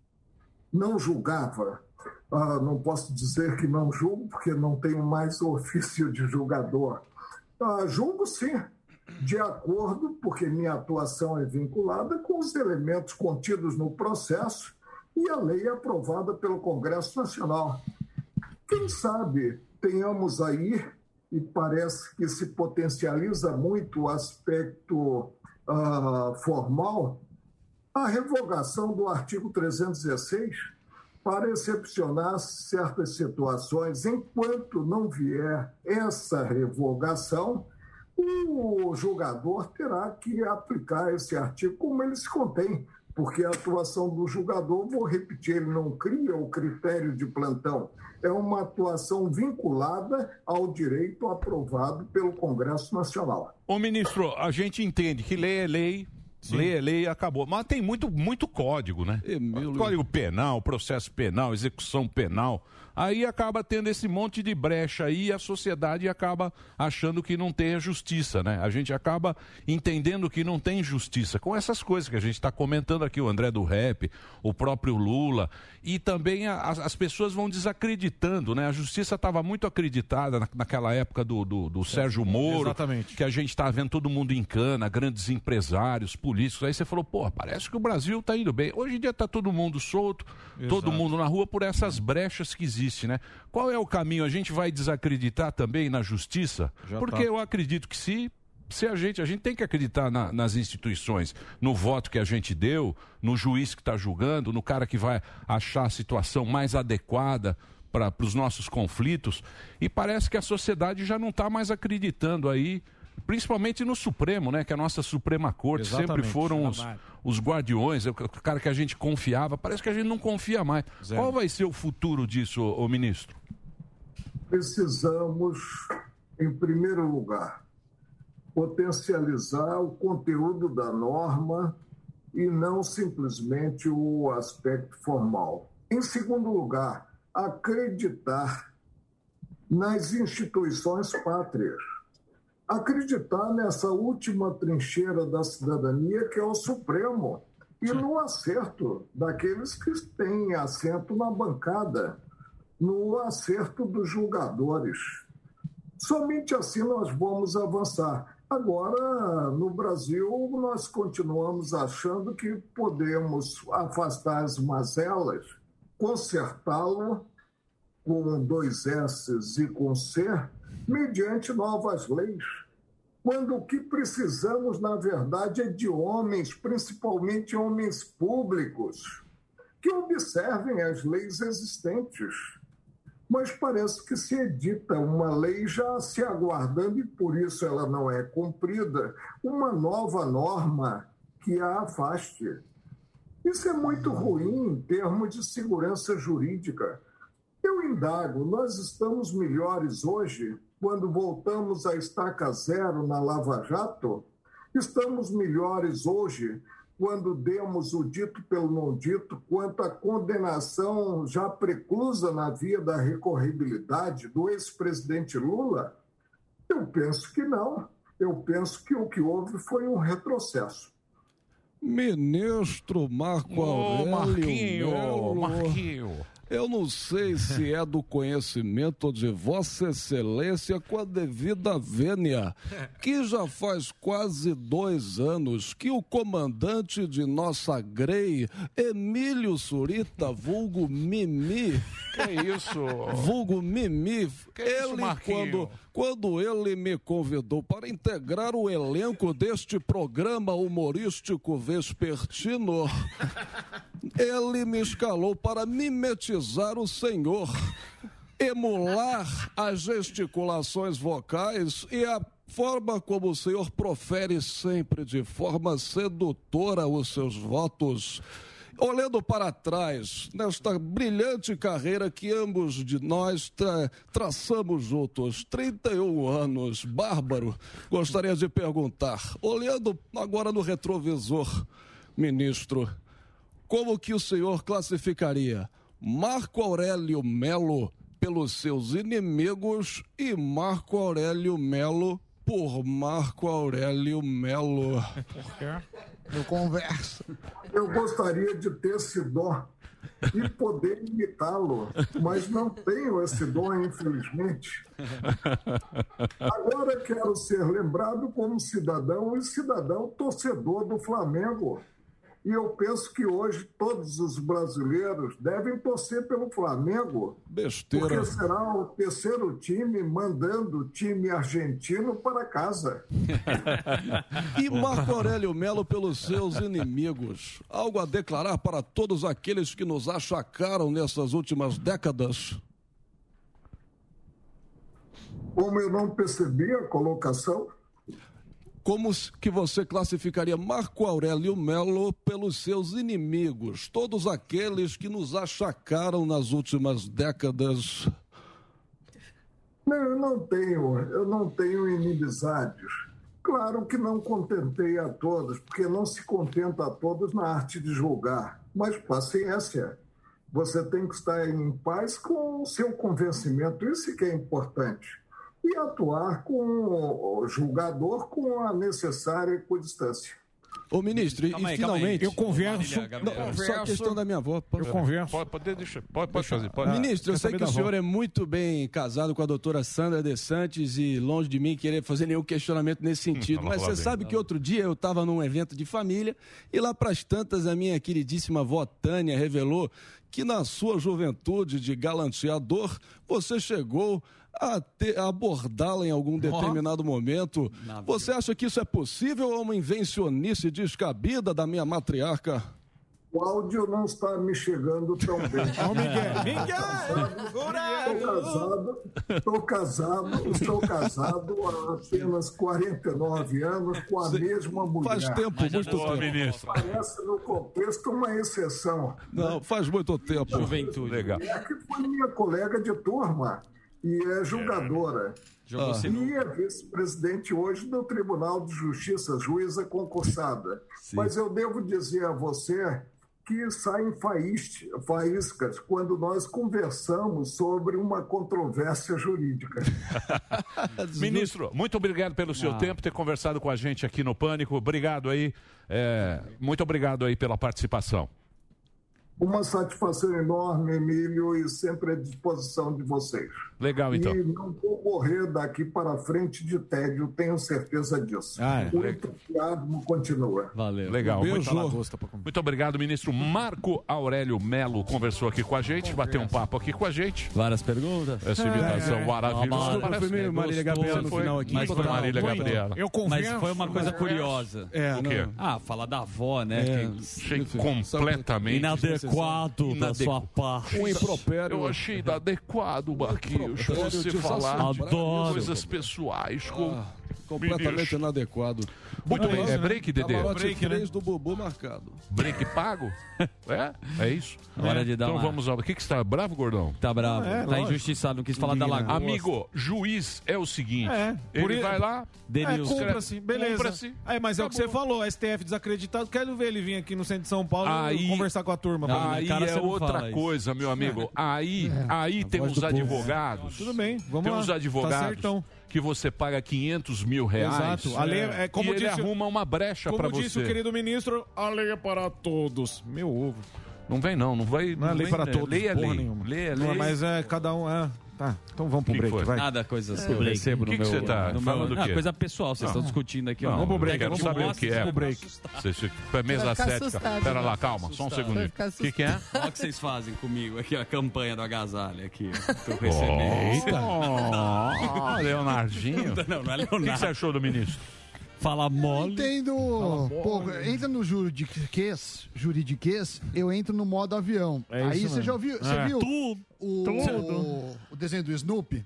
Não julgava. Ah, não posso dizer que não julgo, porque não tenho mais ofício de julgador. Ah, julgo sim, de acordo, porque minha atuação é vinculada com os elementos contidos no processo e a lei aprovada pelo Congresso Nacional. Quem sabe tenhamos aí, e parece que se potencializa muito o aspecto ah, formal, a revogação do artigo 316 para excepcionar certas situações. Enquanto não vier essa revogação, o julgador terá que aplicar esse artigo como ele se contém, porque a atuação do julgador, vou repetir, ele não cria o critério de plantão, é uma atuação vinculada ao direito aprovado pelo Congresso Nacional. Ô ministro, a gente entende que lei é lei, lei é lei e acabou. Mas tem muito, muito código, né? Código penal, processo penal, execução penal. Aí acaba tendo esse monte de brecha aí e a sociedade acaba achando que não tem a justiça, né? A gente acaba entendendo que não tem justiça com essas coisas que a gente está comentando aqui, o André do Rap, o próprio Lula. E também a- as, as pessoas vão desacreditando, né? A justiça estava muito acreditada na- naquela época do, do, do Sérgio Moro. Exatamente. Que a gente está vendo todo mundo em cana, grandes empresários, políticos. Aí você falou, pô, parece que o Brasil está indo bem. Hoje em dia está todo mundo solto, todo Exato. mundo na rua por essas brechas que existem, né? Qual é o caminho? A gente vai desacreditar também na justiça? Já Porque tá. eu acredito que se se a gente, a gente tem que acreditar na- nas instituições, no voto que a gente deu, no juiz que está julgando, no cara que vai achar a situação mais adequada para os nossos conflitos. E parece que a sociedade já não está mais acreditando aí, principalmente no Supremo, né? Que a nossa Suprema Corte sempre Exatamente, foram os, os guardiões, é o cara que a gente confiava. Parece que a gente não confia mais. Zero. Qual vai ser o futuro disso, ô ministro? Precisamos, em primeiro lugar, potencializar o conteúdo da norma e não simplesmente o aspecto formal. Em segundo lugar, acreditar nas instituições pátrias. Acreditar nessa última trincheira da cidadania que é o Supremo e no acerto daqueles que têm assento na bancada, no acerto dos julgadores. Somente assim nós vamos avançar. Agora, no Brasil, nós continuamos achando que podemos afastar as mazelas, consertá-lo com dois S e com C, mediante novas leis. Quando o que precisamos, na verdade, é de homens, principalmente homens públicos, que observem as leis existentes mas parece que se edita uma lei já se aguardando e por isso ela não é cumprida, uma nova norma que a afaste. Isso é muito ruim em termos de segurança jurídica. Eu indago, nós estamos melhores hoje quando voltamos à estaca zero na Lava Jato? Estamos melhores hoje quando demos o dito pelo não dito quanto à condenação já preclusa na via da recorribilidade do ex-presidente Lula? Eu penso que não. Eu penso que o que houve foi um retrocesso. Ministro Marco Ô, Aurélio Marquinho, Melo. Marquinho. Eu não sei se é do conhecimento de Vossa Excelência com a devida vênia, que já faz quase dois anos que o comandante de nossa Grey, Emílio Surita, vulgo Mimi. Que isso? Vulgo Mimi. Que isso, ele, Marquinho? quando, quando ele me convidou para integrar o elenco deste programa humorístico vespertino, ele me escalou para mimetizar o senhor, emular as gesticulações vocais e a forma como o senhor profere sempre de forma sedutora os seus votos. Olhando para trás, nesta brilhante carreira que ambos de nós tra- traçamos juntos, 31 anos, bárbaro, gostaria de perguntar, olhando agora no retrovisor, ministro, como que o senhor classificaria Marco Aurélio Melo pelos seus inimigos e Marco Aurélio Melo por Marco Aurélio Melo? Eu converso. Eu gostaria de ter sido e poder imitá-lo, mas não tenho esse dom, infelizmente. Agora quero ser lembrado como cidadão e cidadão torcedor do Flamengo. E eu penso que hoje todos os brasileiros devem torcer pelo Flamengo. Besteira. Porque será o terceiro time mandando o time argentino para casa. E Marco Aurélio Melo pelos seus inimigos. Algo a declarar para todos aqueles que nos achacaram nessas últimas décadas? Como eu não percebi a colocação, Como que você classificaria Marco Aurélio Melo pelos seus inimigos? Todos aqueles que nos achacaram nas últimas décadas. Não, eu não tenho, eu não tenho inimizades. Claro que não contentei a todos, porque não se contenta a todos na arte de julgar. Mas paciência. Você tem que estar em paz com o seu convencimento, isso que é importante. E atuar com o julgador com a necessária equidistância. Ô, ministro, e- Calma e aí, finalmente. Eu converso- Não, só questão da minha avó. Eu converso. Pode, pode, deixa, pode, pode fazer. Pode. Ministro, eu sei que o senhor avó? é muito bem casado com a doutora Sandra De Santos e longe de mim querer fazer nenhum questionamento nesse sentido. Lá Mas você vem. sabe que outro dia eu estava num evento de família e lá para as tantas a minha queridíssima avó Tânia revelou que na sua juventude de galanteador você chegou abordá-la em algum determinado momento. Você acha que isso é possível ou é uma invencionice descabida da minha matriarca? O áudio não está me chegando tão bem. Ó, Miguel. Estou casado, estou casado, estou casado há apenas 49 anos com a mesma mulher. Faz tempo, muito tempo. ministro. Parece no contexto uma exceção. Não, faz muito tempo. Juventude. Legal. É que foi minha colega de turma e é julgadora. Jogou Ah. sinuca. E é vice-presidente hoje do Tribunal de Justiça, juíza concursada. Mas eu devo dizer a você que saem faísca- faíscas quando nós conversamos sobre uma controvérsia jurídica. Ministro, muito obrigado pelo seu Ah. tempo, ter conversado com a gente aqui no Pânico. Obrigado aí. é, muito obrigado aí pela participação. Uma satisfação enorme, Emílio, e sempre à disposição de vocês. Legal, então. E não vou morrer daqui para frente de tédio, tenho certeza disso. Ah, é. o entusiasmo continua. Valeu. Legal. Beijo. Muito, muito obrigado, ministro Marco Aurélio Melo conversou aqui com a gente, bateu um papo aqui com a gente. Várias perguntas. Essa imitação É. maravilhosa. Mas Parece- foi Marília Gabriela no final aqui. Mas foi Marília Gabriela. Eu confesso. Mas foi uma coisa curiosa. É, o quê? Ah, falar da avó, né? É, que... achei completamente Inadequado da sua parte. Um impropério. Eu achei inadequado, Marquinhos, você falar de Adoro. coisas pessoais com... Completamente inadequado. Muito bem. É break, Dedê? Camarote Break, né? três do Bubu marcado. Break pago? É? É isso? Hora de dar Então uma- vamos ao... O que que você tá bravo, gordão? Tá bravo. É, tá lógico. injustiçado, não quis falar da lagoa. Amigo, juiz é o seguinte. É, por ele vai lá... É, cumpra-se, beleza. Cumpra-se. É, mas é o que você falou, STF desacreditado. Quero ver ele vir aqui no centro de São Paulo Aí- conversar com a turma. Aí é você não outra fala isso. coisa, meu amigo. Aí, aí tem povo. advogados. Tudo bem, vamos tem lá. uns Tá advogados certão. Que você paga 500 mil reais. Exato. A lei é como e ele disse- arruma uma brecha Como pra disse você. o querido ministro, a lei é para todos. Meu ovo. Não vem não, não vai. Não é lei vem, para né? todos, Lei é porra lei. nenhuma. Lei é Não, lei. Mas é, cada um é... Tá, então vamos pro Que break, foi? vai. Nada coisas que eu break. recebo O no que que meu... você tá no falando meu... o quê? Coisa pessoal, vocês estão discutindo aqui. Não, ó. vamos pro break, Quero quero saber o que é. Vamos pro break. Você, você, foi mesa cética. Pera né? lá, calma, só um segundinho. O que, que é? Olha o que vocês fazem comigo aqui, a campanha do agasalho aqui. Tô recebendo. Eita. Oh, Leonardinho. Não, não é O que que você Leonardo. achou do ministro? Fala mole. Entendo. Pô, entra no juridiquês, juridiquês, eu entro no modo avião. É Aí você já ouviu, você É. viu Tudo, o, tudo. o, o desenho do Snoopy?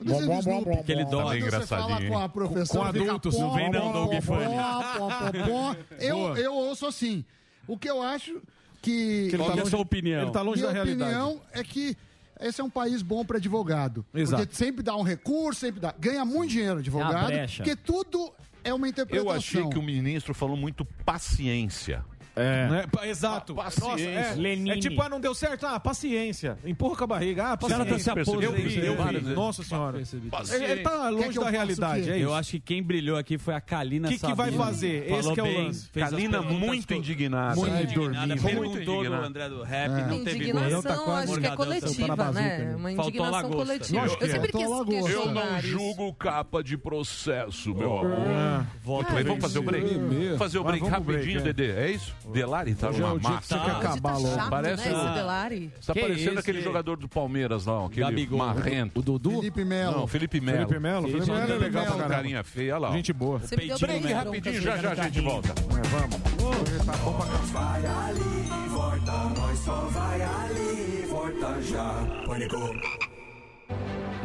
O Bom, Snoopy. bom, Aquele bom. Bem você fala engraçadinho, com a professora, Com- com adultos, não vem não, Doug. Eu, eu ouço assim. O que eu acho que... Que ele tá é a longe- sua opinião? Ele tá longe Minha da realidade. opinião é que esse é um país bom para advogado. Exato. Porque sempre dá um recurso, sempre dá. Ganha muito dinheiro advogado. brecha. Porque tudo é uma interpretação. Eu achei que o ministro falou muito paciência. É. Né? Pa- Exato. paciência. Nossa, é, Lenine. é tipo, ah, não deu certo? Ah, paciência. Empurra com a barriga. Ah, Os caras paciência. tá se eu vi, eu aposentando. vi. Nossa senhora. Paciência. Ele, ele tá longe da realidade, é isso. Eu acho que quem brilhou aqui foi a Kalina Que que vai fazer? Falou Esse que é o bem, lance. Kalina muito indignada. Muito É. indignada. Muito Perguntou do. André do Rap, É. não teve Indignação, acho que é coletiva, tá na né? Uma Faltou indignação coletiva. Eu é. sempre quis. Eu não julgo capa de processo, meu amor. Volta Mas vamos fazer o break? Primeiro. Fazer o break vamos rapidinho, Dedê. É isso? Delari tá Hoje é numa o dia que massa. você quer acabar tá logo. chato, Parece né, o- esse Delari. Tá Que parecendo esse? aquele jogador do Palmeiras lá, aquele Gabigol. marrento. O Dudu? Felipe Melo. Não, Felipe Melo. Felipe Melo. Felipe Melo é legal pra caramba. Carinha feia, olha lá. ó. Gente boa. Você me deu Peitinho bronca, bronca, Rapidinho, já já a gente volta. É, vamos. Hoje tá bom pra caramba. Vai ali, volta, nós só vai ali, volta já. Pânico.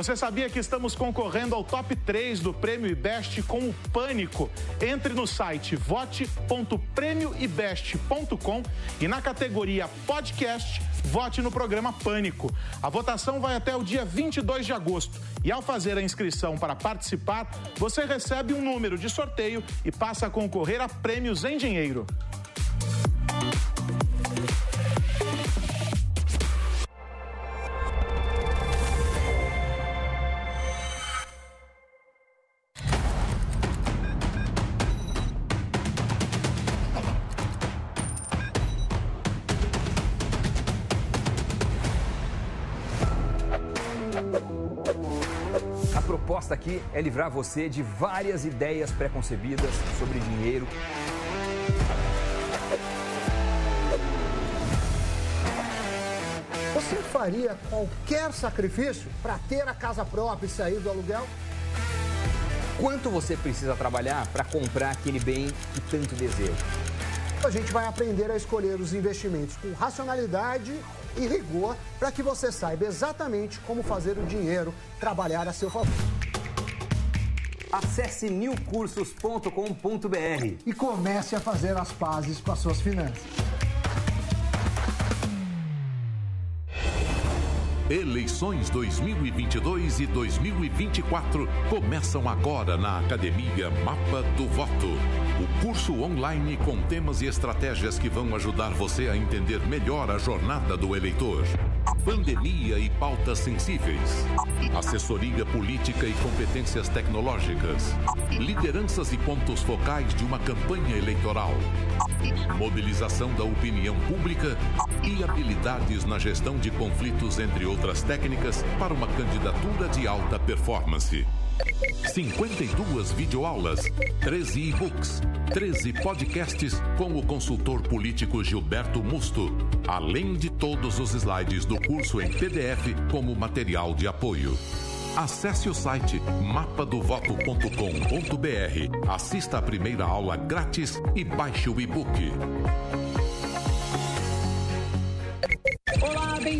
Você sabia que estamos concorrendo ao top 3 do Prêmio IBEST com o Pânico? Entre no site vote.prêmioibest.com e na categoria podcast, vote no programa Pânico. A votação vai até o dia 22 de agosto e ao fazer a inscrição para participar, você recebe um número de sorteio e passa a concorrer a prêmios em dinheiro. Proposta aqui é livrar você de várias ideias preconcebidas sobre dinheiro. Você faria qualquer sacrifício para ter a casa própria e sair do aluguel? Quanto você precisa trabalhar para comprar aquele bem que tanto deseja? A gente vai aprender a escolher os investimentos com racionalidade e rigor para que você saiba exatamente como fazer o dinheiro trabalhar a seu favor. Acesse newcursos.com.br E comece a fazer as pazes com as suas finanças. Eleições 2022 e 2024 começam agora na Academia Mapa do Voto. O curso online com temas e estratégias que vão ajudar você a entender melhor a jornada do eleitor. Pandemia e pautas sensíveis. Assessoria política e competências tecnológicas. Lideranças e pontos focais de uma campanha eleitoral. Mobilização da opinião pública e habilidades na gestão de conflitos, entre outras técnicas, para uma candidatura de alta performance. 52 videoaulas, 13 e-books, 13 podcasts com o consultor político Gilberto Musto, além de todos os slides do curso em PDF como material de apoio. Acesse o site mapadovoto.com.br, assista a primeira aula grátis e baixe o e-book.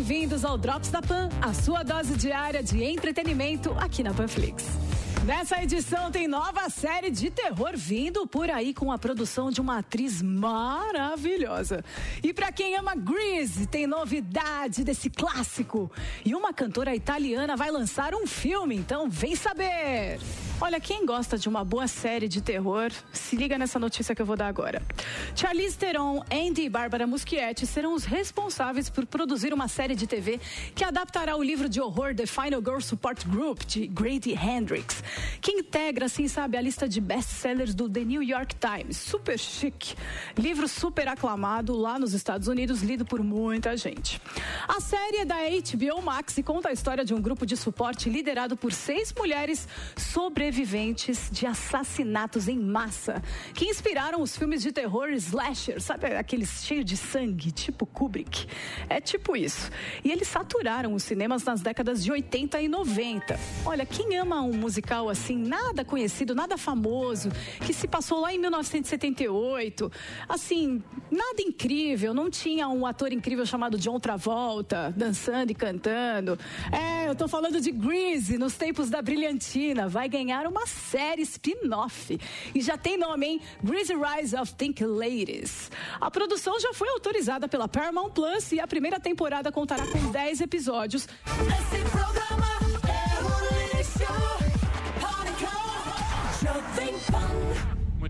Bem-vindos ao Drops da Pan, a sua dose diária de entretenimento aqui na Panflix. Nessa edição tem nova série de terror vindo por aí com a produção de uma atriz maravilhosa. E para quem ama Grease, tem novidade desse clássico. E uma cantora italiana vai lançar um filme, então vem saber. Olha, quem gosta de uma boa série de terror, se liga nessa notícia que eu vou dar agora. Charlize Theron, Andy e Bárbara Muschietti serão os responsáveis por produzir uma série de TV que adaptará o livro de horror The Final Girl Support Group, de Grady Hendrix, que integra, assim sabe, a lista de best-sellers do The New York Times. Super chique. Livro super aclamado lá nos Estados Unidos, lido por muita gente. A série é da HBO Max e conta a história de um grupo de suporte liderado por seis mulheres sobreviventes de assassinatos em massa que inspiraram os filmes de terror slasher, sabe aqueles cheios de sangue, tipo Kubrick. É tipo isso. E eles saturaram os cinemas nas décadas de 80 e 90. Olha, quem ama um musical assim, nada conhecido, nada famoso, que se passou lá em 1978, assim, nada incrível, não tinha um ator incrível chamado John Travolta dançando e cantando. É, eu tô falando de Grease nos tempos da brilhantina, vai ganhar ganhar uma série spin-off. E já tem nome, hein? Greasy Rise of Think Ladies. A produção já foi autorizada pela Paramount Plus e a primeira temporada contará com 10 episódios. Esse programa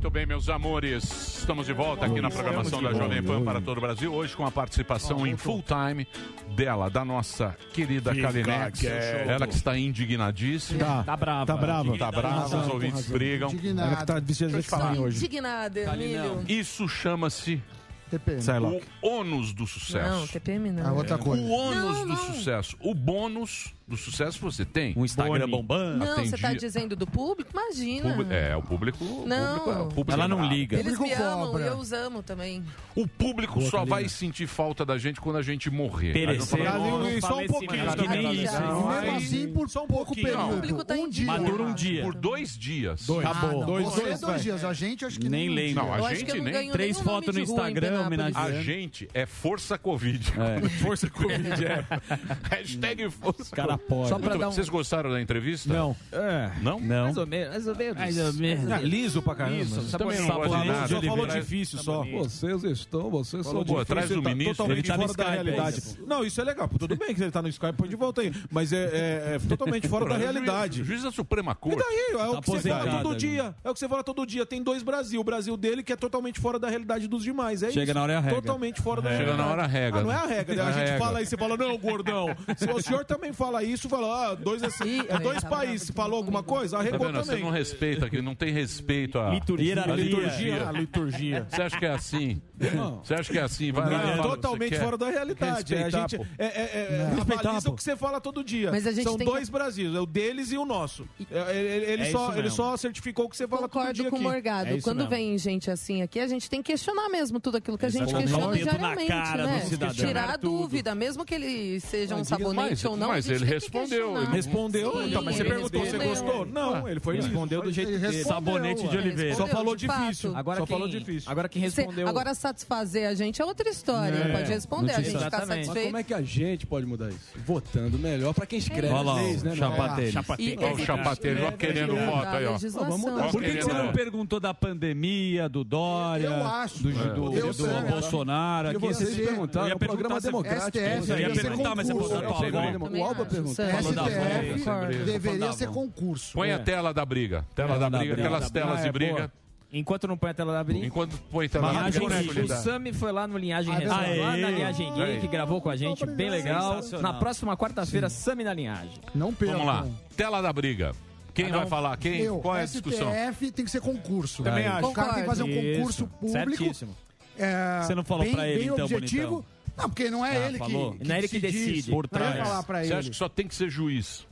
Muito bem, meus amores. Estamos de volta aqui na programação da Jovem Pan para todo o Brasil. Hoje com a participação em full time dela, da nossa querida Fica Kalinex. Ela que está indignadíssima. Tá. tá. Brava. Tá brava. Tá brava, os ouvintes brigam. Indignada. Ela que está de falar. hoje. Indignada, Emílio. Isso chama-se TPM. Né? O ônus do sucesso. Não, TPM não. É outra coisa. O ônus do sucesso. O bônus do sucesso você tem. Um Instagram Boni. bombando. Não, você está dizendo do público? Imagina. É, o público. Não. Público, é, o público Ela não é liga. Eles me amam, cobra. eu os amo também. O público Boa, só liga. vai sentir falta da gente quando a gente morrer. Perecer. Só um pouquinho. Não, não, não. Mesmo assim, por só um pouco período. O público tá um dia. Madura um dia. Por dois dias. Dois. Tá bom. Ah, dois, é dois, dois dias. A gente acho que nem lembro. Não, a gente nem. Três fotos no Instagram. A gente é força Covid. Força Covid, é. Hashtag força pode. Só pra dar um... Vocês gostaram da entrevista? Não. É. Não? Não. Mais ou menos. Mais ou menos. Mais ou menos. Ah, liso pra caramba. Isso, também não gosto de nada. Tá só falou difícil só. Vocês estão, vocês falou, são difíceis. Traz o tá ministro. Totalmente tá fora da realidade. Não, isso é legal. Tudo bem que ele tá no Skype, põe de volta aí. Mas é, é, é totalmente fora da realidade. Juiz da Suprema Corte. E daí? É o que você fala todo dia. É o que você fala todo dia. Tem dois Brasil. O Brasil dele que é totalmente fora da realidade dos demais. É Chega na hora é a regra. Totalmente fora da regra. realidade. Chega na hora é a regra. Ah, não é a né? regra. Né? A, gente fala aí, você fala, não, gordão. o senhor também fala aí isso falou falar, ah, dois, assim, é dois países. Falou alguma coisa? Arregou tá também. Você não respeita aqui, não tem respeito à liturgia. A liturgia. A liturgia. Você acha que é assim? Não. Você acha que é assim? Vai lá, é totalmente fora da realidade. a gente é, é, é, é o que você fala todo dia. São dois que... Brasis, é o deles e o nosso. Ele, ele só, ele só certificou o que você fala Concordo todo dia com o Morgado. Quando mesmo. vem gente assim aqui, a gente tem que questionar mesmo tudo aquilo que a gente Exatamente. questiona diariamente, né? Tirar a dúvida, mesmo que ele seja um sabonete mas, ou não, mas ele respondeu. Ele respondeu. Então, mas você perguntou, você gostou? Não, ah. ele foi respondeu do jeito dele. Sabonete de Oliveira. Só falou difícil. Agora só quem, falou difícil. Agora quem respondeu. Agora satisfazer a gente é outra história. É. Pode responder, a gente tá ficar satisfeito. Mas como é que a gente pode mudar isso? Votando melhor para quem escreve. Olha lá, leis, né, é? chapateiro. Olha o chapateiro né, querendo voto aí, ó. Por que você não perguntou da pandemia, do Dória, do Bolsonaro? Aqui vocês perguntaram, é um programa democrático. Eu ia perguntar, mas você. Né? O Alba pergunta. STF é. deveria ser concurso. Põe a é. tela da briga. Tela é, da briga, aquelas ah, telas de briga. Enquanto não põe a tela da briga. Enquanto põe a tela da briga. Né, o Sami foi lá no Linhagem ah, Resenha, lá na Linhagem Gay, que gravou com a gente, bem legal. Na próxima quarta-feira, Sami na Linhagem. Não perca. Vamos lá, tela da briga. Quem vai falar? Quem? Meu, Qual é a discussão? STF tem que ser concurso. Também acho. O cara tem que fazer um concurso público. Certíssimo. É, Você não falou bem, pra ele, bem então, objetivo. Bonitão não, porque não é Ah, ele falou. que, Não é ele que decide. É por Não, trás. falar Você acha que só tem que ser juiz?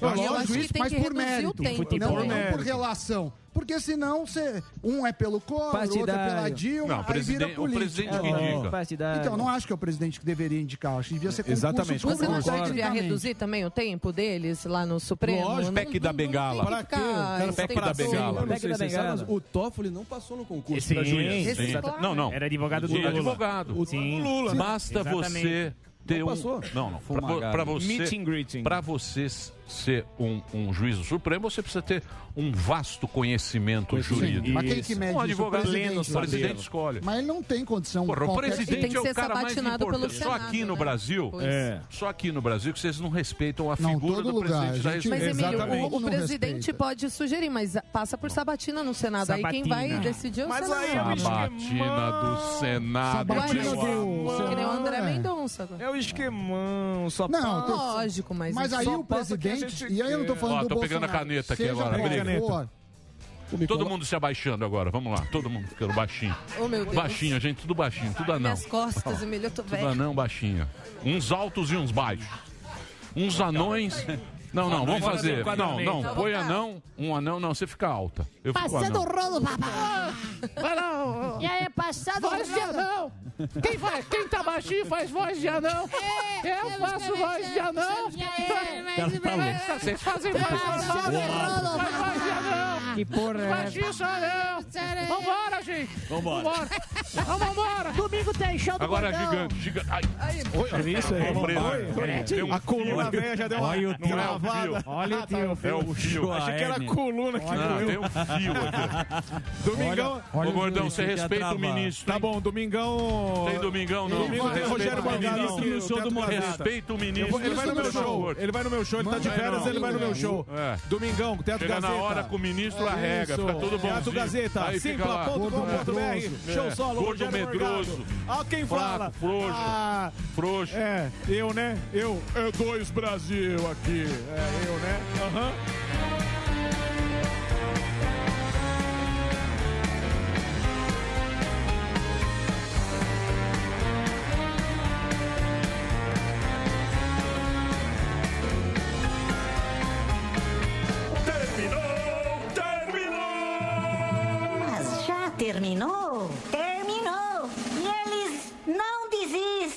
Eu acho é que tem mas que por reduzir o mérito. tempo Não, não por relação porque senão você, um é pelo coro, Partidário. outro é pela Dilma, não, aí vira político. O presidente que indica. Partidário. Então, não acho que é o presidente que deveria indicar, acho que devia ser Exatamente. Você não acha que devia reduzir também o tempo deles lá no Supremo? Lógico, não, PEC da Bengala. Para quê? Cara, PEC da Bengala. PEC da Bengala. O Toffoli não passou no concurso para juiz. Tá- não, não. Era advogado do Lula. advogado. O Lula. Basta você ter não um. Não, não. Para você. Meeting greeting. Para vocês ser um, um juízo supremo, você precisa ter um vasto conhecimento Sim. jurídico. Mas quem que mede um advogado o Presidente, pleno, presidente escolhe. Mas ele não tem condição. Porra, qualquer... o presidente é o cara mais importante. Senado, só aqui no? Né? Brasil, é. só aqui no Brasil que vocês não respeitam a não, figura do lugar, presidente gente... da Mas Emílio, o, o presidente respeita. pode sugerir, mas passa por Sabatina no Senado. Sabatina. Aí quem vai decidir é o mas Senado. Sabatina do Senado. Sabatina do Senado. Que nem o André é. Mendonça. É o esquemão. só. Não, lógico, mas... Mas aí o presidente gente E aí eu não tô quer. falando Ó, do tô pegando a Bolsonaro. caneta aqui Seja agora. qual Briga. for, Todo mundo se abaixando agora. Vamos lá. Todo mundo ficando baixinho. Oh, meu Deus. Baixinho, gente. Tudo baixinho. Tudo anão. Minhas costas, Emílio, eu tô Tudo anão baixinho. Uns altos e uns baixos. Uns anões Não, não, Ah, vamos fazer. Não, não, Então, põe vamos anão, um anão, não, você fica alta. Eu Passando o rolo, babá. Vai lá. E aí, passando o Voz de rolo. anão. Quem, faz, quem tá baixinho faz voz de anão. É, Eu faço voz de anão. Beleza, Vocês fazem voz de anão. Que porra é sou eu. Vambora, gente. Vambora. Vamos embora. Domingo tem show do Agora Gordão. gigante, gigante. Ai. Olha isso aí. Tem um A coluna velha já deu uma Olha o tio. travada. Olha o tio. É o fio. Achei que era a coluna que Não, doeu. tem um fio aqui. Domingão. Ô, Gordão, você respeita o ministro. Tá bom, domingão. Tem domingão, não. Domingo tem Respeita Rogério o Morgado ministro aqui no show do Teatro Morgado. Gazeta. Respeita o ministro. Ele vai no meu Por show. favor. Ele vai no meu show. Ele tá de férias, ele vai no meu show. É. Domingão, Teatro Chega na Gazeta. hora com o ministro, arrega, fica tudo bonzinho. Teatro Gazeta, simpla.com.br. Show solo, Gordo medroso. Ó quem fala. frouxo. Ah, Frouxo. É, eu, né? Eu. É dois Brasil aqui. É, eu, né? Aham.